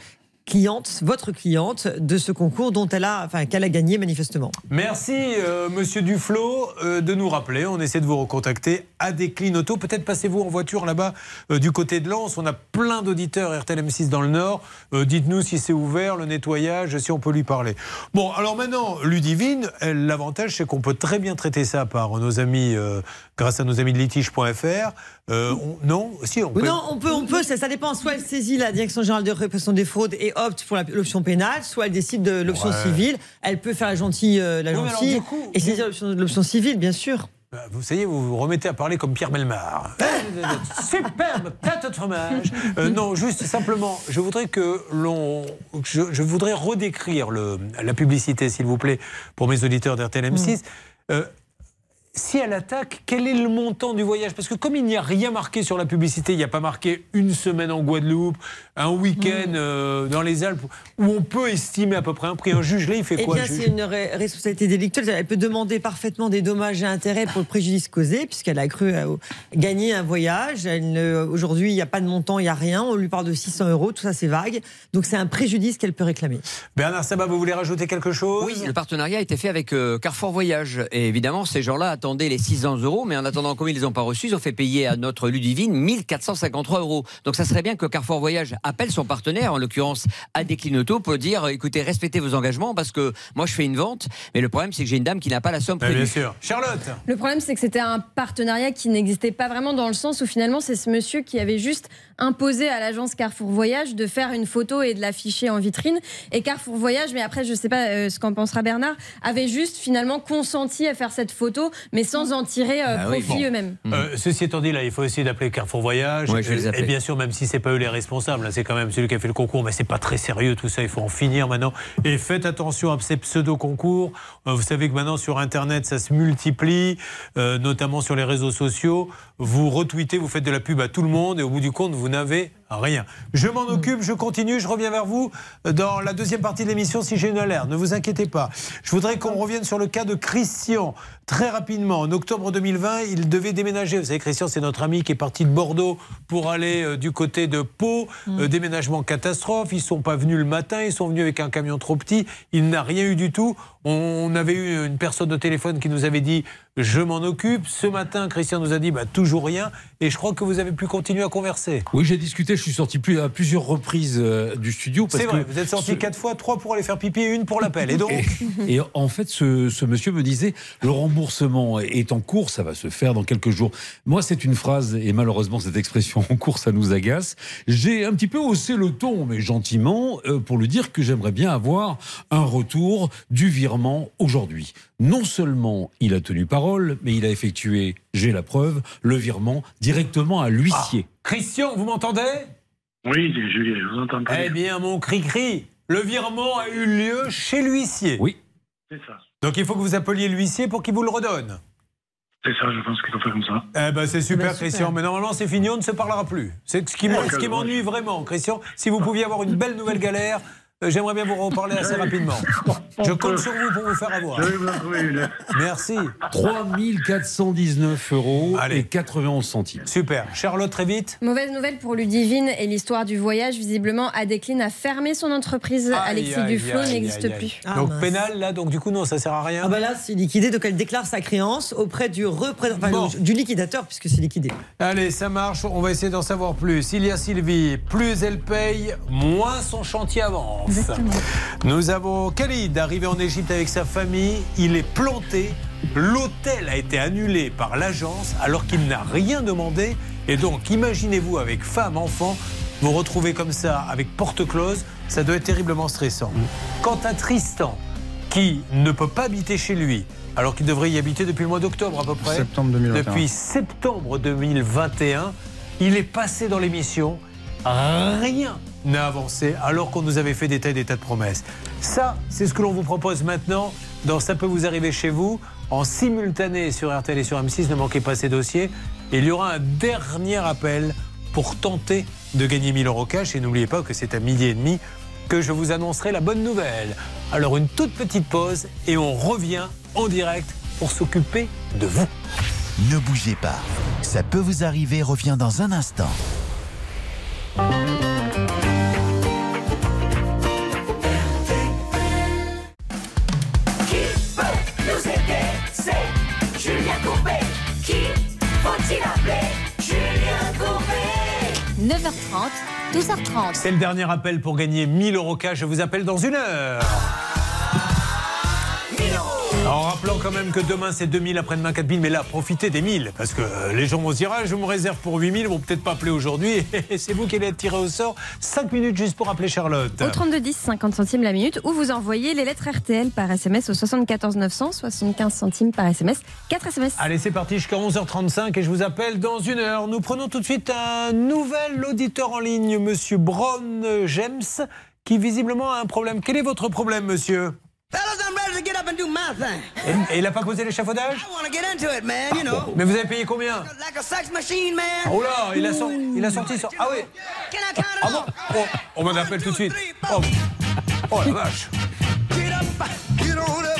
cliente, votre cliente, de ce concours dont elle a, enfin qu'elle a gagné manifestement. Merci, euh, monsieur Duflo, euh, de nous rappeler. On essaie de vous recontacter à des Auto. Peut-être passez-vous en voiture là-bas euh, du côté de Lens. On a plein d'auditeurs RTL M6 dans le Nord. Dites-nous si c'est ouvert, le nettoyage, si on peut lui parler. Bon, alors maintenant, Ludivine, l'avantage, c'est qu'on peut très bien traiter ça par nos amis, grâce à nos amis de litige.fr. Euh, on- non, si, on peut. Non, on peut, on peut, ça, ça dépend. Soit elle saisit la Direction générale de répression des fraudes et opte pour l'option pénale, soit elle décide de l'option Ouais. civile. Elle peut faire la gentille, euh, la alors, gentille coup, et saisir l'option- l'option civile, bien sûr. Bah, Vous savez, vous vous remettez à parler comme Pierre Belmar. Superbe tête de fromage. Euh, non, juste simplement, je voudrais que l'on, je, je voudrais redécrire le, la publicité, s'il vous plaît, pour mes auditeurs d'RTL M6. Euh, si elle attaque, quel est le montant du voyage? Parce que comme il n'y a rien marqué sur la publicité, il n'y a pas marqué une semaine en Guadeloupe, un week-end euh, dans les Alpes, où on peut estimer à peu près un prix. Un juge, là, il fait Eh quoi bien, le juge? c'est une ré- responsabilité délictuelle. Elle peut demander parfaitement des dommages et intérêts pour le préjudice causé, puisqu'elle a cru euh, gagner un voyage. Aujourd'hui, il n'y a pas de montant, il n'y a rien. On lui parle de 600 euros, tout ça, c'est vague. Donc, c'est un préjudice qu'elle peut réclamer. Bernard Sabat, vous voulez rajouter quelque chose? Oui, le partenariat a été fait avec euh, Carrefour Voyage. Et évidemment, ces gens-là attendaient les 600 euros, mais en attendant, comme ils ne les ont pas reçus, ils ont fait payer à notre Ludivine 1453 euros. Donc ça serait bien que Carrefour Voyage appelle son partenaire, en l'occurrence Adéclinoto, pour dire écoutez, respectez vos engagements, parce que moi je fais une vente, mais le problème c'est que j'ai une dame qui n'a pas la somme prévue. bien sûr. Charlotte Le problème, c'est que c'était un partenariat qui n'existait pas vraiment dans le sens où finalement, c'est ce monsieur qui avait juste imposé à l'agence Carrefour Voyage de faire une photo et de l'afficher en vitrine. Et Carrefour Voyage, mais après, je ne sais pas euh, ce qu'en pensera Bernard, avait juste finalement consenti à faire cette photo, mais sans en tirer euh, oui, profit bon. eux-mêmes. Euh, ceci étant dit, là, il faut essayer d'appeler Carrefour Voyage. Ouais, je vais les et appeler. bien sûr, même si c'est pas eux les responsables, hein, c'est quand même celui qui a fait le concours, mais c'est pas très sérieux tout ça. Il faut en finir maintenant. Et faites attention à ces pseudo-concours. Euh, vous savez que maintenant sur Internet, ça se multiplie, euh, notamment sur les réseaux sociaux. Vous retweetez, vous faites de la pub à tout le monde, et au bout du compte, vous n'avez rien. Je m'en occupe, je continue, je reviens vers vous dans la deuxième partie de l'émission si j'ai une alerte. Ne vous inquiétez pas. Je voudrais qu'on revienne sur le cas de Christian. Très rapidement, en octobre 2020, il devait déménager. Vous savez, Christian, c'est notre ami qui est parti de Bordeaux pour aller euh, du côté de Pau. Euh, déménagement catastrophe. Ils sont pas venus le matin, ils sont venus avec un camion trop petit. Il n'a rien eu du tout. On avait eu une personne au téléphone qui nous avait dit je m'en occupe. Ce matin, Christian nous a dit bah, toujours rien. Et je crois que vous avez pu continuer à converser. Oui, j'ai discuté, je suis sorti plus, à plusieurs reprises euh, du studio. C'est vrai, que vous êtes sorti ce- quatre fois, trois pour aller faire pipi et une pour l'appel. Et donc Et, et en fait, ce, ce monsieur me disait le remboursement est en cours, ça va se faire dans quelques jours. Moi, c'est une phrase, et malheureusement, cette expression en cours, ça nous agace. J'ai un petit peu haussé le ton, mais gentiment, euh, pour lui dire que j'aimerais bien avoir un retour du virement aujourd'hui. Non seulement il a tenu parole, mais il a effectué, j'ai la preuve, le virement directement à l'huissier. Christian, vous m'entendez? Oui, Julien, je vous entends très Eh bien, mon cri-cri, le virement a eu lieu chez l'huissier. Oui. C'est ça. Donc il faut que vous appeliez l'huissier pour qu'il vous le redonne. C'est ça, je pense qu'il faut faire comme ça. Eh ben c'est super, Ben, super. Christian. Mais normalement c'est fini, on ne se parlera plus. C'est ce qui Ah, m'ennuie vraiment, Christian. Si vous pouviez avoir une belle nouvelle galère, j'aimerais bien vous reparler assez rapidement. Je compte sur vous pour vous faire avoir. Merci. 3419 euros et 91 centimes. Super. Charlotte, très vite. Mauvaise nouvelle pour Ludivine et l'histoire du voyage. Visiblement, Adécline a fermé son entreprise. Alexis Duflo n'existe plus. Donc pénal, là, donc du coup, non, ça sert à rien. Ah bah là, c'est liquidé, donc elle déclare sa créance auprès du, représent- enfin, Bon. du liquidateur, puisque c'est liquidé. Allez, ça marche, on va essayer d'en savoir plus. Il y a Sylvie, plus elle paye, moins son chantier Nous avons Khalid, arrivé en Égypte avec sa famille. Il est planté. L'hôtel a été annulé par l'agence alors qu'il n'a rien demandé. Et donc, imaginez-vous avec femme, enfant, vous retrouvez comme ça avec porte close. Ça doit être terriblement stressant. Quant à Tristan, qui ne peut pas habiter chez lui, alors qu'il devrait y habiter depuis le mois d'octobre à peu près. Septembre 2021. Depuis septembre 2021, il est passé dans l'émission. Rien n'a avancé alors qu'on nous avait fait des tas et des tas de promesses. Ça, c'est ce que l'on vous propose maintenant dans Ça peut vous arriver chez vous, en simultané sur RTL et sur M6. Ne manquez pas ces dossiers. Et il y aura un dernier appel pour tenter de gagner 1000 euros cash. Et n'oubliez pas que c'est à midi et demi que je vous annoncerai la bonne nouvelle. Alors une toute petite pause et on revient en direct pour s'occuper de vous. Ne bougez pas. Ça peut vous arriver revient dans un instant. 9h30, 12h30. C'est le dernier appel pour gagner 1000 euros cash. Je vous appelle dans une heure. En rappelant quand même que demain c'est 2000, après-demain 4000, mais là profitez des 1000 parce que euh, les gens vont se dire ah, je me réserve pour 8000, ils vont peut-être pas appeler aujourd'hui et c'est vous qui allez être tiré au sort. 5 minutes juste pour appeler Charlotte. Au 32 10, 50 centimes la minute, ou vous envoyez les lettres RTL par SMS au 74 900, 75 centimes par SMS, 4 SMS. Allez, c'est parti jusqu'à 11h35 et je vous appelle dans une heure. Nous prenons tout de suite un nouvel auditeur en ligne, monsieur Brown James, qui visiblement a un problème. Quel est votre problème, monsieur? Fellas, I'm ready to get up and do my thing. et, et il n'a pas posé l'échafaudage? I want to get into it, man, you know. Mais vous avez payé combien? Like a sex machine, man. Oh là, il a, sor- il a sorti son... Ah oui. Can I count Ah bon? Oh, On m'en appelle tout de suite. Oh, oh la vache. Get up, get on up,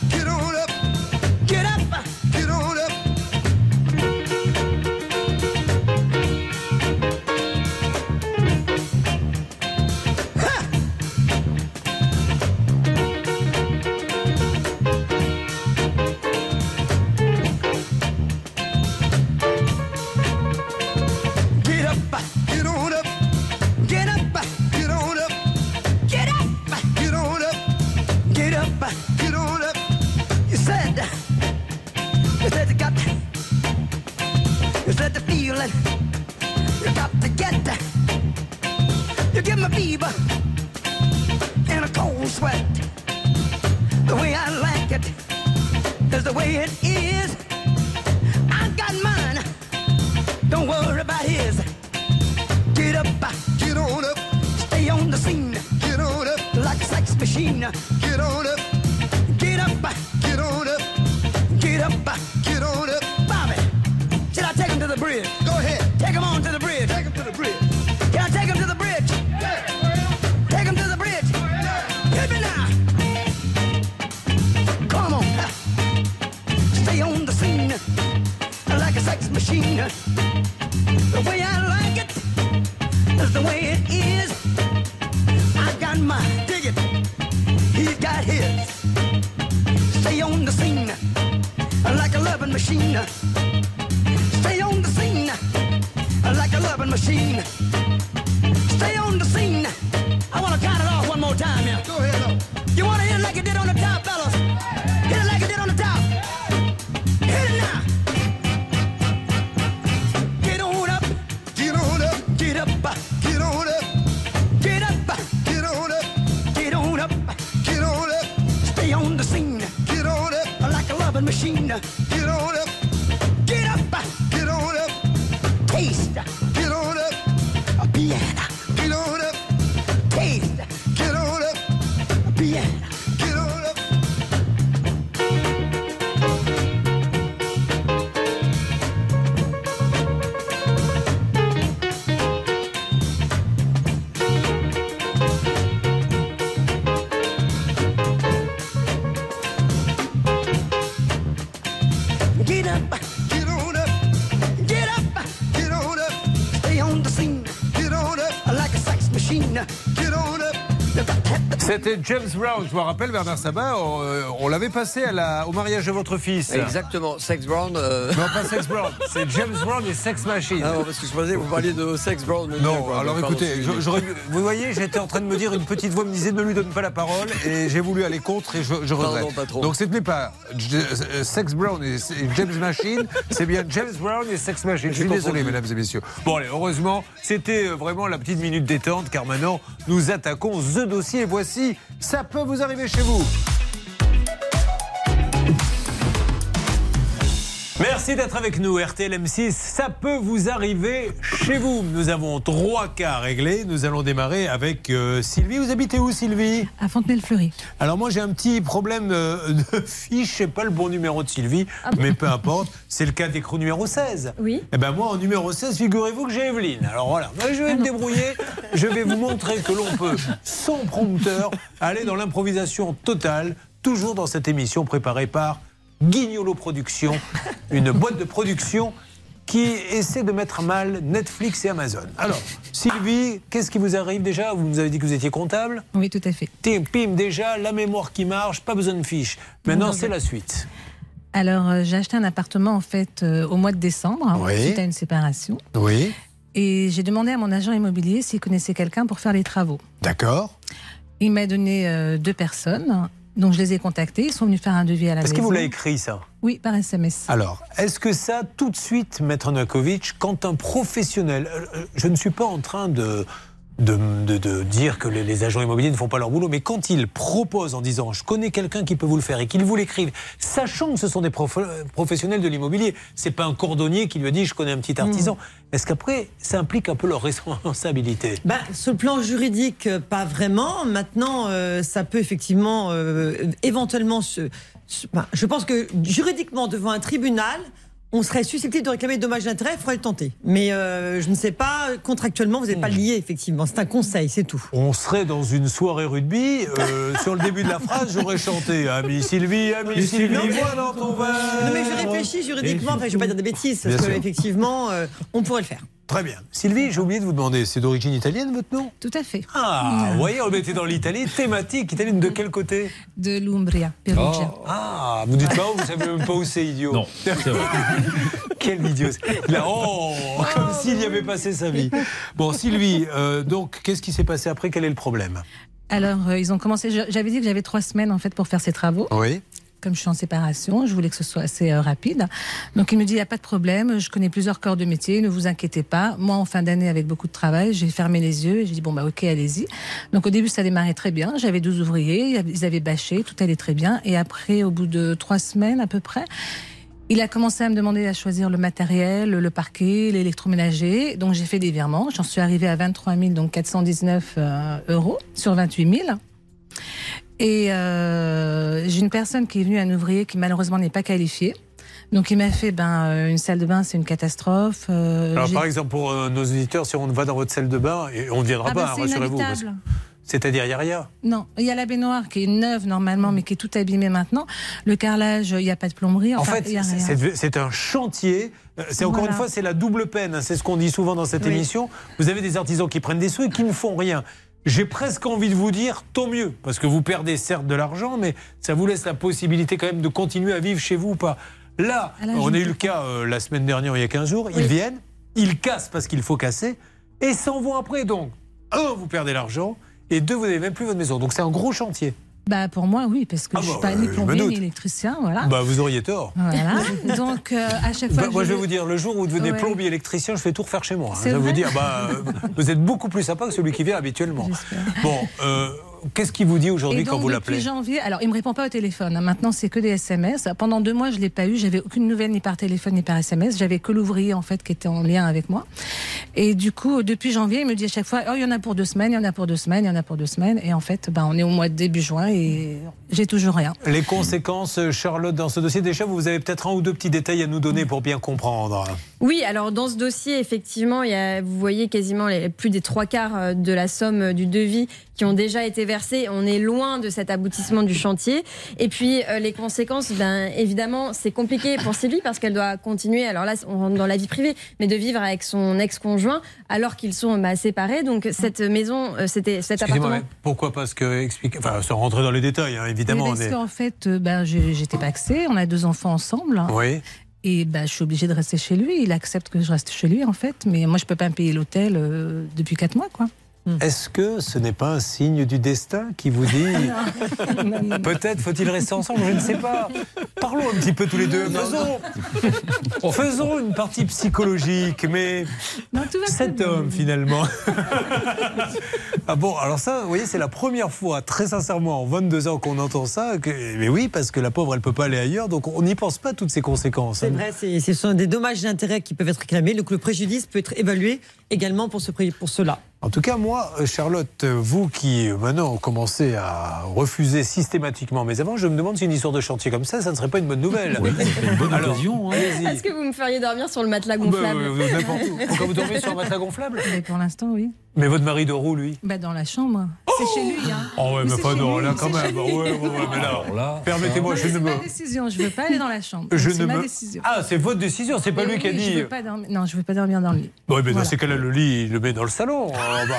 Don't worry about his. Get up, get on up. Stay on the scene. Get on up. Like a sex machine. Get on up. Get up, get on up. Get up, get on up. Bobby, should I take him to the bridge? Go ahead. Take him on to the bridge. Take him to the bridge. Can I take him to the bridge? Take him to the bridge. Hit me now. Come on. Stay on the scene like a sex machine. The way it is. I got my dig it. He's got his. Stay on the scene like a loving machine. Stay on the scene like a loving machine. Stay on the scene. I want to count it off one more time, yeah. Go ahead. You want to hit it like it did on the top, fellas? James Brown, je me rappelle Bernard Sabat, euh, on l'avait passé à la, au mariage de votre fils. Exactement, Sex Brown. euh, Non, pas Sex Brown, c'est James Brown et Sex Machine. Ah, non, parce que je pensais que vous parliez de Sex Brown. mais Non, quoi, alors écoutez, je- vous voyez, j'étais en train de me dire, une petite voix me disait ne lui donne pas la parole et j'ai voulu aller contre et je, je regrette. Pardon, patron. Donc ce n'est pas euh, Sex Brown et et James Machine, c'est bien James Brown et Sex Machine. Je suis désolé, mesdames et messieurs. Bon, allez, heureusement, c'était euh, vraiment la petite minute détente car maintenant, nous attaquons The Dossier. Voici, ça peut vous arriver chez vous. Merci d'être avec nous, RTL M6. Ça peut vous arriver chez vous. Nous avons trois cas réglés. Nous allons démarrer avec euh, Sylvie. Vous habitez où, Sylvie? À Fontenay-le-Fleury. Alors moi, j'ai un petit problème euh, de fiche. Je sais pas le bon numéro de Sylvie, mais peu importe. C'est le cas d'écrou numéro 16. Oui. Eh ben moi, en numéro 16, figurez-vous que j'ai Evelyne. Alors voilà, moi, je vais me débrouiller. Je vais vous montrer que l'on peut, sans prompteur, aller dans l'improvisation totale, toujours dans cette émission préparée par Guignolo Productions, une boîte de production qui essaie de mettre à mal Netflix et Amazon. Alors, Sylvie, qu'est-ce qui vous arrive déjà? Vous nous avez dit que vous étiez comptable Oui, tout à fait. Tim, pim, déjà, la mémoire qui marche, pas besoin de fiche. Maintenant, c'est la suite. Alors, euh, j'ai acheté un appartement en fait euh, au mois de décembre, Oui. suite à une séparation. Oui. Et j'ai demandé à mon agent immobilier s'il connaissait quelqu'un pour faire les travaux. D'accord. Il m'a donné euh, deux personnes, donc je les ai contactés. Ils sont venus faire un devis à la Est-ce maison. qu'il vous l'a écrit, ça? Oui, par SMS. Alors, est-ce que ça, tout de suite, Maître Nakovic, quand un professionnel, euh, euh, je ne suis pas en train de, de, de- de dire que les, les agents immobiliers ne font pas leur boulot, mais quand ils proposent en disant je connais quelqu'un qui peut vous le faire et qu'ils vous l'écrivent, sachant que ce sont des prof- professionnels de l'immobilier, c'est pas un cordonnier qui lui a dit je connais un petit artisan. Est-ce qu'après, ça implique un peu leur responsabilité? Bah, sur le plan juridique, euh, pas vraiment. Maintenant, euh, ça peut effectivement, euh, éventuellement, se, se- bah, je pense que juridiquement, devant un tribunal, on serait susceptible de réclamer dommage d'intérêt, il faudrait le tenter. Mais euh, je ne sais pas, contractuellement, vous n'êtes pas lié, effectivement. C'est un conseil, c'est tout. On serait dans une soirée rugby. euh, sur le début de la phrase, j'aurais chanté Ami Sylvie, Ami Sylvie, Sylvie. moi dans ton verre. Non, mais je réfléchis juridiquement, enfin, je ne vais pas dire des bêtises, parce qu'effectivement, on pourrait le faire. Très bien. Sylvie, j'ai oublié de vous demander, c'est d'origine italienne votre nom? Tout à fait. Ah, vous voyez, on était dans l'Italie, thématique italienne de quel côté? De l'Umbria, Perugia. Ah, vous dites pas où, vous savez même pas où c'est idiot. Non, c'est vrai. Quel idiot. Là, oh, comme s'il y avait passé sa vie. Bon, Sylvie, euh, donc, qu'est-ce qui s'est passé après? Quel est le problème? Alors, euh, ils ont commencé. J'avais dit que j'avais trois semaines en fait pour faire ces travaux. Oui. Comme je suis en séparation, je voulais que ce soit assez euh, rapide. Donc il me dit, il n'y a pas de problème, je connais plusieurs corps de métier, ne vous inquiétez pas. Moi, en fin d'année, avec beaucoup de travail, j'ai fermé les yeux et j'ai dit, bon, bah ok, allez-y. Donc au début, ça démarrait très bien. J'avais 12 ouvriers, ils avaient bâché, tout allait très bien. Et après, au bout de trois semaines à peu près, il a commencé à me demander à choisir le matériel, le parquet, l'électroménager. Donc j'ai fait des virements. J'en suis arrivée à 23 000, donc 419 euh, euros sur 28 000. Et euh, j'ai une personne qui est venue, un ouvrier qui malheureusement n'est pas qualifié. Donc il m'a fait ben euh, une salle de bain, c'est une catastrophe. Euh, Alors par exemple, pour euh, nos auditeurs, si on va dans votre salle de bain, et on ne viendra Ah pas, bah, hein, c'est rassurez-vous. C'est-à-dire, il n'y a rien. Non, il y a la baignoire qui est neuve normalement, mais qui est tout abîmée maintenant. Le carrelage, il n'y a pas de plomberie. En fait, c'est- un chantier. C'est encore Voilà. une fois, c'est la double peine. hein. C'est ce qu'on dit souvent dans cette Oui. émission. Vous avez des artisans qui prennent des sous et qui ne font rien. J'ai presque envie de vous dire tant mieux, parce que vous perdez certes de l'argent, mais ça vous laisse la possibilité quand même de continuer à vivre chez vous ou pas. Là, là, on a eu le cas euh, la semaine dernière, il y a 15 jours. Ils viennent, ils cassent parce qu'il faut casser, et s'en vont après. Donc, un, vous perdez l'argent, et deux, vous n'avez même plus votre maison. Donc c'est un gros chantier. Bah pour moi oui, parce que Ah je bah, suis pas euh, ni plombier ni électricien, voilà. Bah, vous auriez tort. Voilà. Donc euh, à chaque fois. Bah, moi, je vais vous dire, le jour où vous devenez Ouais. plombier électricien, je fais tout refaire chez moi. hein. Je vais vous dire, bah, euh, vous êtes beaucoup plus sympa que celui qui vient habituellement. Bon, euh, qu'est-ce qu'il vous dit aujourd'hui quand vous depuis l'appelez? janvier, alors il me répond pas au téléphone. hein. Maintenant, c'est que des SMS. Pendant deux mois, je l'ai pas eu. J'avais aucune nouvelle ni par téléphone ni par SMS. J'avais que l'ouvrier en fait qui était en lien avec moi. Et du coup, depuis janvier, il me dit à chaque fois, oh, il y en a pour deux semaines, il y en a pour deux semaines, il y en a pour deux semaines. Et en fait, ben, on est au mois de début juin et j'ai toujours rien. Les conséquences, Charlotte, dans ce dossier, déjà, vous avez peut-être un ou deux petits détails à nous donner pour bien comprendre. Oui, alors dans ce dossier, effectivement, il y a, vous voyez quasiment les, plus des trois quarts euh, de la somme euh, du devis qui ont déjà été versés. On est loin de cet aboutissement du chantier. Et puis euh, les conséquences, ben, évidemment, c'est compliqué pour Sylvie parce qu'elle doit continuer, alors là, on rentre dans la vie privée, mais de vivre avec son ex-conjoint alors qu'ils sont bah, séparés. Donc cette maison, euh, c'était cet Excusez-moi, appartement. mais pourquoi Parce que, expliquez, enfin, sans rentrer dans les détails, hein, évidemment. Mais parce est- qu'en fait, ben, j'étais pas axée. On a deux enfants ensemble. Oui. Et ben, je suis obligée de rester chez lui. Il accepte que je reste chez lui, en fait. Mais moi, je peux pas me payer l'hôtel euh, depuis quatre mois, quoi. Est-ce que ce n'est pas un signe du destin qui vous dit peut-être faut-il rester ensemble Je ne sais pas. Parlons un petit peu tous les deux. Faisons, faisons une partie psychologique, mais cet homme finalement. ah bon, alors ça, vous voyez, c'est la première fois, très sincèrement, en 22 ans qu'on entend ça. que- mais oui, parce que la pauvre, elle peut pas aller ailleurs, donc on n'y pense pas toutes ces conséquences. C'est vrai, c'est- ce sont des dommages et intérêts qui peuvent être réclamés. Donc le préjudice peut être évalué également pour, ce, pré- pour cela. En tout cas, moi, Charlotte, vous qui maintenant commencez à refuser systématiquement mes avances, je me demande si une histoire de chantier comme ça, ça ne serait pas une bonne nouvelle. une bonne Alors, occasion. hein. allez-y. Est-ce que vous me feriez dormir sur le matelas Bah, gonflable ouais, n'importe où. Pourquoi vous dormez sur un matelas gonflable Mais pour l'instant, oui. Mais votre mari dort où, lui? Bah, dans la chambre. c'est chez lui, hein. Oh ouais, mais c'est chez non, lui, là quand c'est même. Ouais, ouais, ouais, mais là, permettez-moi, je c'est ne me... ma décision. Je veux pas aller dans la chambre. Je c'est ne ma me- décision. Ah, c'est votre décision, c'est pas lui qui a dit. Je veux pas dormir... Non, je veux pas dormir dans le lit. Oui, mais dans ces cas-là, le lit, il le met dans le salon. Ah, bah.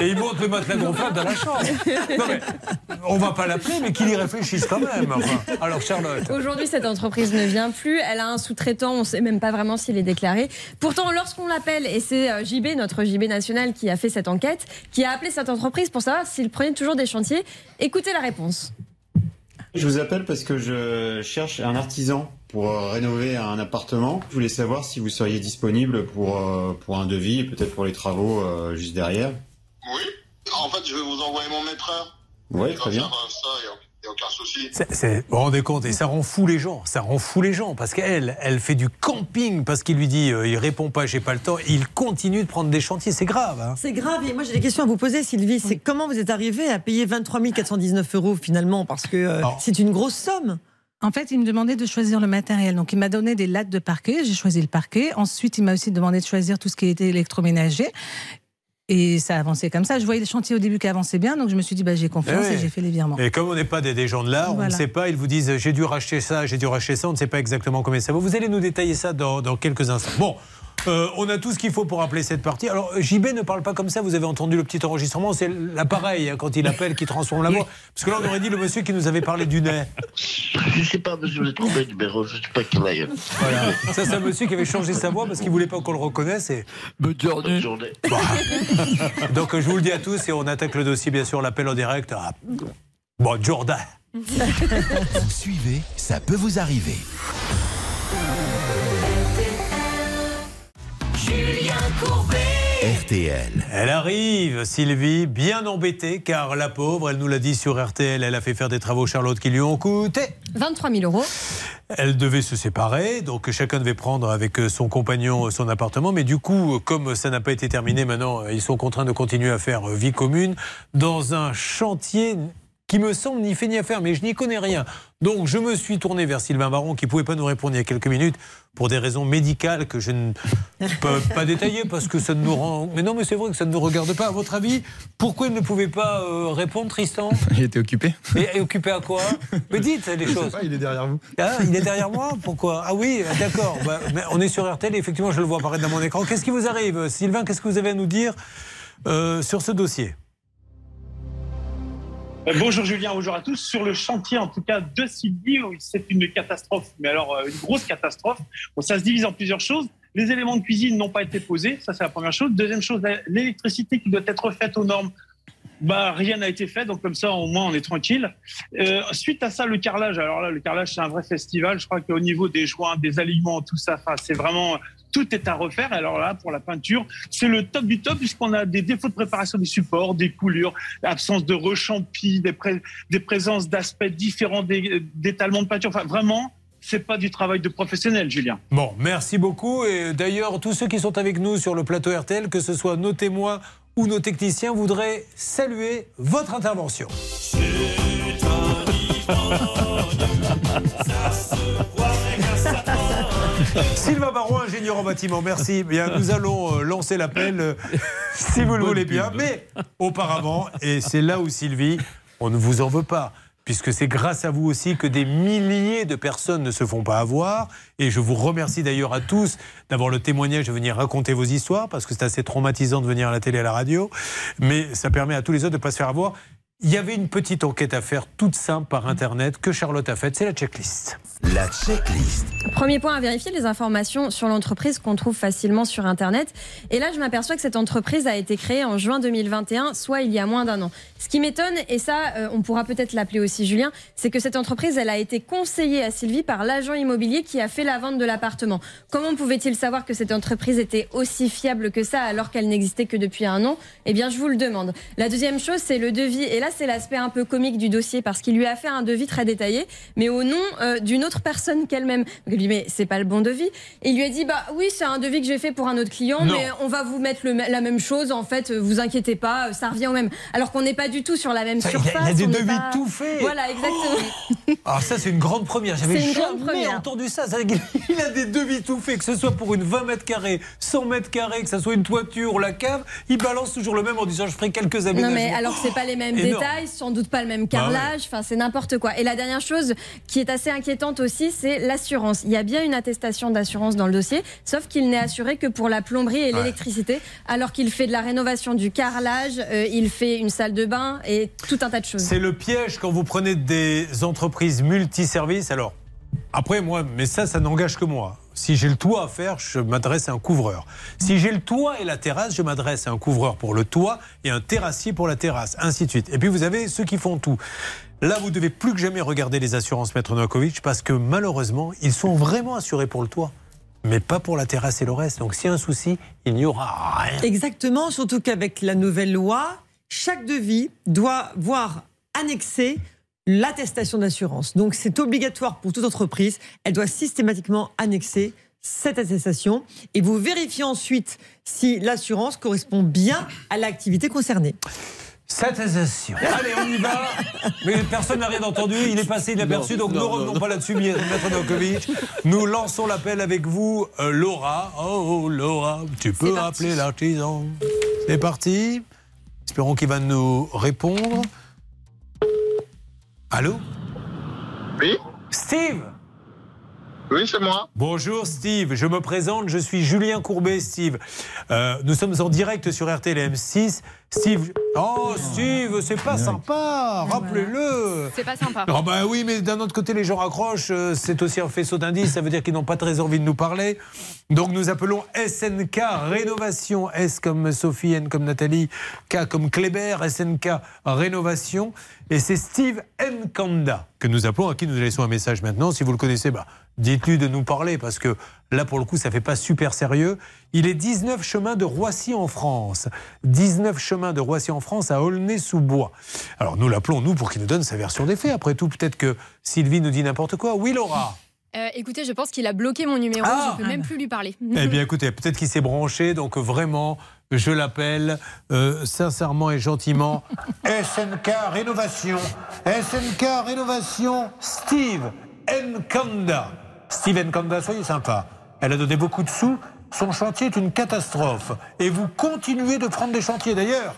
Et il monte le matelas gonflable dans la chambre. Non, mais on va pas l'appeler, mais qu'il y réfléchisse quand même. Alors, Charlotte. Aujourd'hui, cette entreprise ne vient plus. Elle a un sous-traitant. On ne sait même pas vraiment s'il est déclaré. Pourtant, lorsqu'on l'appelle, et c'est euh, JB, notre JB national, qui a fait cette enquête, qui a appelé cette entreprise pour savoir s'il prenait toujours des chantiers, écoutez la réponse. Je vous appelle parce que je cherche un artisan pour euh, rénover un appartement. Je voulais savoir si vous seriez disponible pour, euh, pour un devis et peut-être pour les travaux euh, juste derrière. En fait, je vais vous envoyer mon maître. Oui, très bien. Ça, il n'y a, aucun souci. Vous vous rendez compte, et ça rend fou les gens, ça rend fou les gens, parce qu'elle, elle fait du camping, parce qu'il lui dit, euh, il répond pas, j'ai pas le temps, il continue de prendre des chantiers, c'est grave. hein. C'est grave. Et moi, j'ai des questions à vous poser, Sylvie. C'est comment vous êtes arrivé à payer 23 419 euros finalement Parce que euh, c'est une grosse somme? En fait, il me demandait de choisir le matériel. Donc, il m'a donné des lattes de parquet. J'ai choisi le parquet. Ensuite, il m'a aussi demandé de choisir tout ce qui était électroménager. Et ça a avancé comme ça. Je voyais les chantiers au début qui avançaient bien. Donc, je me suis dit, bah, j'ai confiance Eh et j'ai fait les virements. Et comme on n'est pas des, des gens de l'art, on ne sait pas, ils vous disent j'ai dû racheter ça, j'ai dû racheter ça, on ne sait pas exactement combien ça vaut. Vous allez nous détailler ça dans, dans quelques instants. Bon. Euh, on a tout ce qu'il faut pour appeler cette partie. Alors, JB ne parle pas comme ça, vous avez entendu le petit enregistrement, c'est l'appareil hein, quand il appelle qui transforme la voix. Parce que là, on aurait dit le monsieur qui nous avait parlé du nez. Je sais pas, monsieur, j'ai trompé le numéro, je sais pas quel aille. Voilà. Ça, c'est un monsieur qui avait changé sa voix parce qu'il voulait pas qu'on le reconnaisse. Et... Bonne journée. Donc, je vous le dis à tous et on attaque le dossier, bien sûr, l'appel en direct. à- Bon, Jordan. Vous suivez, ça peut vous arriver. RTL. Elle arrive, Sylvie, bien embêtée, car la pauvre, elle nous l'a dit sur RTL, elle a fait faire des travaux Charlotte qui lui ont coûté 23 000 euros. Elle devait se séparer, donc chacun devait prendre avec son compagnon son appartement. Mais du coup, comme ça n'a pas été terminé, maintenant ils sont contraints de continuer à faire vie commune dans un chantier qui me semble ni fait ni à faire, mais je n'y connais rien. Donc je me suis tourné vers Sylvain Baron qui ne pouvait pas nous répondre il y a quelques minutes pour des raisons médicales que je ne peux pas détailler parce que ça ne nous rend... Mais non, mais c'est vrai que ça ne nous regarde pas. À votre avis, pourquoi il ne pouvait pas euh, répondre, Tristan? Il était occupé. Et, et occupé à quoi? Mais dites les Je sais choses. pas, il est derrière vous. Ah, il est derrière moi? Pourquoi? Ah oui, d'accord. Bah, on est sur RTL et effectivement, je le vois apparaître dans mon écran. Qu'est-ce qui vous arrive? Sylvain, qu'est-ce que vous avez à nous dire euh, sur ce dossier? Bonjour Julien, bonjour à tous. Sur le chantier, en tout cas, de où c'est une catastrophe, mais alors euh, une grosse catastrophe. Bon, ça se divise en plusieurs choses. Les éléments de cuisine n'ont pas été posés, ça c'est la première chose. Deuxième chose, l'électricité qui doit être faite aux normes. Bah, rien n'a été fait, donc comme ça, au moins, on est tranquille. Euh, suite à ça, le carrelage. Alors là, le carrelage, c'est un vrai festival. Je crois qu'au niveau des joints, des alignements, tout ça, c'est vraiment tout est à refaire. Alors là, pour la peinture, c'est le top du top puisqu'on a des défauts de préparation des supports, des coulures, absence de rechampis, des, pré- des présences d'aspects différents des- d'étalement de peinture. Enfin, vraiment, c'est pas du travail de professionnel, Julien. Bon, merci beaucoup. Et d'ailleurs, tous ceux qui sont avec nous sur le plateau RTL, que ce soit nos témoins ou nos techniciens, voudraient saluer votre intervention. Sylvain Baron, ingénieur en bâtiment, merci. Bien, nous allons euh, lancer l'appel, euh, si vous le voulez bien. Mais auparavant, et c'est là où Sylvie, on ne vous en veut pas. Puisque c'est grâce à vous aussi que des milliers de personnes ne se font pas avoir. Et je vous remercie d'ailleurs à tous d'avoir le témoignage de venir raconter vos histoires, parce que c'est assez traumatisant de venir à la télé et à la radio. Mais ça permet à tous les autres de ne pas se faire avoir. Il y avait une petite enquête à faire, toute simple par Internet, que Charlotte a faite. C'est la checklist. La checklist. Premier point à vérifier, les informations sur l'entreprise qu'on trouve facilement sur Internet. Et là, je m'aperçois que cette entreprise a été créée en juin 2021, soit il y a moins d'un an. Ce qui m'étonne, et ça, euh, on pourra peut-être l'appeler aussi Julien, c'est que cette entreprise, elle a été conseillée à Sylvie par l'agent immobilier qui a fait la vente de l'appartement. Comment pouvait-il savoir que cette entreprise était aussi fiable que ça alors qu'elle n'existait que depuis un an? Eh bien, je vous le demande. La deuxième chose, c'est le devis. Et là, c'est l'aspect un peu comique du dossier parce qu'il lui a fait un devis très détaillé, mais au nom euh, d'une autre personne qu'elle-même. Il lui dit, mais c'est pas le bon devis. Et il lui a dit, bah oui, c'est un devis que j'ai fait pour un autre client, Non. mais on va vous mettre le- la même chose. En fait, vous inquiétez pas, ça revient au même. Alors qu'on n'est pas du tout sur la même Ça, il a- surface. il a des devis pas- tout faits. Voilà, exactement. Alors ça, c'est une grande première. J'avais jamais première. entendu ça. Il a des devis tout faits, que ce soit pour une 20 mètres carrés, 100 mètres carrés, que ce soit une toiture, la cave. Il balance toujours le même en disant je ferai quelques Non aménagements. mais alors c'est pas les mêmes Énorme. détails, sans doute pas le même Bah carrelage, enfin c'est n'importe quoi. Et la dernière chose qui est assez inquiétante aussi, c'est l'assurance. Il y a bien une attestation d'assurance dans le dossier, sauf qu'il n'est assuré que pour la plomberie et l'électricité, alors qu'il fait de la rénovation du carrelage, euh, il fait une salle de bain et tout un tas de choses. C'est le piège quand vous prenez des entreprises multiservices. Alors, après, moi, mais ça, ça n'engage que moi. Si j'ai le toit à faire, je m'adresse à un couvreur. Si j'ai le toit et la terrasse, je m'adresse à un couvreur pour le toit et un terrassier pour la terrasse, ainsi de suite. Et puis vous avez ceux qui font tout. Là, vous devez plus que jamais regarder les assurances Maître Novakovic parce que malheureusement, ils sont vraiment assurés pour le toit, mais pas pour la terrasse et le reste. Donc s'il y a un souci, il n'y aura rien. Exactement, surtout qu'avec la nouvelle loi, chaque devis doit voir annexé l'attestation d'assurance. Donc c'est obligatoire pour toute entreprise, elle doit systématiquement annexer cette attestation et vous vérifiez ensuite si l'assurance correspond bien à l'activité concernée. Satisfaction. Allez, on y va. Mais personne n'a rien entendu. Il est passé inaperçu, donc Non, ne non, revenons non. pas là-dessus, Maître Novakovic. Nous lançons l'appel avec vous, euh, Laura. Oh, oh, Laura, tu peux appeler l'artisan. C'est parti. Espérons qu'il va nous répondre. Allô? Oui? Steve Oui, c'est moi. Bonjour Steve, je me présente, je suis Julien Courbet, Steve. Euh, nous sommes en direct sur RTL M6. Steve, oh Steve, c'est pas sympa, rappelez-le. C'est pas sympa. Ah bah oui, mais d'un autre côté, les gens raccrochent. euh, C'est aussi un faisceau d'indices. Ça veut dire qu'ils n'ont pas très envie de nous parler. Donc nous appelons SNK Rénovation. S comme Sophie, N comme Nathalie, K comme Kléber, SNK Rénovation. Et c'est Steve Nkanda que nous appelons, à qui nous laissons un message maintenant. Si vous le connaissez, bah, dites-lui de nous parler parce que là, pour le coup, ça fait pas super sérieux. Il est 19 chemins de Roissy en France. 19 chemins de Roissy en France à Aulnay-sous-Bois. Alors nous l'appelons, nous, pour qu'il nous donne sa version des faits. Après tout, peut-être que Sylvie nous dit n'importe quoi. Oui, Laura Euh, écoutez, je pense qu'il a bloqué mon numéro. Ah. je peux même plus lui parler. Eh bien, écoutez, peut-être qu'il s'est branché, donc vraiment, je l'appelle euh, sincèrement et gentiment SNK Rénovation. SNK Rénovation, Steve Nkanda. Steve Nkanda, soyez sympa. Elle a donné beaucoup de sous. Son chantier est une catastrophe. Et vous continuez de prendre des chantiers. D'ailleurs,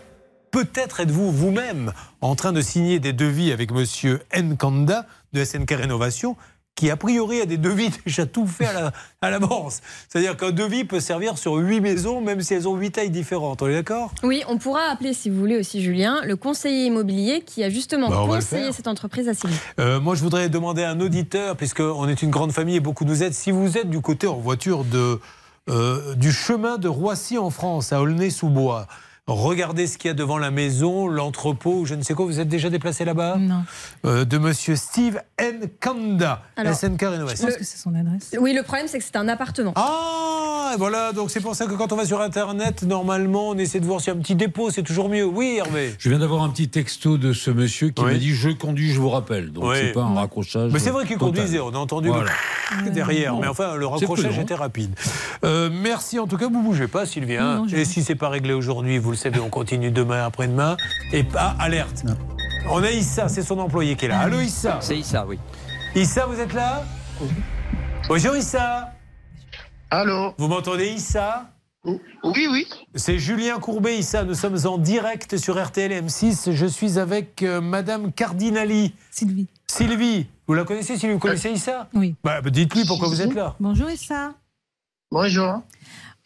peut-être êtes-vous vous-même en train de signer des devis avec monsieur Nkanda de SNK Rénovation qui a priori a des devis déjà tout fait à la- à. C'est-à-dire qu'un devis peut servir sur huit maisons, même si elles ont huit tailles différentes. On est d'accord? Oui, on pourra appeler, si vous voulez aussi, Julien, le conseiller immobilier qui a justement Bah, conseillé cette entreprise à Sylvie. Euh, moi, je voudrais demander à un auditeur, puisqu'on est une grande famille et beaucoup nous aident, si vous êtes du côté en voiture de, euh, du chemin de Roissy en France, à Aulnay-sous-Bois, regardez ce qu'il y a devant la maison, l'entrepôt, je ne sais quoi, vous êtes déjà déplacé là-bas? Non. Euh, De monsieur Steve Nkanda, Alors, SNK Rénovation. Je pense que c'est son adresse. Oui, le problème, c'est que c'est un appartement. Ah, voilà, donc c'est pour ça que quand on va sur Internet, normalement, on essaie de voir s'il y a un petit dépôt, c'est toujours mieux. Oui, Hervé Je viens d'avoir un petit texto de ce monsieur qui Oui. m'a dit Je conduis, je vous rappelle. Donc Oui. c'est pas un raccrochage. Mais c'est vrai qu'il conduisait, on a entendu Voilà. le derrière. Mais enfin, le raccrochage était rapide. Euh, merci en tout cas, vous bougez pas, Sylvie. hein. Non, non, je- Et si c'est pas réglé aujourd'hui, vous le savez, on continue demain, après-demain. Et pas alerte. On a Issa, c'est son employé qui est là. Allô Issa C'est Issa, oui. Issa, vous êtes là Bonjour Issa. Allô Vous m'entendez Issa Oui, oui. C'est Julien Courbet, Issa. Nous sommes en direct sur RTL M6. Je suis avec euh, Madame Cardinali. Sylvie. Sylvie. Vous la connaissez, Sylvie? Vous connaissez Issa? Oui. Bah, bah, Dites-lui pourquoi vous êtes là. Bonjour Issa. Bonjour.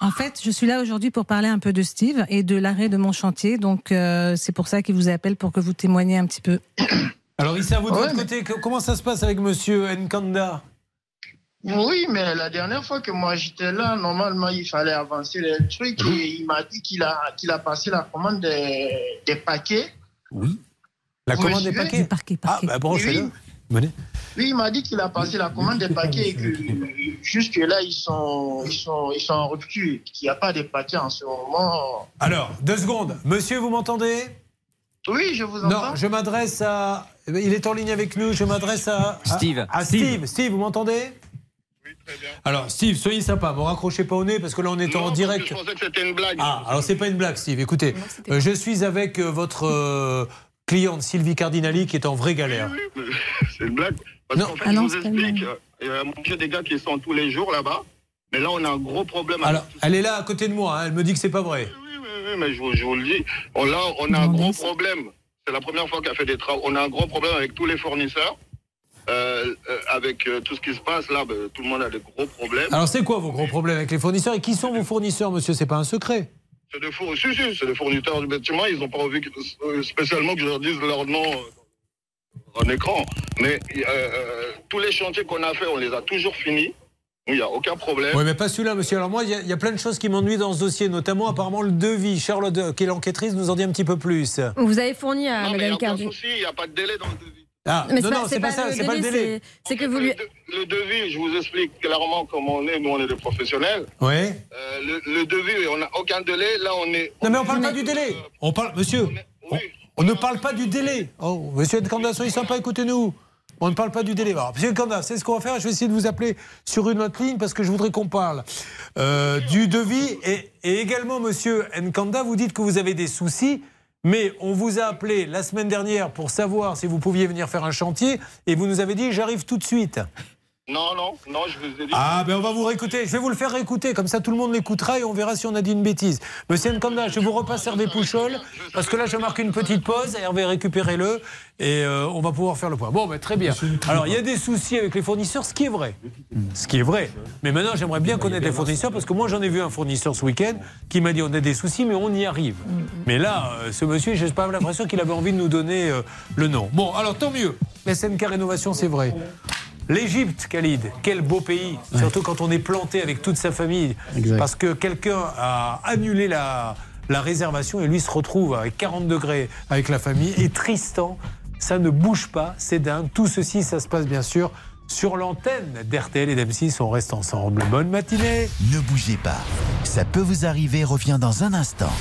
En fait, je suis là aujourd'hui pour parler un peu de Steve et de l'arrêt de mon chantier. Donc, euh, c'est pour ça qu'il vous appelle pour que vous témoigniez un petit peu. Alors Issa, vous de Ouais, votre côté, comment ça se passe avec Monsieur Nkanda? Oui, mais la dernière fois que moi j'étais là, normalement il fallait avancer les trucs et il m'a dit qu'il a, qu'il a passé la commande des, des paquets. Oui. La Vous commande des paquets Parquet, Ah, bah branchez-le. Oui. Venez. Oui, il m'a dit qu'il a passé la commande des paquets et que jusque là ils sont, ils sont, ils sont en rupture, qu'il n'y a pas de paquets en ce moment. Alors, deux secondes. Monsieur, vous m'entendez? Oui, je vous entends. Non, je m'adresse à. Il est en ligne avec nous. Je m'adresse à. à- Steve. À, Steve. Steve, vous m'entendez? Oui, très bien. Alors, Steve, soyez sympa. Ne raccrochez pas au nez parce que là, on est en direct. Je pensais que c'était une blague. Ah, alors c'est pas une blague, Steve. Écoutez, euh, je suis avec euh, votre euh, cliente Sylvie Cardinali qui est en vraie galère. C'est une blague. Parce Non. qu'en fait, Ah non, je vous explique, euh, il y a des gars qui sont tous les jours là-bas. Mais là, on a un gros problème. Alors, avec elle est là à côté de moi. hein. Elle me dit que c'est pas vrai. Oui, oui, oui, mais je, vous- je vous le dis. On, là, on a un gros problème. C'est la première fois qu'elle fait des travaux. On a un gros problème avec tous les fournisseurs. Euh, euh, avec euh, tout ce qui se passe là, ben, tout le monde a des gros problèmes. Alors, c'est quoi vos gros problèmes avec les fournisseurs? Et qui sont vos fournisseurs, monsieur? C'est pas un secret. C'est des, four- si, si, c'est des fournisseurs du bâtiment. Ils n'ont pas envie que- euh, spécialement que je leur dise leur nom euh, en écran. Mais euh, euh, tous les chantiers qu'on a fait, on les a toujours finis. Il n'y a aucun problème. Oui, mais pas celui-là, monsieur. Alors, moi, il y, a- il y a plein de choses qui m'ennuient dans ce dossier, notamment apparemment le devis. Charlotte, euh, qui est l'enquêtrice, nous en dit un petit peu plus. Vous avez fourni à Non, Madame il n'y a pas de délai dans le devis. Ah, Mais non, c'est non, pas- c'est c'est pas pas ça, le c'est pas le délai. C'est que vous lui. Le devis, je vous explique clairement comment on est. Nous, on est des professionnels. Oui. Euh, le, le devis, on n'a aucun délai. Là, on est. Non, mais on parle pas du délai. On parle, monsieur, on, on ne parle pas du délai. Oh, monsieur Nkanda, soyez sympa, écoutez-nous. On ne parle pas du délai. Alors, monsieur Nkanda, c'est ce qu'on va faire. Je vais essayer de vous appeler sur une autre ligne parce que je voudrais qu'on parle euh, du devis. Et, et également, monsieur Nkanda, vous dites que vous avez des soucis. Mais on vous a appelé la semaine dernière pour savoir si vous pouviez venir faire un chantier et vous nous avez dit j'arrive tout de suite. Non, non, non, je vous ai dit. Ah, ben on va vous réécouter. Je vais vous le faire réécouter, comme ça tout le monde l'écoutera et on verra si on a dit une bêtise. Monsieur Nkanda, je vous repasse Hervé Pouchol, parce que là je marque une petite pause. Hervé, récupérez-le et euh, on va pouvoir faire le point. Bon, ben, très bien. Alors, il y a des soucis avec les fournisseurs, ce qui est vrai. Ce qui est vrai. Mais maintenant, j'aimerais bien connaître les fournisseurs, parce que moi j'en ai vu un fournisseur ce week-end qui m'a dit on a des soucis, mais on y arrive. Mais là, euh, ce monsieur, j'ai pas l'impression qu'il avait envie de nous donner euh, le nom. Bon, alors tant mieux. SNK Rénovation, c'est vrai. L'Égypte, Khalid, quel beau pays, surtout quand on est planté avec toute sa famille, Exact. parce que quelqu'un a annulé la, la réservation et lui se retrouve avec 40 degrés avec la famille. Et Tristan, ça ne bouge pas, c'est dingue. Tout ceci, ça se passe bien sûr sur l'antenne d'RTL et d'M6. On reste ensemble. Bonne matinée. Ne bougez pas. Ça peut vous arriver revient dans un instant.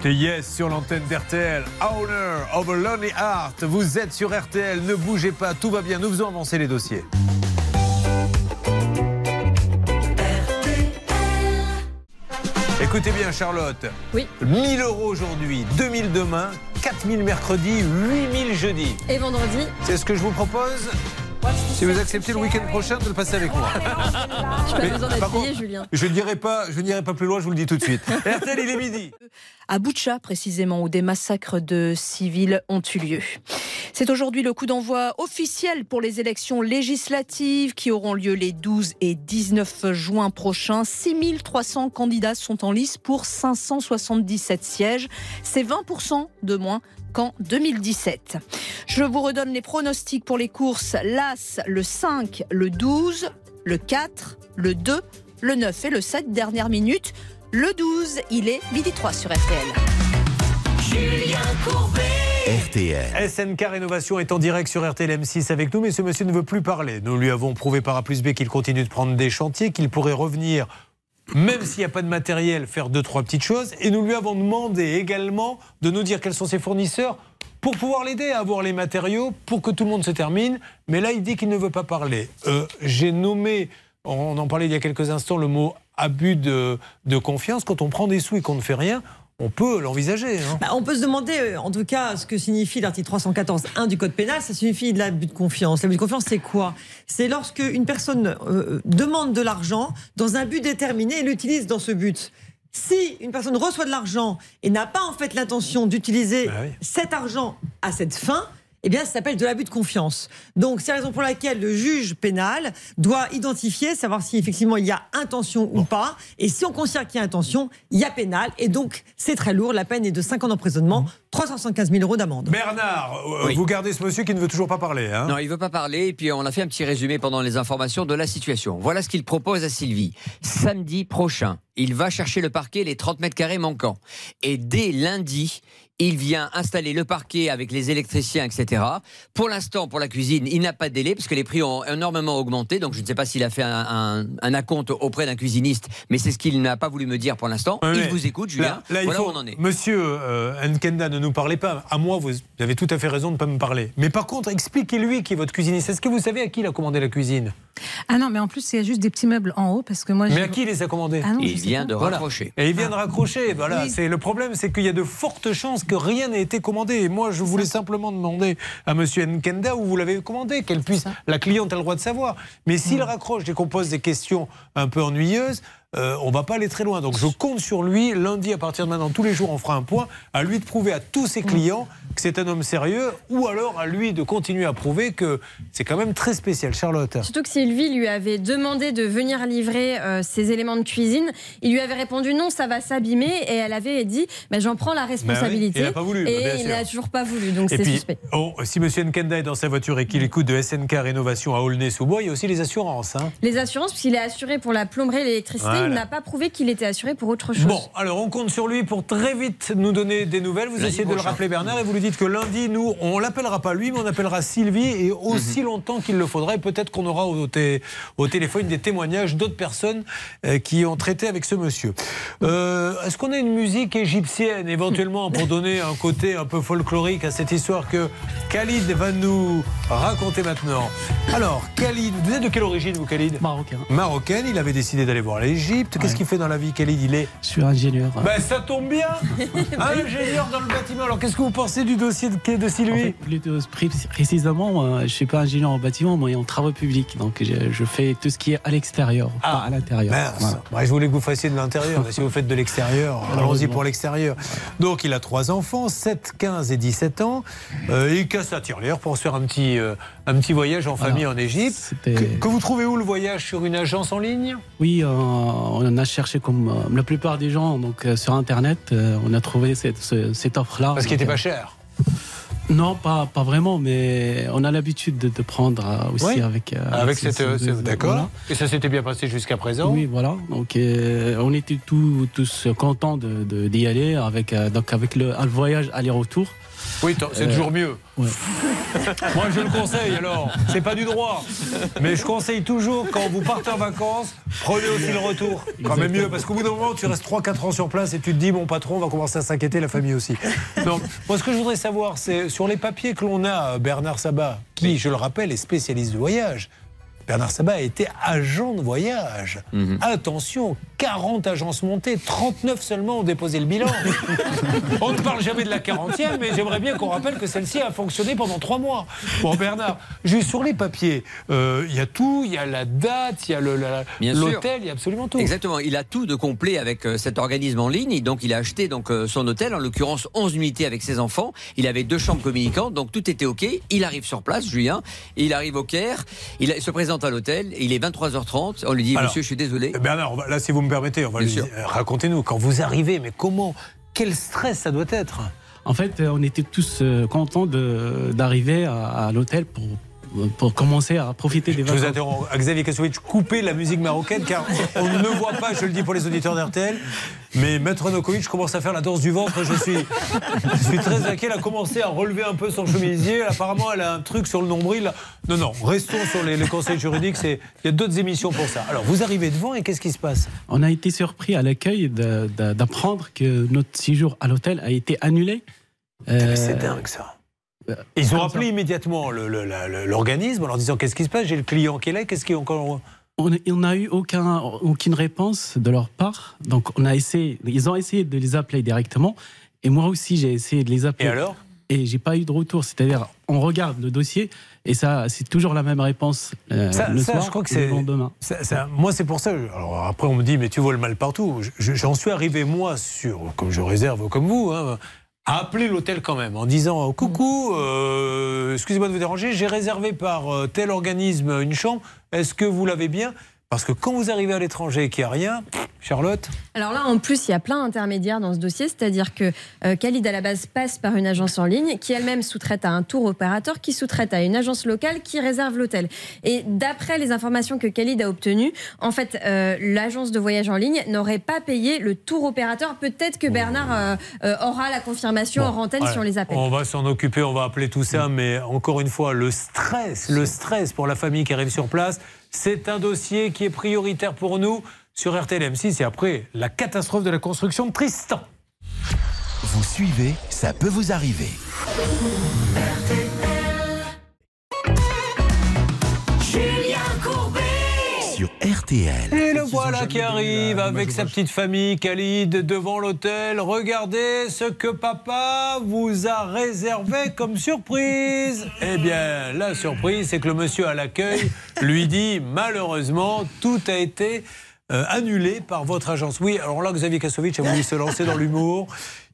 C'était Yes sur l'antenne d'RTL. Owner of a Lonely Heart. Vous êtes sur RTL, ne bougez pas, tout va bien. Nous faisons avancer les dossiers. Écoutez bien, Charlotte. Oui. 1000 euros aujourd'hui, 2000 demain, 4000 mercredi, 8000 jeudi. Et vendredi, C'est ce que je vous propose? Si vous acceptez le week-end prochain de le passer avec moi. je peux Mais, besoin par d'être payé, contre, Julien. Je ne dirai pas, je n'irai pas plus loin, je vous le dis tout de suite. RTL, il est midi. à Boutcha précisément, où des massacres de civils ont eu lieu. C'est aujourd'hui le coup d'envoi officiel pour les élections législatives qui auront lieu les 12 et 19 juin prochains. 6300 candidats sont en lice pour 577 sièges. C'est 20% de moins qu'en 2017. Je vous redonne les pronostics pour les courses. L'As, le 5, le 12, le 4, le 2, le 9 et le 7 dernière minute. Le 12, il est midi 3 sur RTL. Julien RTL. SNK Rénovation est en direct sur RTL M6 avec nous, mais ce monsieur ne veut plus parler. Nous lui avons prouvé par A plus B qu'il continue de prendre des chantiers, qu'il pourrait revenir, même s'il n'y a pas de matériel, faire deux, trois petites choses. Et nous lui avons demandé également de nous dire quels sont ses fournisseurs pour pouvoir l'aider à avoir les matériaux pour que tout le monde se termine. Mais là, il dit qu'il ne veut pas parler. Euh, J'ai nommé, on en parlait il y a quelques instants, le mot abus de, de confiance. Quand on prend des sous et qu'on ne fait rien, on peut l'envisager. hein. Bah, on peut se demander, euh, en tout cas, ce que signifie l'article 314.1 du Code pénal. Ça signifie de l'abus de confiance. L'abus de confiance, c'est quoi? C'est lorsque une personne euh, demande de l'argent dans un but déterminé et l'utilise dans ce but. Si une personne reçoit de l'argent et n'a pas en fait l'intention d'utiliser cet argent à cette fin, eh bien, ça s'appelle de l'abus de confiance. Donc, c'est la raison pour laquelle le juge pénal doit identifier, savoir si effectivement il y a intention ou pas. Et si on considère qu'il y a intention, il y a pénal. Et donc, c'est très lourd. La peine est de 5 ans d'emprisonnement, 375 000 euros d'amende. Bernard, euh, Oui. vous gardez ce monsieur qui ne veut toujours pas parler. hein Non, il veut pas parler. Et puis on a fait un petit résumé pendant les informations de la situation. Voilà ce qu'il propose à Sylvie. Samedi prochain, il va chercher le parquet, les 30 mètres carrés manquants. Et dès lundi, il vient installer le parquet avec les électriciens, etc. Pour l'instant, pour la cuisine, il n'a pas de délai parce que les prix ont énormément augmenté. Donc je ne sais pas s'il a fait un, un, un acompte auprès d'un cuisiniste, mais c'est ce qu'il n'a pas voulu me dire pour l'instant. Oui, il vous écoute, Julien. Là, là, il voilà faut- où on en est. Monsieur euh, Nkenda, ne nous parlez pas. À moi, vous avez tout à fait raison de ne pas me parler. Mais par contre, expliquez-lui qui est votre cuisiniste. Est-ce que vous savez à qui il a commandé la cuisine? Ah non, mais en plus, c'est juste des petits meubles en haut parce que moi. Mais à qui il les a commandés? Ah non, je sais pas. Voilà. Et il vient de raccrocher. Voilà. Oui. C'est le problème, c'est qu'il y a de fortes chances que rien n'ait été commandé. Et moi, je voulais simplement demander à Monsieur Nkenda où vous l'avez commandé, qu'elle puisse. La cliente a le droit de savoir. Mais s'il raccroche et qu'on pose des questions un peu ennuyeuses. euh, on va pas aller très loin. Donc je compte sur lui. Lundi, à partir de maintenant, tous les jours, on fera un point. À lui de prouver à tous ses clients que c'est un homme sérieux, ou alors à lui de continuer à prouver que c'est quand même très spécial. Charlotte. Surtout que Sylvie lui avait demandé de venir livrer euh, ses éléments de cuisine. Il lui avait répondu non, ça va s'abîmer. Et elle avait dit bah, j'en prends la responsabilité. il a pas voulu, bah, Et bien il n'a toujours pas voulu. Donc Et c'est suspect. oh, si M. Nkenda est dans sa voiture et qu'il écoute de SNK Rénovation à Aulnay-sous-Bois, il y a aussi les assurances. hein. Les assurances, puisqu'il est assuré pour la plomberie et l'électricité, Voilà. il n'a pas prouvé qu'il était assuré pour autre chose. Bon, alors on compte sur lui pour très vite nous donner des nouvelles. Vous essayez de le rappeler, Bernard, et vous lui dites que lundi, nous, on l'appellera pas lui, mais on appellera Sylvie, et aussi longtemps qu'il le faudra. Et peut-être qu'on aura au, té- au téléphone des témoignages d'autres personnes euh, qui ont traité avec ce monsieur. Euh, Est-ce qu'on a une musique égyptienne, éventuellement, pour donner un côté un peu folklorique à cette histoire que Khalid va nous raconter maintenant? Alors, Khalid, vous êtes de quelle origine, vous, Khalid? Marocain. Marocaine, il avait décidé d'aller voir l'Égypte. Qu'est-ce qu'il fait dans la vie, Khalid? Il est. Je suis ingénieur. Ben, ça tombe bien Ingénieur dans le bâtiment. Alors, qu'est-ce que vous pensez du dossier de, de Sylvie En fait, plutôt pré- précisément, euh, je suis pas ingénieur en bâtiment, mais en travaux publics. Donc, je, je fais tout ce qui est à l'extérieur, pas à l'intérieur. Voilà. Ouais, je voulais que vous fassiez de l'intérieur. mais si vous faites de l'extérieur, allons-y pour l'extérieur. Donc, il a trois enfants, 7, 15 et 17 ans. Euh, il casse la tirelire pour se faire un petit, euh, un petit voyage en famille en Égypte. Que, que vous trouvez où le voyage Sur une agence en ligne? Oui, euh, on a cherché comme euh, la plupart des gens donc sur Internet, on a trouvé cette, ce- cette offre-là. Parce qu'il Donc, était pas cher. Non, pas, pas vraiment, mais on a l'habitude de, de prendre euh, aussi Oui. avec. euh, Avec ces- cette. ces- c'est- D'accord. voilà. Et ça s'était bien passé jusqu'à présent Oui, voilà. Donc, euh, on était tous, tous contents de- de- d'y aller avec, euh, donc avec le, voyage aller-retour. Oui, c'est Euh, toujours mieux. Moi, je le conseille alors. C'est pas du droit. Mais je conseille toujours, quand vous partez en vacances, prenez aussi le retour. Quand même mieux, parce qu'au bout d'un moment, tu restes 3-4 ans sur place et tu te dis, mon patron va commencer à s'inquiéter, la famille aussi. Donc, moi, ce que je voudrais savoir, c'est sur les papiers que l'on a, Bernard Sabat, qui, je le rappelle, est spécialiste de voyage. Bernard Sabat a été agent de voyage. Attention, 40 agences montées, 39 seulement ont déposé le bilan. On ne parle jamais de la 40e, mais j'aimerais bien qu'on rappelle que celle-ci a fonctionné pendant trois mois. Bon, Bernard, juste sur les papiers, euh, il y a tout, il y a la date, il y a l'hôtel, il y a absolument tout. Exactement, il a tout de complet avec euh, cet organisme en ligne. Donc il a acheté donc euh, son hôtel, en l'occurrence 11 unités avec ses enfants. Il avait deux chambres communicantes, donc tout était OK. Il arrive sur place, Julien. Il arrive au Caire. Il se présente à l'hôtel. Il est 23h30. On lui dit, Alors, monsieur, je suis désolé. Bernard, on va- là, si vous me permettez, on va lui- racontez-nous, quand vous arrivez, mais comment Quel stress ça doit être? En fait, euh, on était tous euh, contents d'arriver à, à l'hôtel pour, pour commencer à profiter des Je vous vacances. interromps. Xavier Kasovic, coupez la musique marocaine car on ne voit pas, je le dis pour les auditeurs d'RTL, mais Maître Nokovic commence à faire la danse du ventre. Je suis, je suis très inquiet. Elle a commencé à relever un peu son chemisier. Apparemment, elle a un truc sur le nombril. Non, non, restons sur les, les conseils juridiques. Il y a d'autres émissions pour ça. Alors, vous arrivez devant et qu'est-ce qui se passe? On a été surpris à l'accueil d'apprendre que notre séjour à l'hôtel a été annulé. Euh, C'est dingue ça. Ils ont appelé immédiatement l'organisme en leur disant qu'est-ce qui se passe? J'ai le client qui est là, qu'est-ce qui est encore. On n'a eu aucun, aucune réponse de leur part. Donc, on a essayé, ils ont essayé de les appeler directement. Et moi aussi, j'ai essayé de les appeler. Et alors? Et j'ai pas eu de retour. C'est-à-dire, on regarde le dossier et ça, c'est toujours la même réponse euh, Ça, le ça, soir je crois que et le c'est. lendemain. ça- moi, c'est pour ça. Alors après, on me dit, mais tu vois le mal partout. Je- je- J'en suis arrivé, moi, sur, comme je réserve, comme vous, hein, à appeler l'hôtel quand même, en disant Coucou, euh, excusez-moi de vous déranger, j'ai réservé par euh, tel organisme une chambre. Est-ce que vous l'avez bien? Parce que quand vous arrivez à l'étranger et qu'il n'y a rien, Charlotte, Alors là, en plus, il y a plein d'intermédiaires dans ce dossier, c'est-à-dire que euh, Khalid, à la base, passe par une agence en ligne qui elle-même sous-traite à un tour opérateur qui sous-traite à une agence locale qui réserve l'hôtel. Et d'après les informations que Khalid a obtenues, en fait, euh, l'agence de voyage en ligne n'aurait pas payé le tour opérateur. Peut-être que Bernard euh, euh, aura la confirmation en antenne si on les appelle. On va s'en occuper, on va appeler tout ça, mais encore une fois, le stress, le stress pour la famille qui arrive sur place, c'est un dossier qui est prioritaire pour nous sur RTL M6 et après la catastrophe de la construction de Tristan. Vous suivez, ça peut vous arriver. Sur RTL. Et le voilà qui arrive avec sa petite famille, Khalid, devant l'hôtel. Regardez ce que papa vous a réservé comme surprise. Eh bien, la surprise, c'est que le monsieur à l'accueil lui dit malheureusement, tout a été euh, annulé par votre agence. Oui, alors là, Xavier Kasovic a voulu se lancer dans l'humour.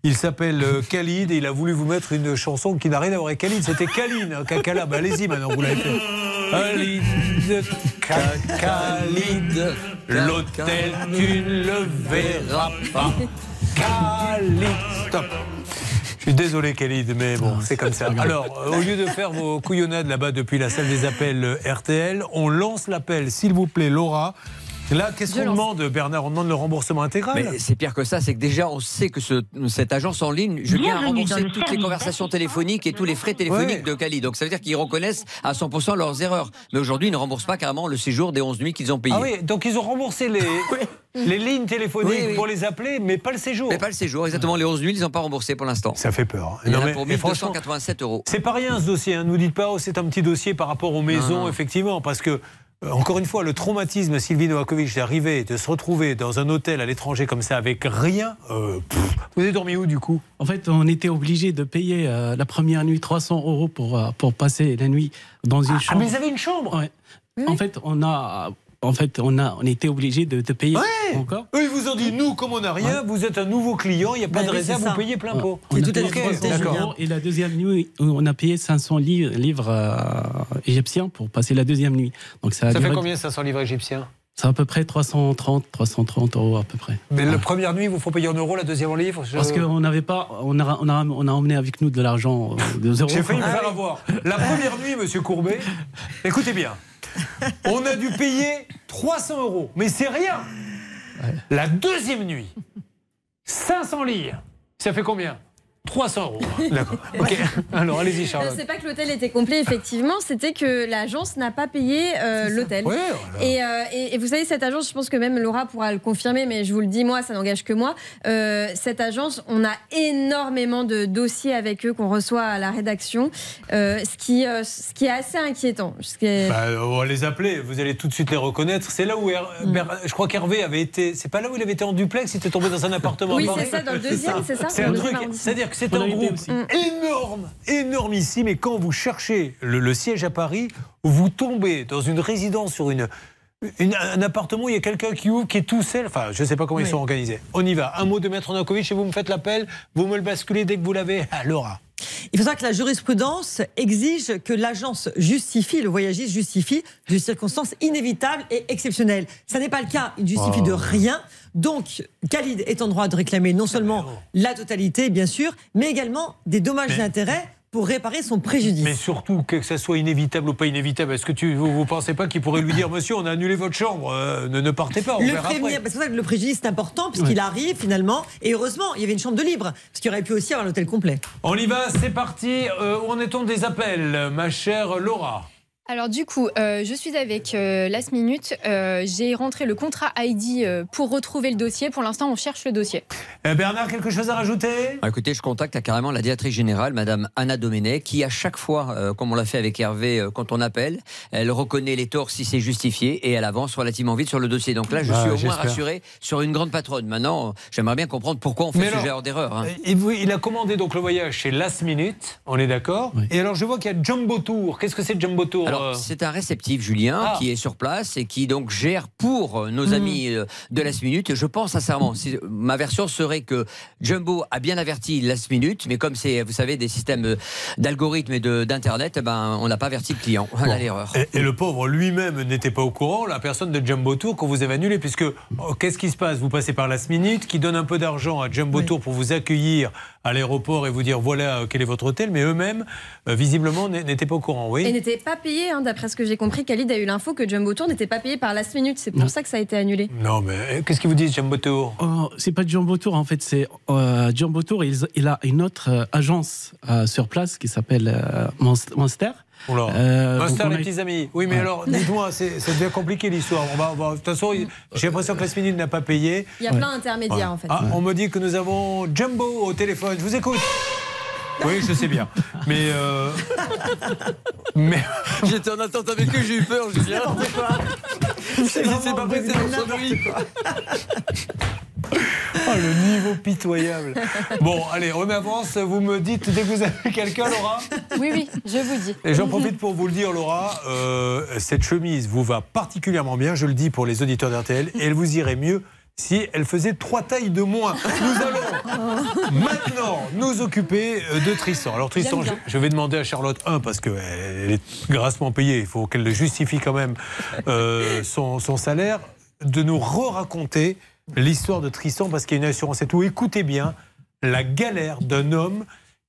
Il s'appelle euh, Khalid et il a voulu vous mettre une chanson qui n'a rien à voir avec Khalid. C'était Kaline, hein, Kakala. Bah, allez-y maintenant, vous l'avez fait. Khalid, Khalid, l'hôtel, tu ne le verras pas. Khalid, stop. Je suis désolé, Khalid, mais bon, c'est comme ça. Alors, euh, au lieu de faire vos couillonnades là-bas depuis la salle des appels euh, RTL, on lance l'appel, s'il vous plaît, Laura. Là, qu'est-ce qu'on demande, Bernard? On demande le remboursement intégral? Mais c'est pire que ça, c'est que déjà on sait que ce- cette agence en ligne, Julien a Bienvenue remboursé dans le toutes les conversations téléphoniques et tous les frais téléphoniques Ouais. de Cali. Donc ça veut dire qu'ils reconnaissent à 100% leurs erreurs. Mais aujourd'hui, ils ne remboursent pas carrément le séjour des 11 nuits qu'ils ont payés. Ah oui, donc ils ont remboursé les, les lignes téléphoniques Oui, oui. pour les appeler, mais pas le séjour. Mais pas le séjour, exactement. Les 11 nuits, ils n'ont pas remboursé pour l'instant. Ça fait peur. hein. Il y en Non, mais- pour mais franchement, 1287 euros. C'est pas rien ce dossier. Ne nous dites pas, oh, c'est un petit dossier par rapport aux maisons, non. effectivement, parce que. Euh, Encore une fois, le traumatisme Sylvie Novakovic d'arriver, de se retrouver dans un hôtel à l'étranger comme ça avec rien. euh, pff, vous avez dormi où du coup? En fait, on était obligé de payer euh, la première nuit 300 euros pour, pour passer la nuit dans une Ah, chambre. mais ils avaient une chambre? Ouais. En fait, on a, en fait, on a, on était obligé de, de payer Ouais. encore. Eux, ils vous ont dit, nous, comme on n'a rien, vous êtes un nouveau client, il n'y a pas de réserve, vous payez plein pot. On tout à payé fait, 300 Julien. euros et la deuxième nuit, on a payé 500 li- livres euh, égyptiens pour passer la deuxième nuit. Donc ça a Ça fait combien 500 livres égyptiens? C'est à peu près 330, 330 euros à peu près. Mais la première nuit, vous faut payer en euros, la deuxième en livres je- Parce qu'on n'avait pas, on a, on, a, on a emmené avec nous de l'argent, euh, de zéro. J'ai failli me franc. faire avoir. La première nuit, monsieur Courbet, écoutez bien, on a dû payer 300 euros, mais c'est rien. La deuxième nuit, 500 livres, ça fait combien? 300 euros. D'accord. Ok. Alors allez-y, Charlotte. C'est pas que l'hôtel était complet, effectivement, c'était que l'agence n'a pas payé euh, l'hôtel. Ouais, et, euh, et- et vous savez, cette agence, je pense que même Laura pourra le confirmer, mais je vous le dis, moi, ça n'engage que moi. Euh, cette agence, on a énormément de dossiers avec eux qu'on reçoit à la rédaction, euh, ce, qui, euh, ce qui est assez inquiétant. Ce qui est- Bah, on va les appeler, vous allez tout de suite les reconnaître. C'est là où Her- Mm. Ber- je crois qu'Hervé avait été. C'est pas là où il avait été en duplex, il était tombé dans un appartement. Oui, c'est ça, dans le deuxième, c'est ça, C'est un truc. C'est-à-dire que c'est un groupe aussi. énorme, énormissime. Et quand vous cherchez le, le siège à Paris, vous tombez dans une résidence sur une. une- un appartement il y a quelqu'un qui ouvre, qui est tout seul. Enfin, je ne sais pas comment ils sont organisés. On y va. Un mot de Maître Nankovic et vous me faites l'appel. Vous me le basculez dès que vous l'avez. À Laura. Il faut savoir que la jurisprudence exige que l'agence justifie, le voyagiste justifie de circonstances inévitables et exceptionnelles. Ça n'est pas le cas, il justifie Oh. de rien. Donc, Khalid est en droit de réclamer non seulement la totalité, bien sûr, mais également des dommages et intérêts pour réparer son préjudice. Mais surtout, que ça soit inévitable ou pas inévitable, est-ce que tu, vous ne pensez pas qu'il pourrait lui dire, monsieur, on a annulé votre chambre, euh, ne, ne partez pas, on le verra prévenir, après. parce que le préjudice est important, puisqu'il arrive finalement, et heureusement, il y avait une chambre de libre, parce qu'il aurait pu aussi avoir l'hôtel complet. On y va, c'est parti. Euh, où en est-on des appels, ma chère Laura Alors du coup, euh, je suis avec euh, Last Minute. Euh, J'ai rentré le contrat ID euh, pour retrouver le dossier. Pour l'instant, on cherche le dossier. Euh, Bernard, quelque chose à rajouter? Ah, Écoutez, je contacte carrément la directrice générale, Madame Anna Domenech, qui à chaque fois, euh, comme on l'a fait avec Hervé, euh, quand on appelle, elle reconnaît les torts si c'est justifié et elle avance relativement vite sur le dossier. Donc là, je Bah, suis au moins rassuré sur une grande patronne. Maintenant, j'aimerais bien comprendre pourquoi on fait Mais ce alors, genre d'erreur. hein. Il a commandé donc le voyage chez Last Minute, on est d'accord? Et alors je vois qu'il y a Jumbo Tour. Qu'est-ce que c'est Jumbo Tour? Alors, c'est un réceptif, Julien, Ah. qui est sur place et qui donc gère pour euh, Hmm. nos amis euh, de Last Minute. Je pense sincèrement, si- ma version serait que Jumbo a bien averti Last Minute, mais comme c'est, vous savez, des systèmes euh, d'algorithmes et de- d'internet, eh ben, on n'a pas averti le client. Voilà Bon. l'erreur. Et, et le pauvre lui-même n'était pas au courant, la personne de Jumbo Tour, qu'on vous avez annulé, puisque oh, qu'est-ce qui se passe? Vous passez par Last Minute, qui donne un peu d'argent à Jumbo Tour pour vous accueillir à l'aéroport et vous dire voilà euh, quel est votre hôtel, mais eux-mêmes, euh, visiblement, n'étaient pas au courant, oui Et n'était pas payé, hein, d'après ce que j'ai compris. Khalid a eu l'info que Jumbo Tour n'était pas payé par Last Minute. C'est pour ça que ça a été annulé. Non, mais euh, qu'est-ce qu'ils vous disent, Jumbo Tour? Oh, c'est pas Jumbo Tour en fait, c'est euh, Jumbo Tour. Il, il a une autre euh, agence euh, sur place qui s'appelle euh, Monst- Monster. Euh, Monster, les a- petits amis. Oui, mais Ouais. alors, dites-moi, c'est devient compliqué l'histoire. On va, on va- de toute façon, j'ai l'impression que Last Minute n'a pas payé. Il y a plein d'intermédiaires, en fait. Ah, on me dit que nous avons Jumbo au téléphone. Je vous écoute. Oui, je sais bien. Mais. euh, mais. J'étais en attente avec eux, j'ai eu peur, Julien. C'est pas pressé dans sonnerie. Oh, le niveau pitoyable. Bon, allez, on avance. Vous me dites dès que vous avez quelqu'un, Laura Oui, oui, je vous dis. Et j'en profite pour vous le dire, Laura, euh, cette chemise vous va particulièrement bien, je le dis pour les auditeurs d'RTL, et elle vous irait mieux si elle faisait trois tailles de moins. Nous allons maintenant nous occuper euh, de Tristan. Alors Tristan, je vais demander à Charlotte, un, parce qu'elle est grassement payée, il faut qu'elle justifie quand même euh, son, son salaire, de nous re-raconter l'histoire de Tristan, parce qu'il y a une assurance et tout. Écoutez bien la galère d'un homme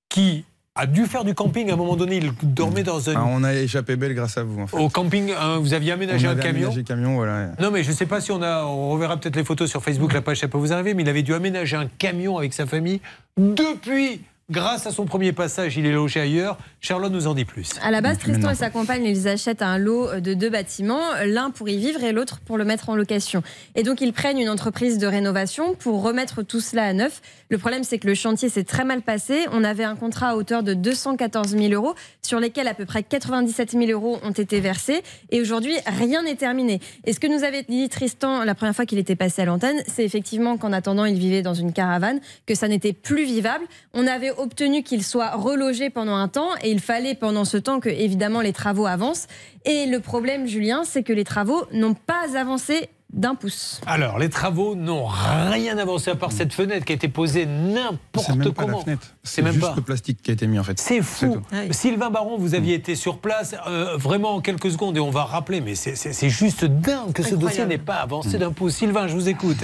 qui a dû faire du camping. À un moment donné, il dormait dans un... Ah, on a échappé belle grâce à vous. En fait. Au camping, hein, vous aviez aménagé on un avait camion aménagé camion, voilà. Non, mais je ne sais pas si on a. On reverra peut-être les photos sur Facebook, la page, ça peut vous arriver, mais il avait dû aménager un camion avec sa famille depuis. Grâce à son premier passage, il est logé ailleurs. Charlotte nous en dit plus. À la base, Tristan et sa compagne, ils achètent un lot de deux bâtiments, l'un pour y vivre et l'autre pour le mettre en location. Et donc, ils prennent une entreprise de rénovation pour remettre tout cela à neuf. Le problème, c'est que le chantier s'est très mal passé. On avait un contrat à hauteur de 214 000 euros, sur lesquels à peu près 97 000 euros ont été versés. Et aujourd'hui, rien n'est terminé. Et ce que nous avait dit Tristan la première fois qu'il était passé à l'antenne, c'est effectivement qu'en attendant, il vivait dans une caravane, que ça n'était plus vivable. On avait obtenu qu'il soit relogé pendant un temps et il fallait pendant ce temps que, évidemment, les travaux avancent. Et le problème, Julien, c'est que les travaux n'ont pas avancé d'un pouce. Alors, les travaux n'ont rien avancé à part cette fenêtre qui a été posée C'est n'importe même pas la comment. fenêtre. C'est C'est même juste pas. le plastique qui a été mis en fait. C'est fou. tout. Sylvain Baron, vous aviez été sur place euh, vraiment en quelques secondes et on va rappeler, mais c'est- c'est c'est juste dingue que ce dossier n'ait pas avancé d'un pouce. Sylvain, je vous écoute.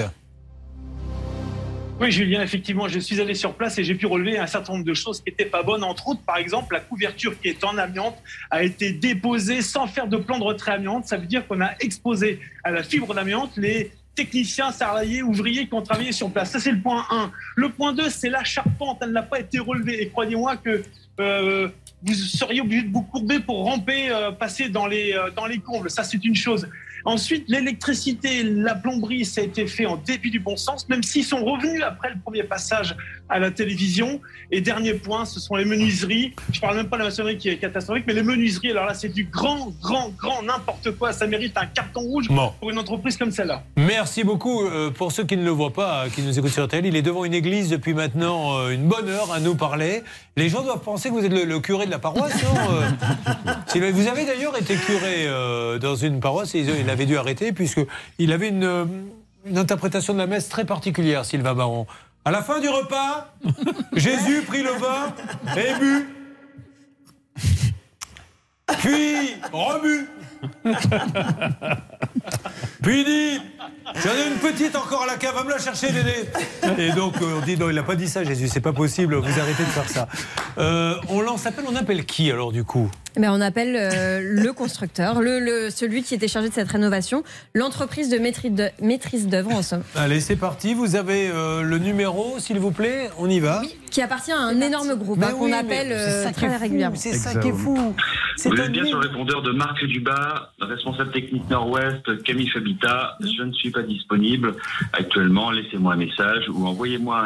Oui, Julien, effectivement, je suis allé sur place et j'ai pu relever un certain nombre de choses qui n'étaient pas bonnes. Entre autres, par exemple, la couverture qui est en amiante a été déposée sans faire de plan de retrait amiante. Ça veut dire qu'on a exposé à la fibre d'amiante les techniciens, salariés, ouvriers qui ont travaillé sur place. Ça, c'est le point 1. Le point 2, c'est la charpente. Elle n'a pas été relevée. Et croyez-moi que euh, vous seriez obligé de vous courber pour ramper, euh, passer dans les, euh, dans les combles. Ça, c'est une chose. Ensuite, l'électricité, la plomberie, ça a été fait en dépit du bon sens, même s'ils sont revenus après le premier passage à la télévision. Et dernier point, ce sont les menuiseries. Je parle même pas de la maçonnerie qui est catastrophique, mais les menuiseries, alors là, c'est du grand, grand, grand n'importe quoi. Ça mérite un carton rouge Bon. pour une entreprise comme celle-là. Merci beaucoup. Euh, pour ceux qui ne le voient pas, euh, qui nous écoutent sur RTL, il est devant une église depuis maintenant euh, une bonne heure à nous parler. Les gens doivent penser que vous êtes le, le curé de la paroisse. non Euh, Vous avez d'ailleurs été curé dans une paroisse et avait dû arrêter puisqu'il avait une, euh, une interprétation de la messe très particulière, Sylvain Baron. À la fin du repas, Jésus prit le vin et bu. Puis rebu. Puis il dit J'en ai une petite encore à la cave, va me la chercher, Dédé. Et donc euh, on dit Non, il n'a pas dit ça, Jésus, c'est pas possible, vous arrêtez de faire ça. Euh, on lance appel, on appelle qui alors du coup? Mais on appelle euh, le constructeur, le, le- celui qui était chargé de cette rénovation, l'entreprise de maîtrise d'œuvre en somme, Allez, c'est parti, vous avez euh, le numéro, s'il vous plaît, on y va. qui appartient à un énorme groupe hein, qu'on appelle euh, ça qui est très fou, régulièrement. C'est ça qui est fou. Vous êtes bien sur le répondeur de Marc Dubas, responsable technique Nord-Ouest, Camille Fabita. Je ne suis pas disponible actuellement. Laissez-moi un message ou envoyez-moi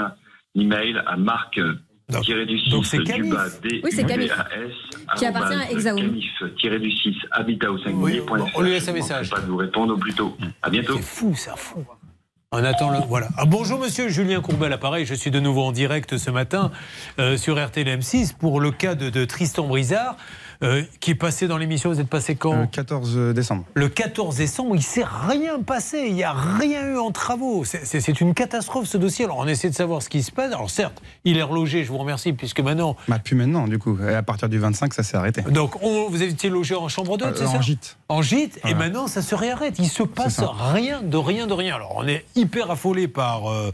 un email à Marc tiré du 6 donc c'est Camille. Dubas, Oui, c'est. D-U-B-A-S, Qui appartient à Exaum. Camif tiré du 6 habitat au on lui laisse un Je ne message. pas de vous répondre au plus tôt. À bientôt. C'est fou, ça, fou. On attend le. Voilà. Ah, bonjour, monsieur Julien Courbet, l'appareil. Je suis de nouveau en direct ce matin euh, sur RTL M6 pour le cas de, de Tristan Brizard, euh, qui est passé dans l'émission. Vous êtes passé quand Le 14 décembre. Le 14 décembre, il ne s'est rien passé. Il n'y a rien eu en travaux. C'est- une catastrophe ce dossier. Alors on essaie de savoir ce qui se passe. Alors certes, il est relogé, je vous remercie, puisque maintenant. Bah, plus maintenant, du coup. À partir du 25, ça s'est arrêté. Donc on, vous étiez logé en chambre d'hôte, Euh, c'est ça en gîte. En gîte, et maintenant ça se réarrête. Il se passe rien de rien de rien. Alors on est hyper affolé par euh,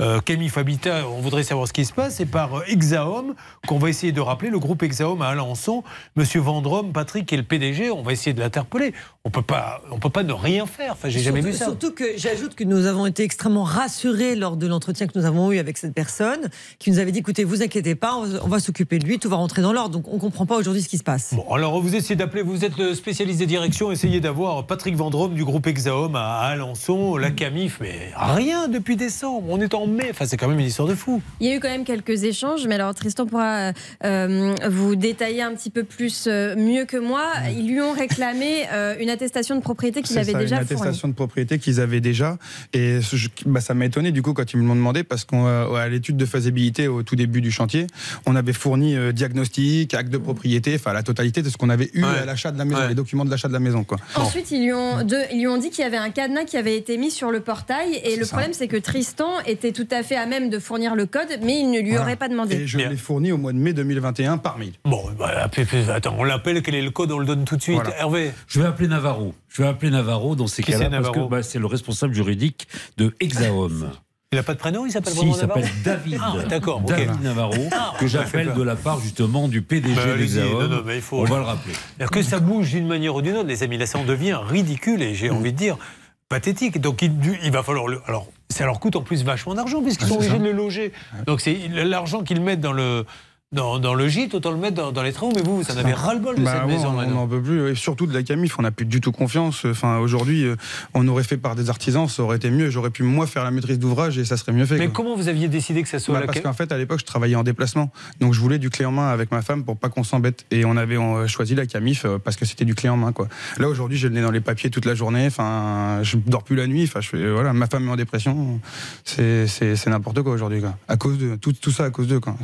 euh, Camille Fabita, on voudrait savoir ce qui se passe, et par euh, Exaom, qu'on va essayer de rappeler, le groupe Exaom à Alençon, Monsieur Vendrome, Patrick et le PDG, on va essayer de l'interpeller. On peut pas, on peut pas ne rien faire. Enfin, j'ai jamais Surtout- vu ça. Surtout que j'ajoute que nous avons été extrêmement rassurés lors de l'entretien que nous avons eu avec cette personne, qui nous avait dit écoutez, vous inquiétez pas, on va, s'occuper de lui, tout va rentrer dans l'ordre. Donc on comprend pas aujourd'hui ce qui se passe. Bon, alors vous essayez d'appeler, vous êtes le spécialiste des directions, essayez d'avoir Patrick Vendrome du groupe Exaom à Alençon, la Camif, mais rien depuis décembre. On est en mai. Enfin, c'est quand même une histoire de fou. Il y a eu quand même quelques échanges, mais alors Tristan pourra euh, euh, vous détailler un petit peu plus euh, mieux que moi. Ils lui ont réclamé euh, une attestation de propriété qu'il C'est avait ça, déjà une fournie. attestation de propriété qu'ils avaient déjà. Et je- bah, ça m'a étonné du coup quand ils me l'ont demandé parce qu'à l'étude de faisabilité au tout début du chantier, on avait fourni euh, diagnostic, acte de propriété, enfin la totalité de ce qu'on avait eu à l'achat de la maison, les documents de l'achat de la maison. Quoi. Ensuite, ils lui, ont, ils lui ont dit qu'il y avait un cadenas qui avait été mis sur le portail. Et le ça. problème, c'est que Tristan était tout à fait à même de fournir le code, mais il ne lui Voilà. aurait pas demandé. Et je l'ai fourni au mois de mai 2021 par mail. Bon, bah, attends, on l'appelle, quel est le code, on le donne tout de suite. Voilà. Hervé Je vais appeler Navarro. Je vais appeler Navarro dans ces cas-là parce que bah, c'est le responsable juridique de Exaom. Il n'a pas de prénom, il s'appelle Si, il s'appelle David. Ah, d'accord. David Navarro, Ah, que j'appelle de la part justement du PDG Bah, allez-y, d'Exaom. non, non, mais il faut- On va le rappeler. C'est-à-dire que ça bouge d'une manière ou d'une autre, les amis. Là, ça en devient ridicule et j'ai Mm. envie de dire pathétique. Donc, il, il va falloir le. Alors, ça leur coûte en plus vachement d'argent puisqu'ils Ah, sont obligés ça. de le loger. Donc, c'est l'argent qu'ils mettent dans le. Dans, dans le gîte, autant le mettre dans, dans les travaux. Mais vous, vous en avez ras-le-bol de Bah cette ouais, maison on- maintenant. On n'en peut plus. Et surtout de la Camif, on n'a plus du tout confiance. Enfin, aujourd'hui, euh, on aurait fait par des artisans, ça aurait été mieux. J'aurais pu, moi, faire la maîtrise d'ouvrage et ça serait mieux fait. Mais quoi. comment vous aviez décidé que ça soit Bah, la parce qu'en fait, à l'époque, je travaillais en déplacement. Donc, je voulais du clé en main avec ma femme pour pas qu'on s'embête. Et on avait euh, choisi la Camif euh, parce que c'était du clé en main, quoi. Là, aujourd'hui, j'ai le nez dans les papiers toute la journée. Enfin, je dors plus la nuit. Enfin, je fais, voilà, ma femme est en dépression. C'est, n'importe quoi aujourd'hui, quoi. À cause de, tout, tout ça à cause d'eux, quoi.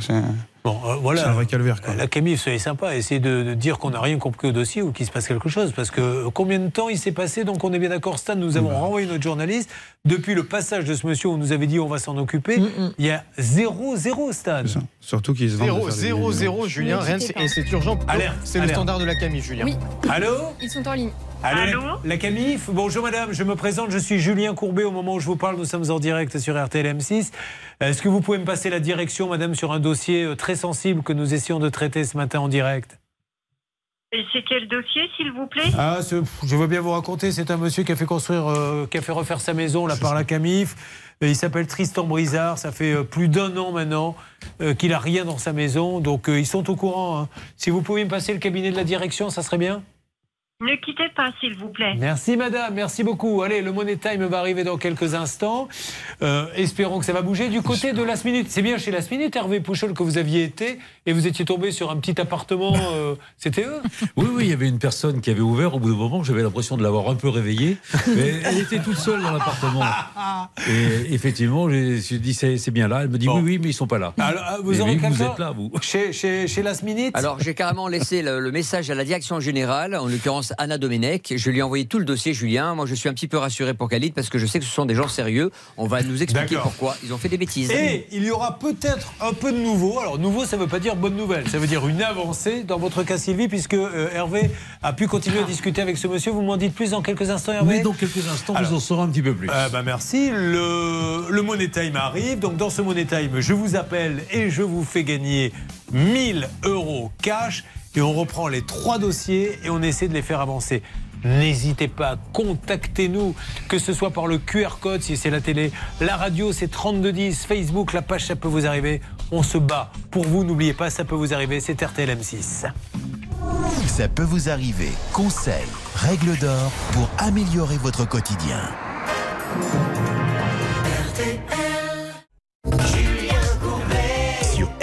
C'est, Bon, euh, voilà. c'est un vrai calvaire, quoi. La Camille, soyez sympa, essayez de, de dire qu'on n'a rien compris au dossier ou qu'il se passe quelque chose. Parce que euh, combien de temps il s'est passé Donc on est bien d'accord, Stan, nous avons renvoyé notre journaliste. Depuis le passage de ce monsieur, on nous avait dit on va s'en occuper. Il y a zéro, zéro, Stan. Surtout qu'ils se vendent. 0, de faire des 0, millions. 0, Julien, rien de- et c'est urgent. C'est le standard de la Camille, Julien. Oui. Allô? Ils sont en ligne. Allô, la- La Camif Bonjour madame, je me présente, je suis Julien Courbet. Au moment où je vous parle, nous sommes en direct sur RTL M6. Est-ce que vous pouvez me passer la direction, madame, sur un dossier euh, très sensible que nous essayons de traiter ce matin en direct? Et c'est quel dossier, s'il vous plaît? Ah, je veux bien vous raconter. C'est un monsieur qui a fait construire, euh, qui a fait refaire sa maison là par la Camif. Il s'appelle Tristan Brizard. Ça fait euh, plus d'un an maintenant euh, qu'il a rien dans sa maison. Donc euh, ils sont au courant. hein. Si vous pouvez me passer le cabinet de la direction, ça serait bien? Ne quittez pas, s'il vous plaît. Merci madame, merci beaucoup. Allez, le Money Time va arriver dans quelques instants. Euh, espérons que ça va bouger. Du côté de Last Minute, c'est bien chez Last Minute, Hervé Pouchol, que vous aviez été et vous étiez tombé sur un petit appartement. euh, C'était eux? Oui, oui, il y avait une personne qui avait ouvert. Au bout d'un moment, j'avais l'impression de l'avoir un peu réveillée. Mais elle était toute seule dans l'appartement. Et effectivement, je me suis dit, c'est bien là. Elle me dit, oui, oui, mais ils sont pas là. Alors, ah, vous Mais aurez oui, vous êtes là, vous. Chez, chez, chez Last Minute? Alors, j'ai carrément laissé le, le message à la direction générale, en l'occurrence Anna Domenech. Je lui ai envoyé tout le dossier, Julien. Moi, je suis un petit peu rassuré pour Khalid parce que je sais que ce sont des gens sérieux. On va nous expliquer pourquoi ils ont fait des bêtises. Et il y aura peut-être un peu de nouveau. Alors, nouveau, ça ne veut pas dire bonne nouvelle. Ça veut dire une avancée dans votre cas, Sylvie, puisque euh, Hervé a pu continuer à discuter avec ce monsieur. Vous m'en dites plus dans quelques instants, Hervé Oui, dans quelques instants, Alors, vous en saurez un petit peu plus. Euh, bah, merci. Le, le Money Time arrive. Donc, dans ce Money Time, je vous appelle et je vous fais gagner 1000 euros cash. Et on reprend les trois dossiers et on essaie de les faire avancer. N'hésitez pas, contactez-nous, que ce soit par le QR code si c'est la télé, la radio c'est 3210, Facebook, la page ça peut vous arriver. On se bat pour vous, n'oubliez pas, ça peut vous arriver, c'est RTL M6. Ça peut vous arriver. Conseils, règles d'or pour améliorer votre quotidien. Sur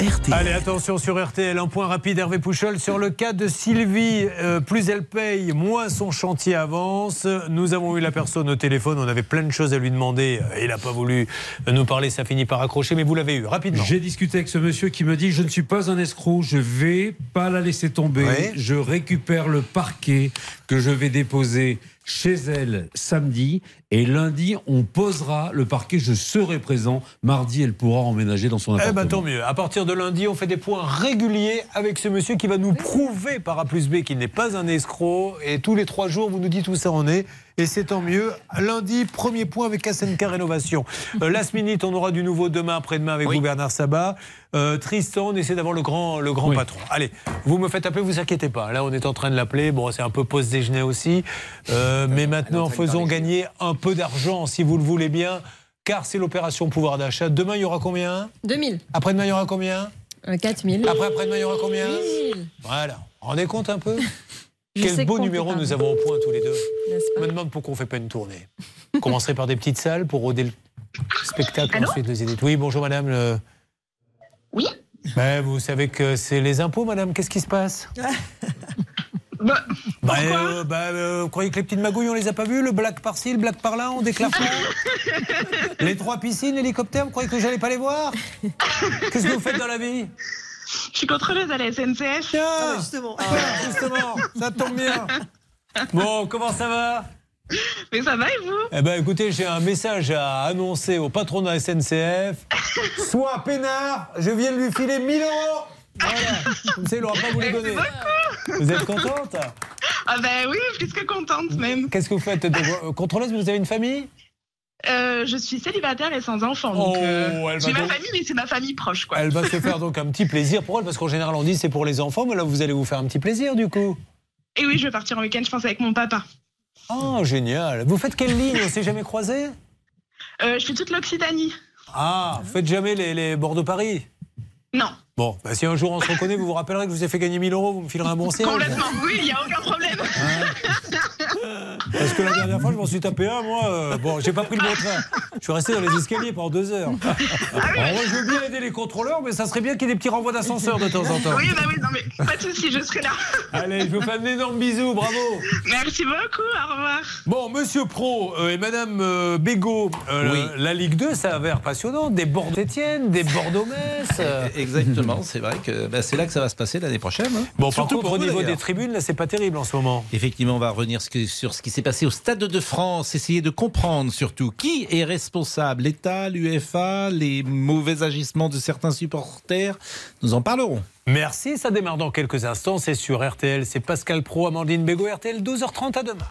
RTL. Allez, attention sur RTL, un point rapide, Hervé Pouchol. Sur le cas de Sylvie, euh, plus elle paye, moins son chantier avance. Nous avons eu la personne au téléphone, on avait plein de choses à lui demander. Il n'a pas voulu nous parler, ça finit par accrocher, mais vous l'avez eu rapidement. J'ai discuté avec ce monsieur qui me dit je ne suis pas un escroc, je vais pas la laisser tomber. Je récupère le parquet que je vais déposer chez elle samedi et lundi on posera le parquet. Je serai présent. Mardi elle pourra emménager dans son Eh appartement. ben tant mieux. À partir de lundi, on fait des points réguliers avec ce monsieur qui va nous prouver par A plus B qu'il n'est pas un escroc. Et tous les trois jours, vous nous dites où ça en est. Et c'est tant mieux. Lundi, premier point avec SNK Rénovation. Euh, last minute, on aura du nouveau demain, après-demain avec vous, Bernard Sabat. Euh, Tristan, on essaie d'avoir le grand, le grand patron. Allez, vous me faites appeler, vous inquiétez pas. Là, on est en train de l'appeler. Bon, c'est un peu post-déjeuner aussi. Euh, mais maintenant, faisons gagner un peu d'argent, si vous le voulez bien. Car c'est l'opération pouvoir d'achat. Demain, il y aura combien? 2000. Après-demain, il y aura combien? Euh, 4000. Après, après-demain, il y aura combien? 8000. Voilà. Rendez compte un peu? Quel beau numéro nous avons au point tous les deux. Je me demande pourquoi on ne fait pas une tournée. On commencerait par des petites salles pour rôder le spectacle, ensuite les éditer. Oui, bonjour madame. le- Oui Ben, vous savez que c'est les impôts, madame. Qu'est-ce qui se passe Bah, Bah, euh, bah, euh, vous croyez que les petites magouilles, on les a pas vues Le black par-ci, le black par-là, on déclare pas Les trois piscines, l'hélicoptère, vous croyez que j'allais pas les voir? Qu'est-ce que vous faites dans la vie? Je suis contrôleuse à la SNCF. Tiens justement. Ah, justement, ça tombe bien. Bon, comment ça va? Mais ça va et vous? Eh ben écoutez, j'ai un message à annoncer au patron de la SNCF. Soit peinard, je viens de lui filer 1000 euros. Voilà. Comme ça, il n'aura pas voulu donner. Vous êtes contente? Ah ben oui, plus que contente même. Qu'est-ce que vous faites de... euh, Contrôleuse, vous avez une famille? Euh, je suis célibataire et sans enfant. Donc, Oh, euh, j'ai ma donc- famille, mais c'est ma famille proche. Quoi. Elle va se faire donc un petit plaisir pour elle, parce qu'en général on dit c'est pour les enfants, mais là vous allez vous faire un petit plaisir du coup. Et oui, je vais partir en week-end, je pense, avec mon papa. Oh, génial. Vous faites quelle ligne On s'est jamais croisé Euh, je fais toute l'Occitanie. Ah, vous faites jamais les, les Bordeaux-Paris Non. Bon, bah, si un jour on se reconnaît, vous vous rappellerez que je vous ai fait gagner 1000 euros, vous me filerez un bon siège. Complètement, oui, il n'y a aucun problème. Parce que la dernière fois, je m'en suis tapé un, moi. euh, bon, j'ai pas pris le bon train. Je suis resté dans les escaliers pendant deux heures. Alors, moi, je veux bien aider les contrôleurs, mais ça serait bien qu'il y ait des petits renvois d'ascenseur de temps en temps. Oui, bah oui, non, mais pas de souci, je serai là. Allez, je vous fais un énorme bisou, bravo. Merci beaucoup, au revoir. Bon, monsieur Pro euh, et madame euh, Bégaud, euh, Oui. la Ligue 2, ça a l'air passionnant. Des Bordeaux-Étienne, des Bordeaux-Metz. euh. C'est vrai que bah, c'est là que ça va se passer l'année prochaine. hein. Bon, Surtout pour au niveau des tribunes, là, c'est pas terrible en ce moment. Effectivement, on va revenir sur ce qui s'est passé au Stade de France, essayer de comprendre surtout qui est responsable, l'État, l'UEFA, les mauvais agissements de certains supporters. Nous en parlerons. Merci, ça démarre dans quelques instants. C'est sur RTL, c'est Pascal Pro, Amandine Bégaud, RTL, 12h30 à demain.